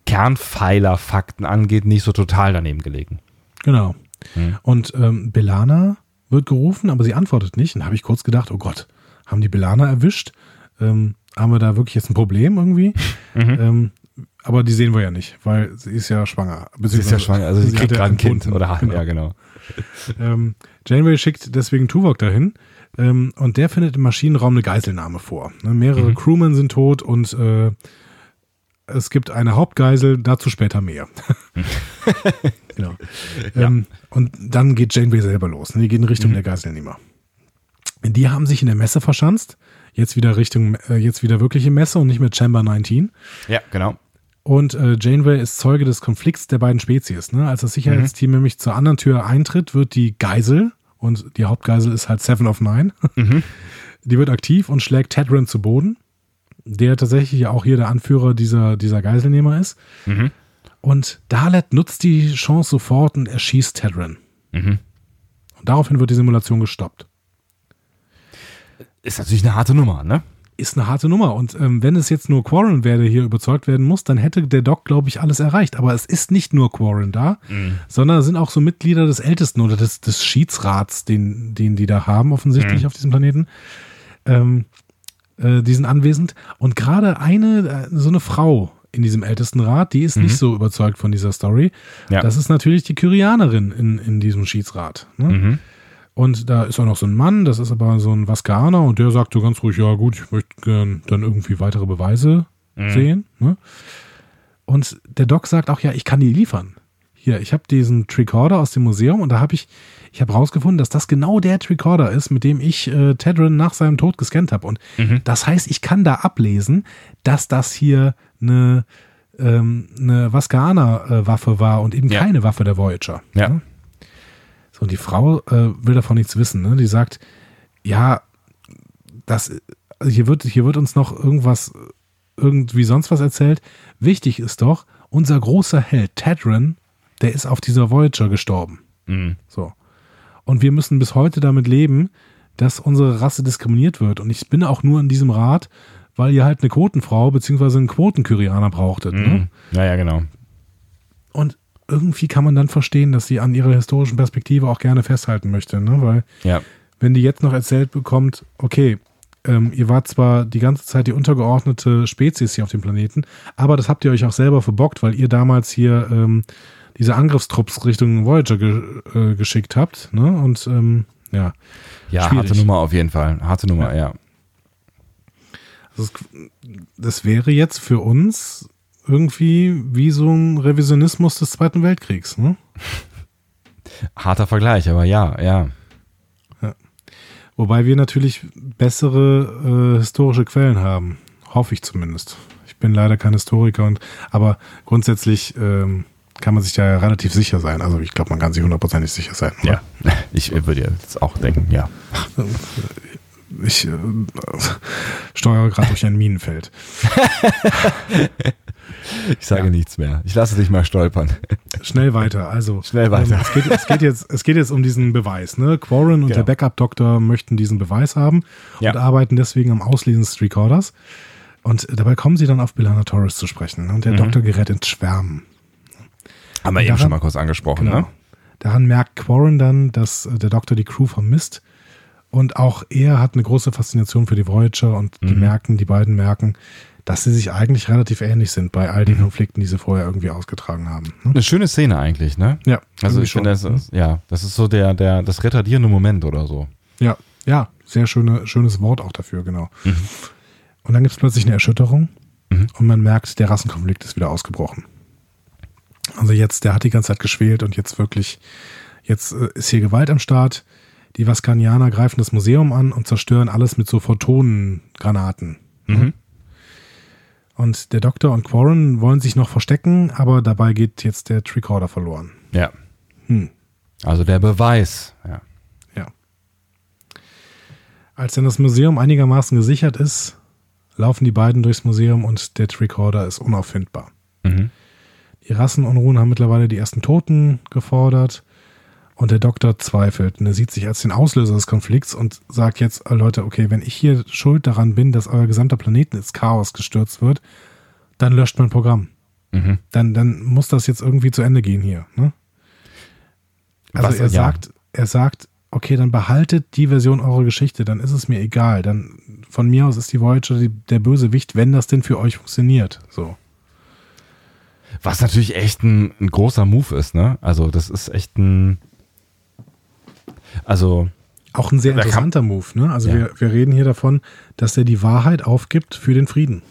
Kernpfeiler-Fakten angeht, nicht so total daneben gelegen. Genau. Hm. Und ähm, Belana wird gerufen, aber sie antwortet nicht. Und da habe ich kurz gedacht, oh Gott, haben die Belana erwischt. Ähm, haben wir da wirklich jetzt ein Problem irgendwie? *laughs* Mhm. Ähm, aber die sehen wir ja nicht, weil sie ist ja schwanger. Sie ist ja schwanger, also sie, sie kriegt gerade ein Kind. Oder, genau. Ja, genau. *laughs* Ähm, Janeway schickt deswegen Tuvok dahin ähm, und der findet im Maschinenraum eine Geiselnahme vor. Ne, mehrere mhm. Crewmen sind tot und äh, es gibt eine Hauptgeisel, dazu später mehr. *laughs* genau. *laughs* Ja. Ähm, und dann geht Janeway selber los. Ne? Die geht in Richtung mhm. der Geiselnehmer. Die haben sich in der Messe verschanzt. Jetzt wieder Richtung, äh, jetzt wieder wirkliche Messe und nicht mehr Chamber 19. Ja, genau. Und äh, Janeway ist Zeuge des Konflikts der beiden Spezies. Ne? Als das Sicherheitsteam mhm. nämlich zur anderen Tür eintritt, wird die Geisel, und die Hauptgeisel ist halt Seven of Nine, mhm. *laughs* die wird aktiv und schlägt Tedran zu Boden, der tatsächlich ja auch hier der Anführer dieser, dieser Geiselnehmer ist. Mhm. Und Dalet nutzt die Chance sofort und erschießt Tedran. Mhm. Und daraufhin wird die Simulation gestoppt. Ist natürlich eine harte Nummer, ne? Ist eine harte Nummer. Und ähm, wenn es jetzt nur Quarren wäre, der hier überzeugt werden muss, dann hätte der Doc, glaube ich, alles erreicht. Aber es ist nicht nur Quarren da, mhm. sondern es sind auch so Mitglieder des Ältesten oder des, des Schiedsrats, den, den die da haben, offensichtlich mhm. auf diesem Planeten. Ähm, äh, die sind anwesend. Und gerade eine, äh, so eine Frau in diesem Ältestenrat, die ist mhm. nicht so überzeugt von dieser Story. Ja. Das ist natürlich die Kyrianerin in, in diesem Schiedsrat. Ne? Mhm. Und da ist auch noch so ein Mann, das ist aber so ein Vaskaner und der sagt so ganz ruhig, ja gut, ich möchte gern dann irgendwie weitere Beweise mhm. sehen. Ne? Und der Doc sagt auch, ja, ich kann die liefern. Hier, ich habe diesen Tricorder aus dem Museum und da habe ich, ich habe rausgefunden, dass das genau der Tricorder ist, mit dem ich äh, Tedron nach seinem Tod gescannt habe. Und mhm. das heißt, ich kann da ablesen, dass das hier eine, ähm, eine Vaskaner-Waffe äh, war und eben ja. keine Waffe der Voyager. Ja. ja? und die Frau äh, will davon nichts wissen. Ne? Die sagt, ja, das, also hier, wird, hier wird uns noch irgendwas, irgendwie sonst was erzählt. Wichtig ist doch, unser großer Held, Tedran, der ist auf dieser Voyager gestorben. Mhm. So. Und wir müssen bis heute damit leben, dass unsere Rasse diskriminiert wird. Und ich bin auch nur in diesem Rat, weil ihr halt eine Quotenfrau beziehungsweise einen Quotenkyrianer brauchtet. Ne? Mhm. Ja, ja, genau. Und irgendwie kann man dann verstehen, dass sie an ihrer historischen Perspektive auch gerne festhalten möchte, ne? weil Ja. wenn die jetzt noch erzählt bekommt, okay, ähm, ihr wart zwar die ganze Zeit die untergeordnete Spezies hier auf dem Planeten, aber das habt ihr euch auch selber verbockt, weil ihr damals hier ähm, diese Angriffstrupps Richtung Voyager ge äh, geschickt habt. Ne? Und ähm, ja, Ja, Schwierig. harte Nummer auf jeden Fall. Harte Nummer, ja. das, das wäre jetzt für uns irgendwie wie so ein Revisionismus des Zweiten Weltkriegs. Ne? *laughs* Harter Vergleich, aber ja, ja. Wobei wir natürlich bessere äh, historische Quellen haben. Hoffe ich zumindest. Ich bin leider kein Historiker, und, aber grundsätzlich ähm, kann man sich da ja relativ sicher sein. Also ich glaube, man kann sich hundertprozentig sicher sein. oder? Ja. *laughs* Ich würde jetzt auch denken, ja. *laughs* Ich äh, steuere gerade durch ein Minenfeld. *laughs* Ich sage nichts mehr. Ich lasse dich mal stolpern. Schnell weiter. Also Schnell weiter. Ähm, es, geht, es, geht jetzt, es geht jetzt um diesen Beweis. Ne? Quarren und Genau. der Backup-Doktor möchten diesen Beweis haben Ja. und arbeiten deswegen am Auslesen des Recorders. Und dabei kommen sie dann auf Bilana Torres zu sprechen. ne? Und Mhm. der Doktor gerät ins Schwärmen. Haben wir eben Daran- schon mal kurz angesprochen, Genau. ne? Daran merkt Quarren dann, dass äh, der Doktor die Crew vermisst. Und auch er hat eine große Faszination für die Voyager und Mhm. die merken, die beiden merken, dass sie sich eigentlich relativ ähnlich sind bei all Mhm. den Konflikten, die sie vorher irgendwie ausgetragen haben. ne? Eine schöne Szene eigentlich, ne? Ja, Also ich finde, das ist, ja, das ist so der, der, das retardierende Moment oder so. Ja, ja, sehr schöne, schönes Wort auch dafür, genau. Mhm. Und dann gibt es plötzlich eine Erschütterung Mhm. und man merkt, der Rassenkonflikt ist wieder ausgebrochen. Also jetzt, der hat die ganze Zeit geschwelt und jetzt wirklich, jetzt äh, ist hier Gewalt am Start. Die Vaskanianer greifen das Museum an und zerstören alles mit so Photonengranaten. Mhm. Und der Doktor und Quarren wollen sich noch verstecken, aber dabei geht jetzt der Tricorder verloren. Ja. Hm. Also der Beweis. Ja. Ja. Als dann das Museum einigermaßen gesichert ist, laufen die beiden durchs Museum und der Tricorder ist unauffindbar. Mhm. Die Rassenunruhen haben mittlerweile die ersten Toten gefordert und der Doktor zweifelt und er sieht sich als den Auslöser des Konflikts und sagt jetzt, äh, Leute, okay, wenn ich hier schuld daran bin, dass euer gesamter Planeten ins Chaos gestürzt wird, dann löscht mein Programm. Mhm. Dann, dann muss das jetzt irgendwie zu Ende gehen hier. Ne? Also Was- er ja. sagt, er sagt, okay, dann behaltet die Version eurer Geschichte, dann ist es mir egal. Dann von mir aus ist die Voyager die, der Bösewicht, wenn das denn für euch funktioniert. So. Was natürlich echt ein, ein großer Move ist, ne? Also das ist echt ein, also Auch ein sehr Da kann- interessanter Move, ne? Also Ja. wir, wir reden hier davon, dass er die Wahrheit aufgibt für den Frieden.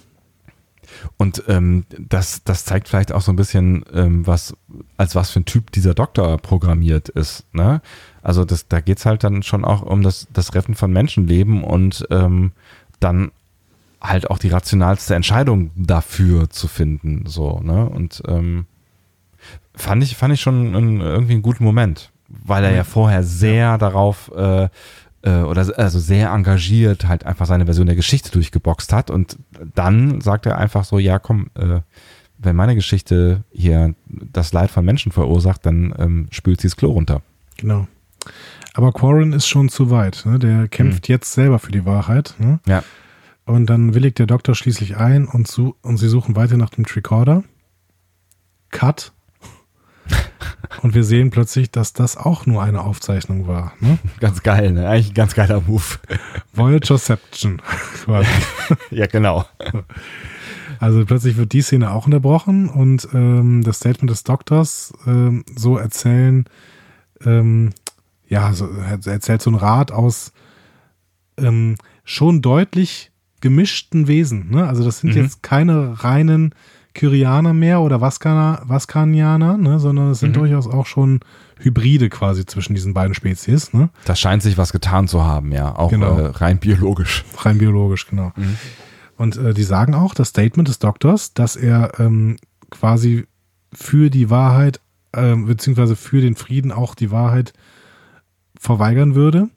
Und ähm, das, das zeigt vielleicht auch so ein bisschen, ähm, was, als was für ein Typ dieser Doktor programmiert ist. Ne? Also das, da geht's halt dann schon auch um das, das Retten von Menschenleben und ähm, dann halt auch die rationalste Entscheidung dafür zu finden. So, ne? Und ähm, fand ich, fand ich schon einen, irgendwie einen guten Moment, weil er ja vorher sehr darauf äh, äh, oder also sehr engagiert halt einfach seine Version der Geschichte durchgeboxt hat und dann sagt er einfach so, ja komm, äh, wenn meine Geschichte hier das Leid von Menschen verursacht, dann ähm, spült sie das Klo runter. Genau. Aber Quarren ist schon zu weit. Ne? Der kämpft jetzt selber für die Wahrheit. Ne? Ja. Und dann willigt der Doktor schließlich ein und, su und sie suchen weiter nach dem Tricorder. Cut. Und wir sehen plötzlich, dass das auch nur eine Aufzeichnung war. Ne? *laughs* Ganz geil, ne? Eigentlich ein ganz geiler Move. Voyagerception *laughs* quasi. ja, genau. Also plötzlich wird die Szene auch unterbrochen und ähm, das Statement des Doktors ähm, so erzählen, ähm, ja, so, er erzählt so ein Rat aus ähm, schon deutlich gemischten Wesen. Ne? Also das sind Mhm. jetzt keine reinen Kyrianer mehr oder Vaskana, Vaskanianer, ne? sondern es sind Mhm. durchaus auch schon Hybride quasi zwischen diesen beiden Spezies, ne? Da scheint sich was getan zu haben, ja. Auch Genau. äh, rein biologisch. rein biologisch, genau. Mhm. Und äh, die sagen auch, das Statement des Doktors, dass er ähm, quasi für die Wahrheit, ähm, beziehungsweise für den Frieden auch die Wahrheit verweigern würde.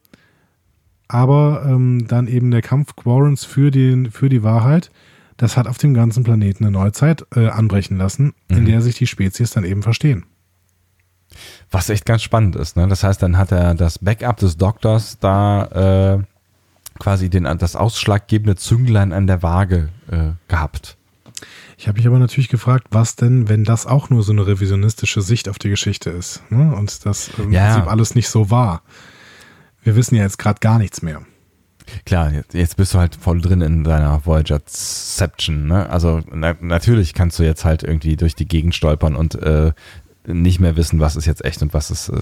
Aber ähm, dann eben der Kampf Quarrens für, den, für die Wahrheit, das hat auf dem ganzen Planeten eine neue Zeit äh, anbrechen lassen, in Mhm. der sich die Spezies dann eben verstehen. Was echt ganz spannend ist, ne? Das heißt, dann hat er das Backup des Doktors da äh, quasi den, das ausschlaggebende Zünglein an der Waage äh, gehabt. Ich habe mich aber natürlich gefragt, was denn, wenn das auch nur so eine revisionistische Sicht auf die Geschichte ist ne? und das im ja. Prinzip alles nicht so war. Wir wissen ja jetzt gerade gar nichts mehr. Klar, jetzt bist du halt voll drin in deiner Voyager-Ception. Ne? Also na, natürlich kannst du jetzt halt irgendwie durch die Gegend stolpern und äh, nicht mehr wissen, was ist jetzt echt und was ist äh,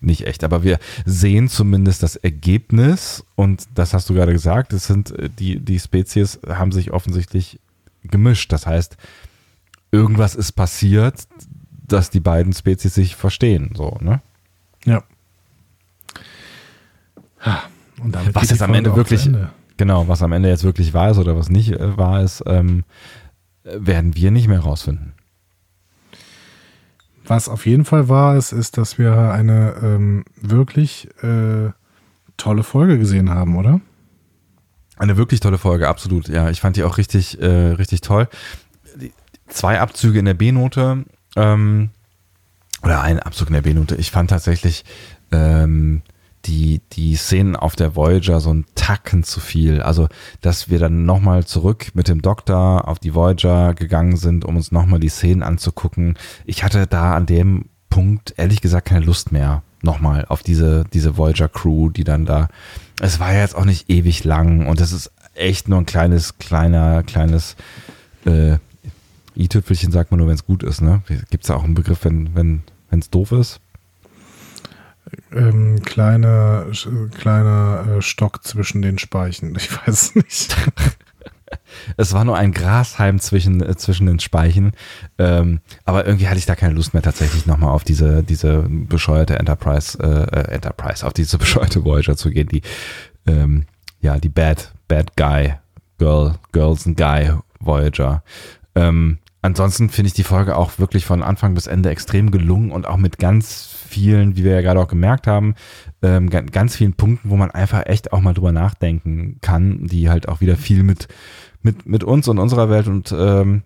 nicht echt. Aber wir sehen zumindest das Ergebnis und das hast du gerade gesagt, es sind äh, die, die Spezies haben sich offensichtlich gemischt. Das heißt, irgendwas ist passiert, dass die beiden Spezies sich verstehen. So, ne? Ja. Was jetzt am Ende wirklich, Ende. genau, was am Ende jetzt wirklich wahr ist oder was nicht äh, wahr ist, ähm, werden wir nicht mehr rausfinden. Was auf jeden Fall wahr ist, ist, dass wir eine ähm, wirklich äh, tolle Folge gesehen haben, oder? Eine wirklich tolle Folge, absolut. Ja, ich fand die auch richtig, äh, richtig toll. Die, zwei Abzüge in der B-Note ähm, oder ein Abzug in der B-Note. Ich fand tatsächlich ähm, die, die Szenen auf der Voyager so ein Tacken zu viel. Also, dass wir dann nochmal zurück mit dem Doktor auf die Voyager gegangen sind, um uns nochmal die Szenen anzugucken. Ich hatte da an dem Punkt ehrlich gesagt keine Lust mehr nochmal auf diese, diese Voyager Crew, die dann da, es war ja jetzt auch nicht ewig lang und es ist echt nur ein kleines, kleiner, kleines, äh, i-Tüpfelchen sagt man nur, wenn es gut ist, ne? Gibt es da auch einen Begriff, wenn, wenn, wenn es doof ist? Ähm, kleine, kleiner äh, Stock zwischen den Speichen. Ich weiß nicht. *laughs* es war nur ein Grashalm zwischen, äh, zwischen den Speichen. Ähm, aber irgendwie hatte ich da keine Lust mehr, tatsächlich nochmal auf diese, diese bescheuerte Enterprise, äh, äh, Enterprise, auf diese *laughs* bescheuerte Voyager zu gehen, die, ähm, ja, die Bad, Bad Guy, Girl, Girls and Guy Voyager. Ähm, ansonsten finde ich die Folge auch wirklich von Anfang bis Ende extrem gelungen und auch mit ganz vielen, wie wir ja gerade auch gemerkt haben, ähm, ganz vielen Punkten, wo man einfach echt auch mal drüber nachdenken kann, die halt auch wieder viel mit, mit, mit uns und unserer Welt und ähm,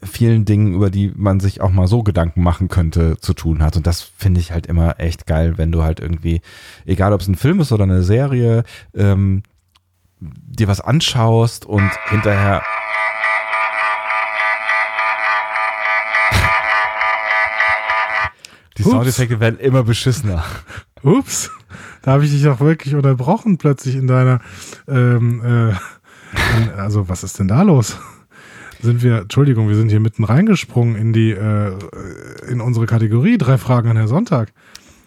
vielen Dingen, über die man sich auch mal so Gedanken machen könnte, zu tun hat. Und das finde ich halt immer echt geil, wenn du halt irgendwie, egal ob es ein Film ist oder eine Serie, ähm, dir was anschaust und hinterher Die Ups. Soundeffekte werden immer beschissener. *laughs* Ups, da habe ich dich auch wirklich unterbrochen plötzlich in deiner. Ähm, äh, in, also was ist denn da los? Sind wir, Entschuldigung, wir sind hier mitten reingesprungen in die, äh, in unsere Kategorie drei Fragen an Herr Sonntag.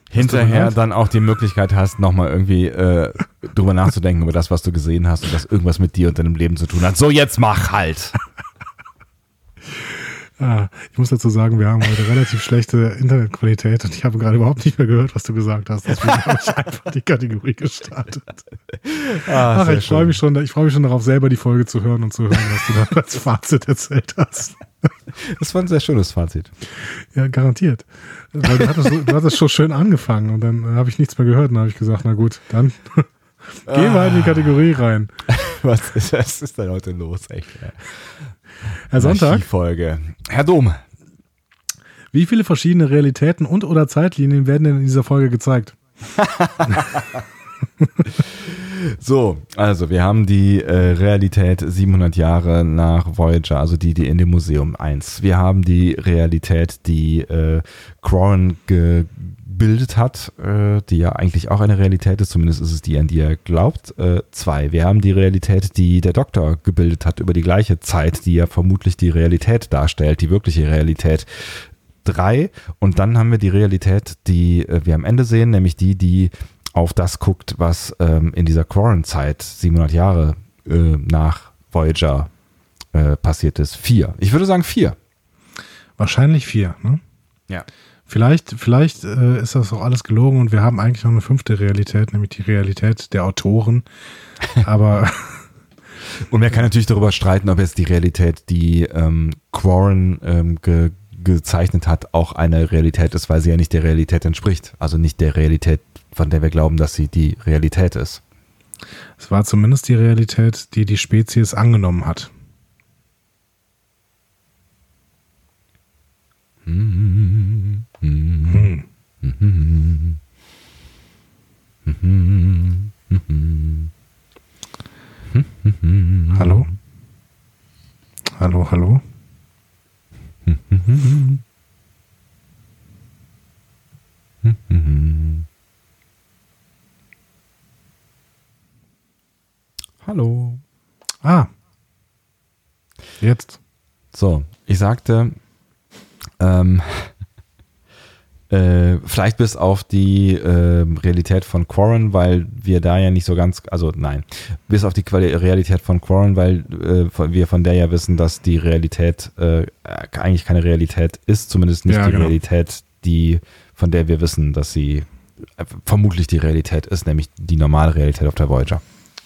Hinterher dann auch die Möglichkeit hast, nochmal irgendwie äh, drüber nachzudenken über das, was du gesehen hast und das irgendwas mit dir und deinem Leben zu tun hat. So, jetzt mach halt. *laughs* Ah, ich muss dazu sagen, wir haben heute relativ schlechte Internetqualität und ich habe gerade überhaupt nicht mehr gehört, was du gesagt hast. Deswegen habe ich einfach die Kategorie gestartet. Ah, Ach, ich freue mich schon, ich freue mich schon darauf, selber die Folge zu hören und zu hören, was du da *laughs* als Fazit erzählt hast. Das war ein sehr schönes Fazit. Ja, garantiert. Weil du hattest, du hattest schon schön angefangen und dann habe ich nichts mehr gehört und dann habe ich gesagt, na gut, dann gehen wir in die Kategorie rein. *laughs* Was ist, was ist denn heute los, echt? Herr Sonntag. Folge. Herr Dom. Wie viele verschiedene Realitäten und oder Zeitlinien werden denn in dieser Folge gezeigt? *laughs* so, also wir haben die äh, Realität 700 Jahre nach Voyager, also die, die in dem Museum 1. Wir haben die Realität, die äh, Quarren ge gebildet hat, äh, die ja eigentlich auch eine Realität ist, zumindest ist es die, an die er glaubt. Äh, zwei, wir haben die Realität, die der Doktor gebildet hat über die gleiche Zeit, die ja vermutlich die Realität darstellt, die wirkliche Realität. Drei, und dann haben wir die Realität, die äh, wir am Ende sehen, nämlich die, die auf das guckt, was ähm, in dieser Quarren-Zeit, 700 Jahre äh, nach Voyager äh, passiert ist. Vier. Ich würde sagen vier. Wahrscheinlich vier, ne? Ja. Vielleicht, vielleicht äh, ist das auch alles gelogen und wir haben eigentlich noch eine fünfte Realität, nämlich die Realität der Autoren. *laughs* Aber und man kann natürlich darüber streiten, ob jetzt die Realität, die ähm, Quarren ähm, ge gezeichnet hat, auch eine Realität ist, weil sie ja nicht der Realität entspricht. Also nicht der Realität, von der wir glauben, dass sie die Realität ist. Es war zumindest die Realität, die die Spezies angenommen hat. Hallo? Hallo, hallo? Hallo. Ah. Jetzt. So, ich sagte, ähm, *laughs* äh, vielleicht bis auf die äh, Realität von Quarren, weil wir da ja nicht so ganz, also nein, bis auf die Quali Realität von Quarren, weil äh, wir von der ja wissen, dass die Realität äh, eigentlich keine Realität ist, zumindest nicht ja, die genau. Realität, die von der wir wissen, dass sie äh, vermutlich die Realität ist, nämlich die normale Realität auf der Voyager.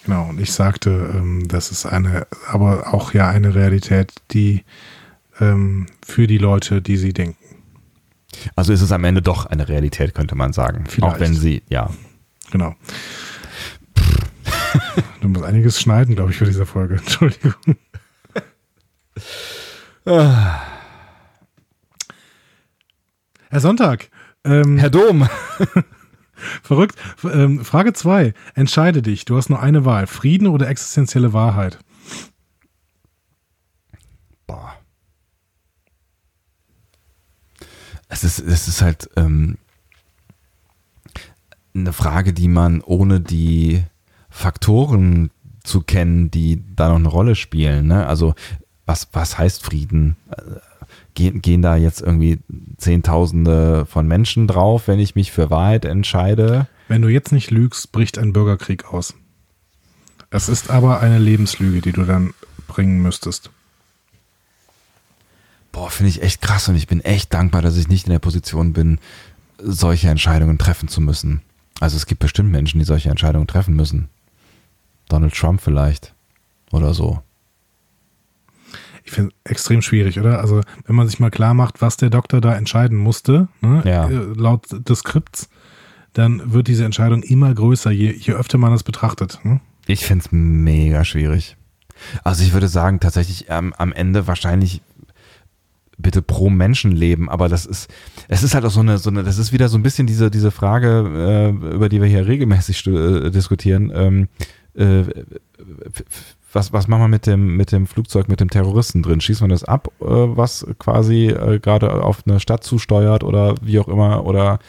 Genau, und ich sagte, ähm, das ist eine, aber auch ja eine Realität, die ähm, für die Leute, die sie denken. Also ist es am Ende doch eine Realität, könnte man sagen. Vielleicht. Auch wenn sie, ja. Genau. *laughs* du musst einiges schneiden, glaube ich, für diese Folge. *laughs* Entschuldigung. Herr Sonntag. Ähm, Herr Dom. *laughs* Verrückt. Ähm, Frage 2. Entscheide dich. Du hast nur eine Wahl. Frieden oder existenzielle Wahrheit? Es ist, es ist halt ähm, eine Frage, die man ohne die Faktoren zu kennen, die da noch eine Rolle spielen. Ne? Also was, was heißt Frieden? Gehen, gehen da jetzt irgendwie Zehntausende von Menschen drauf, wenn ich mich für Wahrheit entscheide? Wenn du jetzt nicht lügst, bricht ein Bürgerkrieg aus. Es ist aber eine Lebenslüge, die du dann bringen müsstest. Boah, finde ich echt krass und ich bin echt dankbar, dass ich nicht in der Position bin, solche Entscheidungen treffen zu müssen. Also es gibt bestimmt Menschen, die solche Entscheidungen treffen müssen. Donald Trump vielleicht oder so. Ich finde extrem schwierig, oder? Also wenn man sich mal klar macht, was der Doktor da entscheiden musste, ne, ja. Äh, laut des Skripts, dann wird diese Entscheidung immer größer, je, je öfter man es betrachtet. Ne? Ich finde es mega schwierig. Also ich würde sagen, tatsächlich ähm, am Ende wahrscheinlich bitte pro Menschenleben, aber das ist, es ist halt auch so eine, so eine, das ist wieder so ein bisschen diese, diese Frage, äh, über die wir hier regelmäßig äh, diskutieren. Ähm, äh, was, was machen wir mit dem, mit dem Flugzeug, mit dem Terroristen drin? Schießt man das ab, äh, was quasi äh, gerade auf eine Stadt zusteuert oder wie auch immer, oder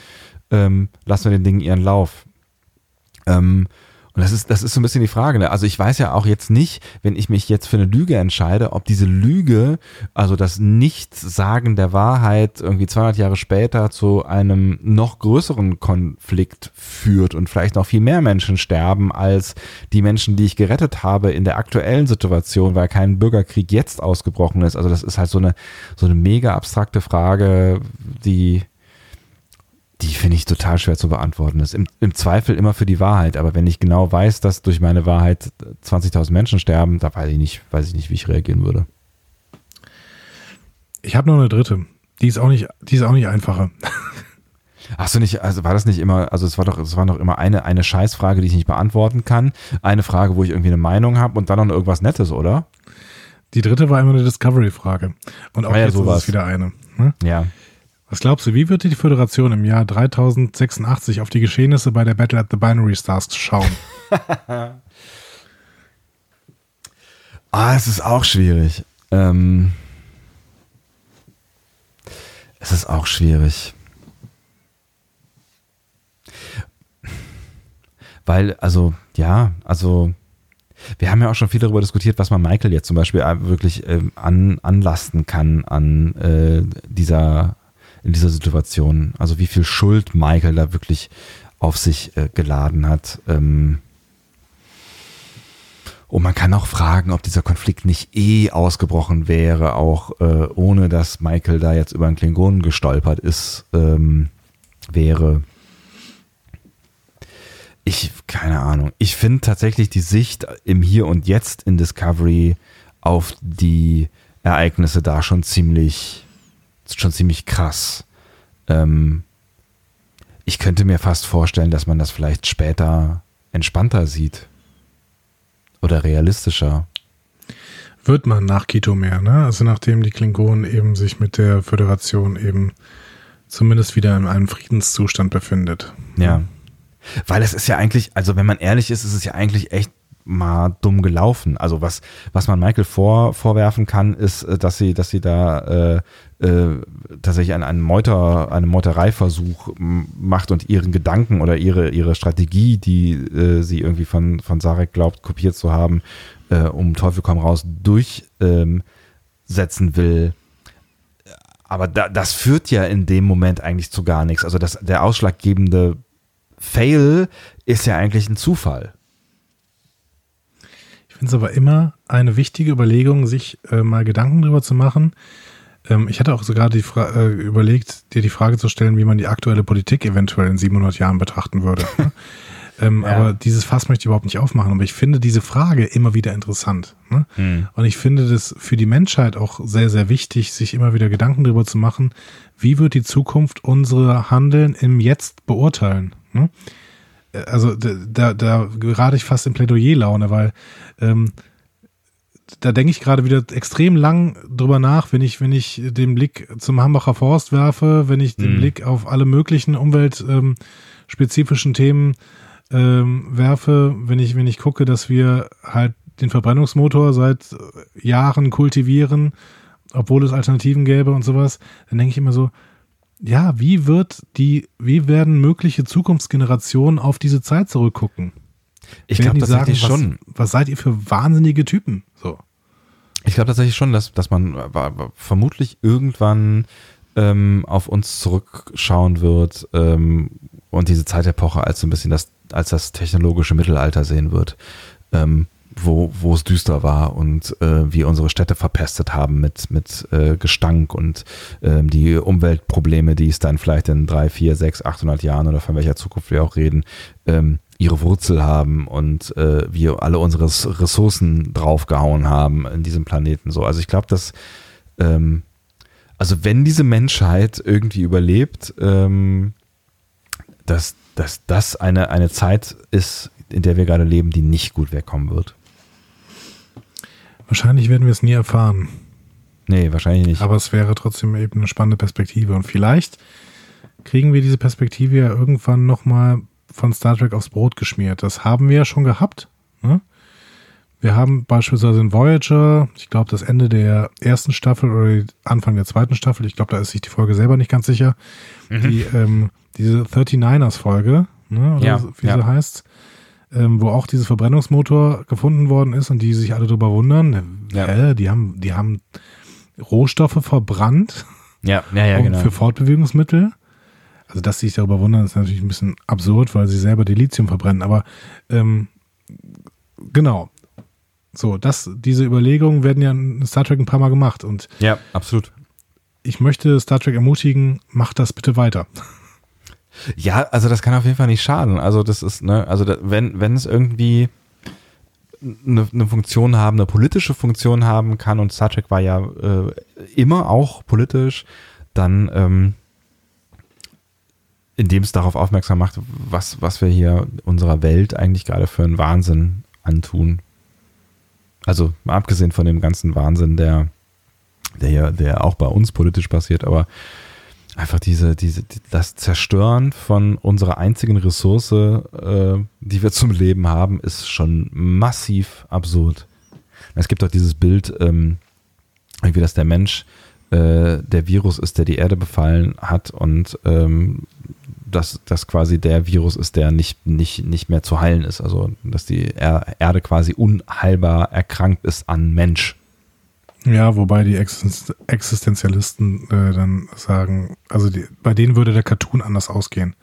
ähm, lassen wir den Dingen ihren Lauf? Ähm, und das ist, das ist so ein bisschen die Frage. Ne? Also ich weiß ja auch jetzt nicht, wenn ich mich jetzt für eine Lüge entscheide, ob diese Lüge, also das Nichtsagen der Wahrheit irgendwie 200 Jahre später zu einem noch größeren Konflikt führt und vielleicht noch viel mehr Menschen sterben als die Menschen, die ich gerettet habe in der aktuellen Situation, weil kein Bürgerkrieg jetzt ausgebrochen ist. Also das ist halt so eine, so eine mega abstrakte Frage, die die finde ich total schwer zu beantworten. Das ist im, im, Zweifel immer für die Wahrheit, aber wenn ich genau weiß, dass durch meine Wahrheit 20.000 Menschen sterben, da weiß ich nicht, weiß ich nicht, wie ich reagieren würde. Ich habe noch eine dritte. Die ist auch nicht, die ist auch nicht einfacher. *laughs* Hast du nicht, also war das nicht immer, also es war doch, es war doch immer eine, eine Scheißfrage, die ich nicht beantworten kann. Eine Frage, wo ich irgendwie eine Meinung habe und dann noch irgendwas Nettes, oder? Die dritte war immer eine Discovery-Frage. Und auch ah ja, jetzt sowas. ist es wieder eine. Ne? Ja. Was glaubst du, wie wird die Föderation im Jahr 3086 auf die Geschehnisse bei der Battle at the Binary Stars schauen? *laughs* ah, es ist auch schwierig. Ähm, es ist auch schwierig. Weil, also, ja, also, wir haben ja auch schon viel darüber diskutiert, was man Michael jetzt zum Beispiel wirklich ähm, an, anlasten kann an äh, dieser in dieser Situation. Also wie viel Schuld Michael da wirklich auf sich äh, geladen hat. Ähm und man kann auch fragen, ob dieser Konflikt nicht eh ausgebrochen wäre, auch äh, ohne dass Michael da jetzt über einen Klingonen gestolpert ist, ähm, wäre. Ich, keine Ahnung. Ich finde tatsächlich die Sicht im Hier und Jetzt in Discovery auf die Ereignisse da schon ziemlich ist schon ziemlich krass. Ähm, ich könnte mir fast vorstellen, dass man das vielleicht später entspannter sieht. Oder realistischer. Wird man nach Kito mehr, ne? Also nachdem die Klingonen eben sich mit der Föderation eben zumindest wieder in einem Friedenszustand befindet. Ja. Weil es ist ja eigentlich, also wenn man ehrlich ist, ist es ja eigentlich echt mal dumm gelaufen. Also was, was man Michael vor, vorwerfen kann, ist, äh, dass sie, dass sie da äh, äh, tatsächlich einen, einen Meuter, einen Meutereiversuch macht und ihren Gedanken oder ihre, ihre Strategie, die äh, sie irgendwie von, von Sarek glaubt, kopiert zu haben, äh, um Teufel komm raus, durchsetzen ähm, will. Aber da, das führt ja in dem Moment eigentlich zu gar nichts. Also das, der ausschlaggebende Fail ist ja eigentlich ein Zufall. Ich finde es aber immer eine wichtige Überlegung, sich äh, mal Gedanken darüber zu machen. Ähm, ich hatte auch sogar die äh, überlegt, dir die Frage zu stellen, wie man die aktuelle Politik eventuell in 700 Jahren betrachten würde. Ne? *laughs* ähm, ja. Aber dieses Fass möchte ich überhaupt nicht aufmachen. Aber ich finde diese Frage immer wieder interessant. Ne? Hm. Und ich finde das für die Menschheit auch sehr, sehr wichtig, sich immer wieder Gedanken darüber zu machen, wie wird die Zukunft unsere Handeln im Jetzt beurteilen. Ne? also da, da gerate ich fast in Plädoyer-Laune, weil ähm, da denke ich gerade wieder extrem lang drüber nach, wenn ich, wenn ich den Blick zum Hambacher Forst werfe, wenn ich den mhm. Blick auf alle möglichen umweltspezifischen ähm, Themen ähm, werfe, wenn ich, wenn ich gucke, dass wir halt den Verbrennungsmotor seit Jahren kultivieren, obwohl es Alternativen gäbe und sowas, dann denke ich immer so, ja, wie wird die, wie werden mögliche Zukunftsgenerationen auf diese Zeit zurückgucken? Ich glaube tatsächlich sagen, schon. Was, was seid ihr für wahnsinnige Typen? Ich glaube tatsächlich schon, dass, dass man vermutlich irgendwann ähm, auf uns zurückschauen wird ähm, und diese Zeitepoche als so ein bisschen das, als das technologische Mittelalter sehen wird. Ähm, wo, wo es düster war und äh, wir unsere Städte verpestet haben mit, mit äh, Gestank und ähm, die Umweltprobleme, die es dann vielleicht in drei, vier, sechs, 800 Jahren oder von welcher Zukunft wir auch reden, ähm, ihre Wurzel haben und äh, wir alle unsere Ressourcen draufgehauen haben in diesem Planeten. So, also ich glaube, dass ähm, also wenn diese Menschheit irgendwie überlebt, ähm, dass, dass das eine, eine Zeit ist, in der wir gerade leben, die nicht gut wegkommen wird. Wahrscheinlich werden wir es nie erfahren. Nee, wahrscheinlich nicht. Aber es wäre trotzdem eben eine spannende Perspektive. Und vielleicht kriegen wir diese Perspektive ja irgendwann nochmal von Star Trek aufs Brot geschmiert. Das haben wir ja schon gehabt. Ne? Wir haben beispielsweise in Voyager, ich glaube, das Ende der ersten Staffel oder Anfang der zweiten Staffel, ich glaube, da ist sich die Folge selber nicht ganz sicher, mhm. die, ähm, diese 39ers-Folge, ne, oder ja, wie ja. sie heißt, ähm, wo auch dieser Verbrennungsmotor gefunden worden ist und die sich alle darüber wundern. Ja. Äh, die haben, die haben Rohstoffe verbrannt. Ja, ja, ja, *laughs* genau. Für Fortbewegungsmittel. Also, dass sie sich darüber wundern, ist natürlich ein bisschen absurd, weil sie selber die Lithium verbrennen. Aber ähm, genau. So, das, diese Überlegungen werden ja in Star Trek ein paar Mal gemacht. Und ja, absolut. Ich möchte Star Trek ermutigen, macht das bitte weiter. Ja, also das kann auf jeden Fall nicht schaden. Also das ist, ne, also da, wenn, wenn es irgendwie eine, eine, Funktion haben, eine politische Funktion haben kann und Star Trek war ja äh, immer auch politisch, dann ähm, indem es darauf aufmerksam macht, was, was wir hier unserer Welt eigentlich gerade für einen Wahnsinn antun. Also mal abgesehen von dem ganzen Wahnsinn, der, der ja, der auch bei uns politisch passiert, aber einfach diese, diese, das Zerstören von unserer einzigen Ressource, äh, die wir zum Leben haben, ist schon massiv absurd. Es gibt auch dieses Bild, ähm, wie das der Mensch äh, der Virus ist, der die Erde befallen hat und ähm, dass das quasi der Virus ist, der nicht, nicht, nicht mehr zu heilen ist. Also dass die Erde quasi unheilbar erkrankt ist an Mensch. Ja, wobei die Existenzialisten äh, dann sagen, also die, bei denen würde der Cartoon anders ausgehen.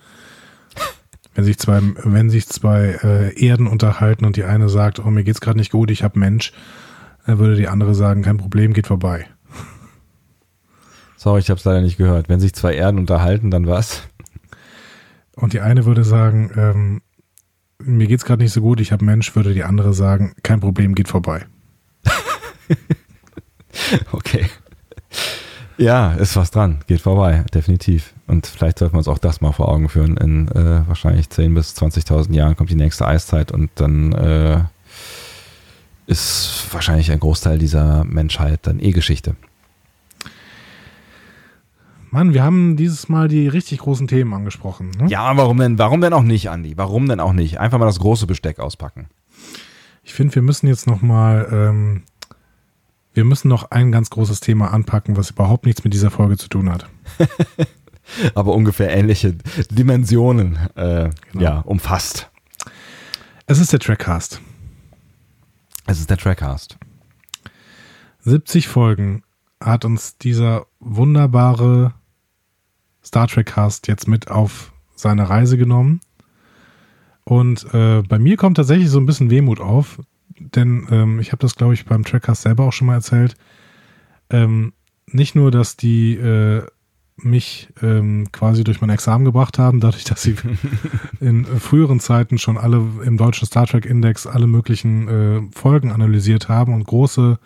*laughs* Wenn sich zwei, wenn sich zwei äh, Erden unterhalten und die eine sagt, oh, mir geht's gerade nicht gut, ich hab Mensch, dann würde die andere sagen, kein Problem, geht vorbei. Sorry, ich hab's leider nicht gehört. Wenn sich zwei Erden unterhalten, dann was? Und die eine würde sagen, ähm, mir geht's gerade nicht so gut, ich hab Mensch, würde die andere sagen, kein Problem, geht vorbei. *laughs* okay. Ja, ist was dran. Geht vorbei, definitiv. Und vielleicht sollten wir uns auch das mal vor Augen führen. In äh, wahrscheinlich 10.000 bis 20.000 Jahren kommt die nächste Eiszeit und dann äh, ist wahrscheinlich ein Großteil dieser Menschheit dann eh Geschichte. Mann, wir haben dieses Mal die richtig großen Themen angesprochen. Ne? Ja, warum denn, warum denn auch nicht, Andi? Warum denn auch nicht? Einfach mal das große Besteck auspacken. Ich finde, wir müssen jetzt noch mal, ähm, wir müssen noch ein ganz großes Thema anpacken, was überhaupt nichts mit dieser Folge zu tun hat. *laughs* Aber ungefähr ähnliche Dimensionen äh, genau. ja, umfasst. Es ist der Trackcast. Es ist der Trackcast. 70 Folgen hat uns dieser wunderbare Star Trek Cast jetzt mit auf seine Reise genommen. Und äh, bei mir kommt tatsächlich so ein bisschen Wehmut auf, denn ähm, ich habe das, glaube ich, beim Trackcast selber auch schon mal erzählt. Ähm, nicht nur, dass die äh, mich ähm, quasi durch mein Examen gebracht haben, dadurch, dass sie *laughs* in früheren Zeiten schon alle im deutschen Star Trek Index alle möglichen äh, Folgen analysiert haben und große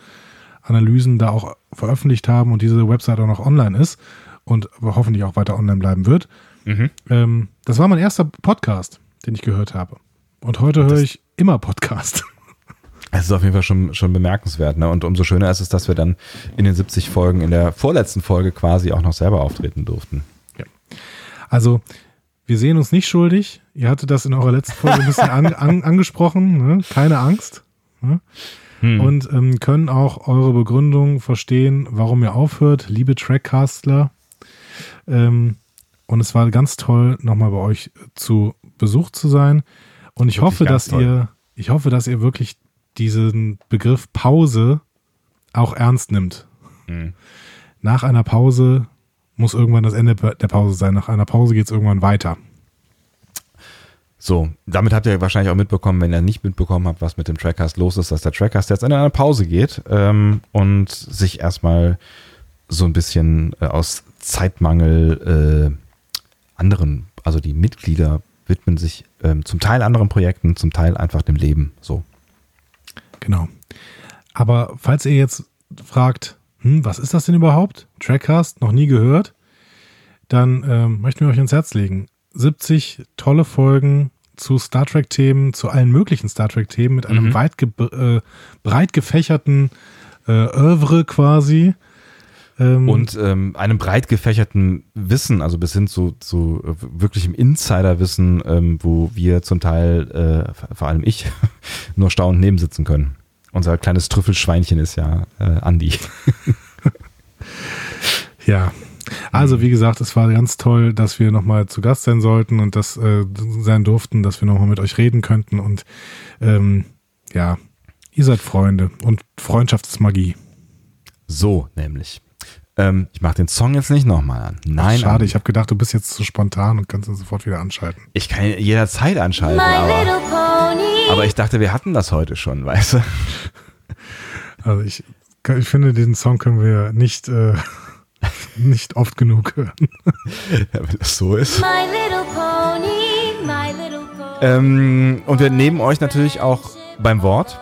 Analysen da auch veröffentlicht haben und diese Website auch noch online ist und hoffentlich auch weiter online bleiben wird. Mhm. Ähm, das war mein erster Podcast, den ich gehört habe. Und heute höre ich immer Podcast. *laughs* Es ist auf jeden Fall schon, schon bemerkenswert. Ne? Und umso schöner ist es, dass wir dann in den 70 Folgen, in der vorletzten Folge quasi auch noch selber auftreten durften. Ja. Also, wir sehen uns nicht schuldig. Ihr hattet das in eurer letzten Folge ein bisschen *laughs* an, an, angesprochen. Ne? Keine Angst. Ne? Hm. Und ähm, können auch eure Begründung verstehen, warum ihr aufhört, liebe Trackcastler. Ähm, und es war ganz toll, nochmal bei euch zu Besuch zu sein. Und ich wirklich hoffe, dass toll. ihr, ich hoffe, dass ihr wirklich diesen Begriff Pause auch ernst nimmt. Mhm. Nach einer Pause muss irgendwann das Ende der Pause sein. Nach einer Pause geht es irgendwann weiter. So, damit habt ihr wahrscheinlich auch mitbekommen, wenn ihr nicht mitbekommen habt, was mit dem Trackcast los ist, dass der Trackcast jetzt in eine Pause geht ähm, und sich erstmal so ein bisschen äh, aus Zeitmangel äh, anderen, also die Mitglieder widmen sich ähm, zum Teil anderen Projekten, zum Teil einfach dem Leben. So. Genau. Aber falls ihr jetzt fragt, hm, was ist das denn überhaupt? Trackcast, noch nie gehört, dann ähm, möchten wir euch ins Herz legen. 70 tolle Folgen zu Star Trek-Themen, zu allen möglichen Star Trek-Themen mit einem mhm. weit ge äh, breit gefächerten äh, Oeuvre quasi. Ähm, und ähm, einem breit gefächerten Wissen, also bis hin zu, zu äh, wirklichem Insider-Wissen, ähm, wo wir zum Teil, äh, vor allem ich, *laughs* nur staunend nebensitzen können. Unser kleines Trüffelschweinchen ist ja äh, Andi. *laughs* ja, also wie gesagt, es war ganz toll, dass wir nochmal zu Gast sein sollten und das äh, sein durften, dass wir nochmal mit euch reden könnten und ähm, ja, ihr seid Freunde und Freundschaft ist Magie. So nämlich. Ähm, ich mache den Song jetzt nicht nochmal an. Nein. Ach, schade, an. ich habe gedacht, du bist jetzt zu spontan und kannst ihn sofort wieder anschalten. Ich kann jederzeit anschalten, aber, aber ich dachte, wir hatten das heute schon, weißt du? *laughs* Also ich, ich finde, diesen Song können wir nicht äh, *laughs* nicht oft genug hören. *laughs* ja, wenn das so ist. My little pony, my little pony. Ähm, und wir nehmen euch natürlich auch beim Wort,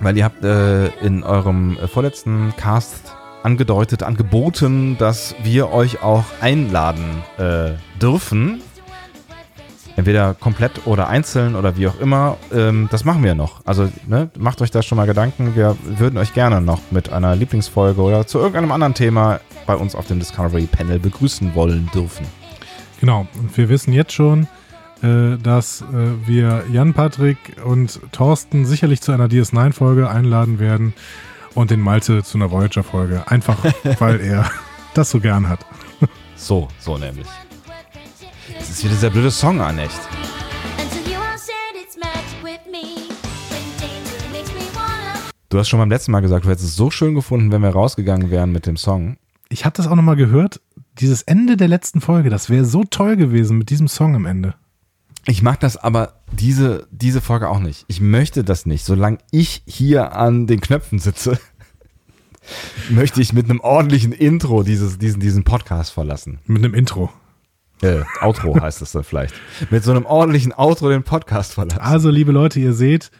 weil ihr habt äh, in eurem äh, vorletzten Cast angedeutet, angeboten, dass wir euch auch einladen äh, dürfen entweder komplett oder einzeln oder wie auch immer. Ähm, das machen wir noch. Also ne, macht euch da schon mal Gedanken. Wir würden euch gerne noch mit einer Lieblingsfolge oder zu irgendeinem anderen Thema bei uns auf dem Discovery Panel begrüßen wollen dürfen. Genau. Und wir wissen jetzt schon, äh, dass äh, wir Jan Patrick und Thorsten sicherlich zu einer DS9-Folge einladen werden und den Malte zu einer Voyager-Folge. Einfach, *laughs* weil er das so gern hat. so, so nämlich. Das ist wieder dieser blöde Song an, echt. Du hast schon beim letzten Mal gesagt, du hättest es so schön gefunden, wenn wir rausgegangen wären mit dem Song. Ich habe das auch nochmal gehört. Dieses Ende der letzten Folge, das wäre so toll gewesen mit diesem Song am Ende. Ich mag das aber diese, diese Folge auch nicht. Ich möchte das nicht. Solange ich hier an den Knöpfen sitze, *laughs* möchte ich mit einem ordentlichen Intro dieses, diesen, diesen Podcast verlassen. Mit einem Intro. Äh, Outro *laughs* heißt es dann vielleicht. Mit so einem ordentlichen Outro den Podcast verlassen. Also, liebe Leute, ihr seht,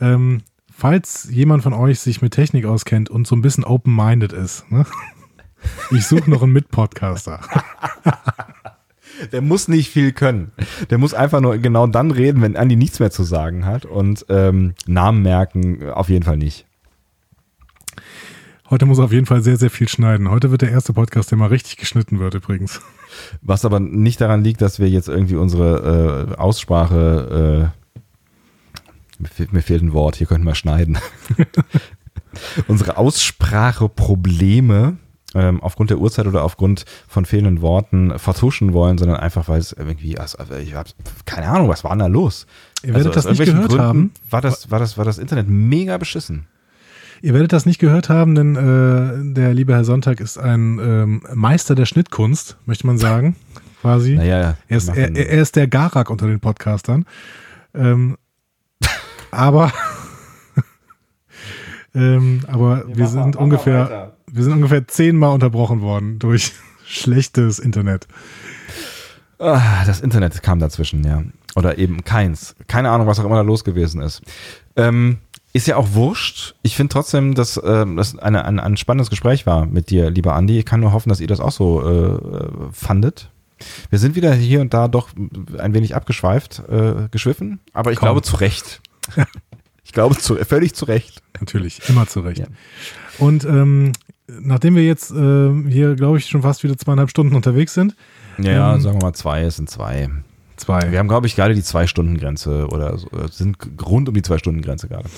ähm, falls jemand von euch sich mit Technik auskennt und so ein bisschen open-minded ist, ne? ich suche noch einen Mitpodcaster. *laughs* Der muss nicht viel können. Der muss einfach nur genau dann reden, wenn Andi nichts mehr zu sagen hat und ähm, Namen merken auf jeden Fall nicht. Heute muss er auf jeden Fall sehr, sehr viel schneiden. Heute wird der erste Podcast, der mal richtig geschnitten wird übrigens. Was aber nicht daran liegt, dass wir jetzt irgendwie unsere äh, Aussprache mir, fehlt, mir fehlt ein Wort, hier könnten wir schneiden. *laughs* Unsere Ausspracheprobleme ähm, aufgrund der Uhrzeit oder aufgrund von fehlenden Worten vertuschen wollen, sondern einfach, weil es irgendwie, also, ich habe keine Ahnung, was war denn da los? Ihr werdet also, das nicht gehört Gründen haben. War das, war, das, war das Internet mega beschissen. Ihr werdet das nicht gehört haben, denn äh, der liebe Herr Sonntag ist ein ähm, Meister der Schnittkunst, möchte man sagen, *laughs* quasi. Naja, er, ist, er, er ist der Garak unter den Podcastern. Ähm, *laughs* aber *laughs* ähm, aber wir, wir sind ungefähr wir sind ungefähr zehnmal unterbrochen worden durch *laughs* schlechtes Internet. Ah, das Internet kam dazwischen, ja. Oder eben keins. Keine Ahnung, was auch immer da los gewesen ist. Ähm, ist ja auch wurscht. Ich finde trotzdem, dass ähm, das eine, ein, ein spannendes Gespräch war mit dir, lieber Andi. Ich kann nur hoffen, dass ihr das auch so äh, fandet. Wir sind wieder hier und da doch ein wenig abgeschweift, äh, geschwiffen, aber ich Komm. glaube zu Recht. *laughs* ich glaube zu, völlig zu Recht. Natürlich, immer zu Recht. Ja. Und ähm, nachdem wir jetzt äh, hier, glaube ich, schon fast wieder zweieinhalb Stunden unterwegs sind. Ja, ähm, sagen wir mal zwei, es sind zwei. Zwei. Wir haben, glaube ich, gerade die Zwei-Stunden-Grenze oder so, äh, sind rund um die Zwei-Stunden-Grenze gerade.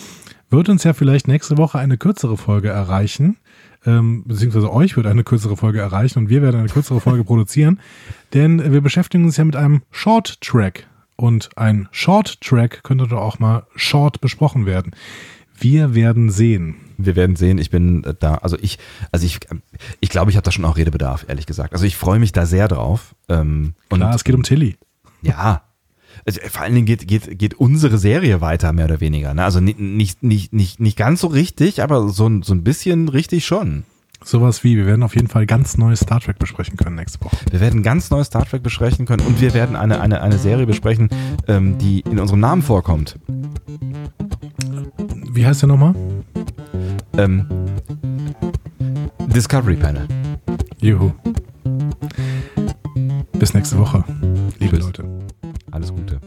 Wird uns ja vielleicht nächste Woche eine kürzere Folge erreichen, ähm, beziehungsweise euch wird eine kürzere Folge erreichen und wir werden eine kürzere Folge *laughs* produzieren, denn wir beschäftigen uns ja mit einem Short-Track und ein Short-Track könnte doch auch mal short besprochen werden. Wir werden sehen. Wir werden sehen. Ich bin äh, da, also ich, also ich, ich glaube, ich habe da schon auch Redebedarf, ehrlich gesagt. Also ich freue mich da sehr drauf. Ähm, Klar, und, es geht um Tilly. Ja. Also vor allen Dingen geht, geht, geht unsere Serie weiter, mehr oder weniger. Ne? Also nicht, nicht, nicht, nicht, nicht ganz so richtig, aber so, so ein bisschen richtig schon. Sowas wie, wir werden auf jeden Fall ganz neues Star Trek besprechen können nächste Woche. Wir werden ganz neues Star Trek besprechen können und wir werden eine, eine, eine Serie besprechen, ähm, die in unserem Namen vorkommt. Wie heißt der nochmal? Ähm, Discovery Panel. Juhu. Bis nächste Woche, liebe Tschüss. Leute. Alles Gute.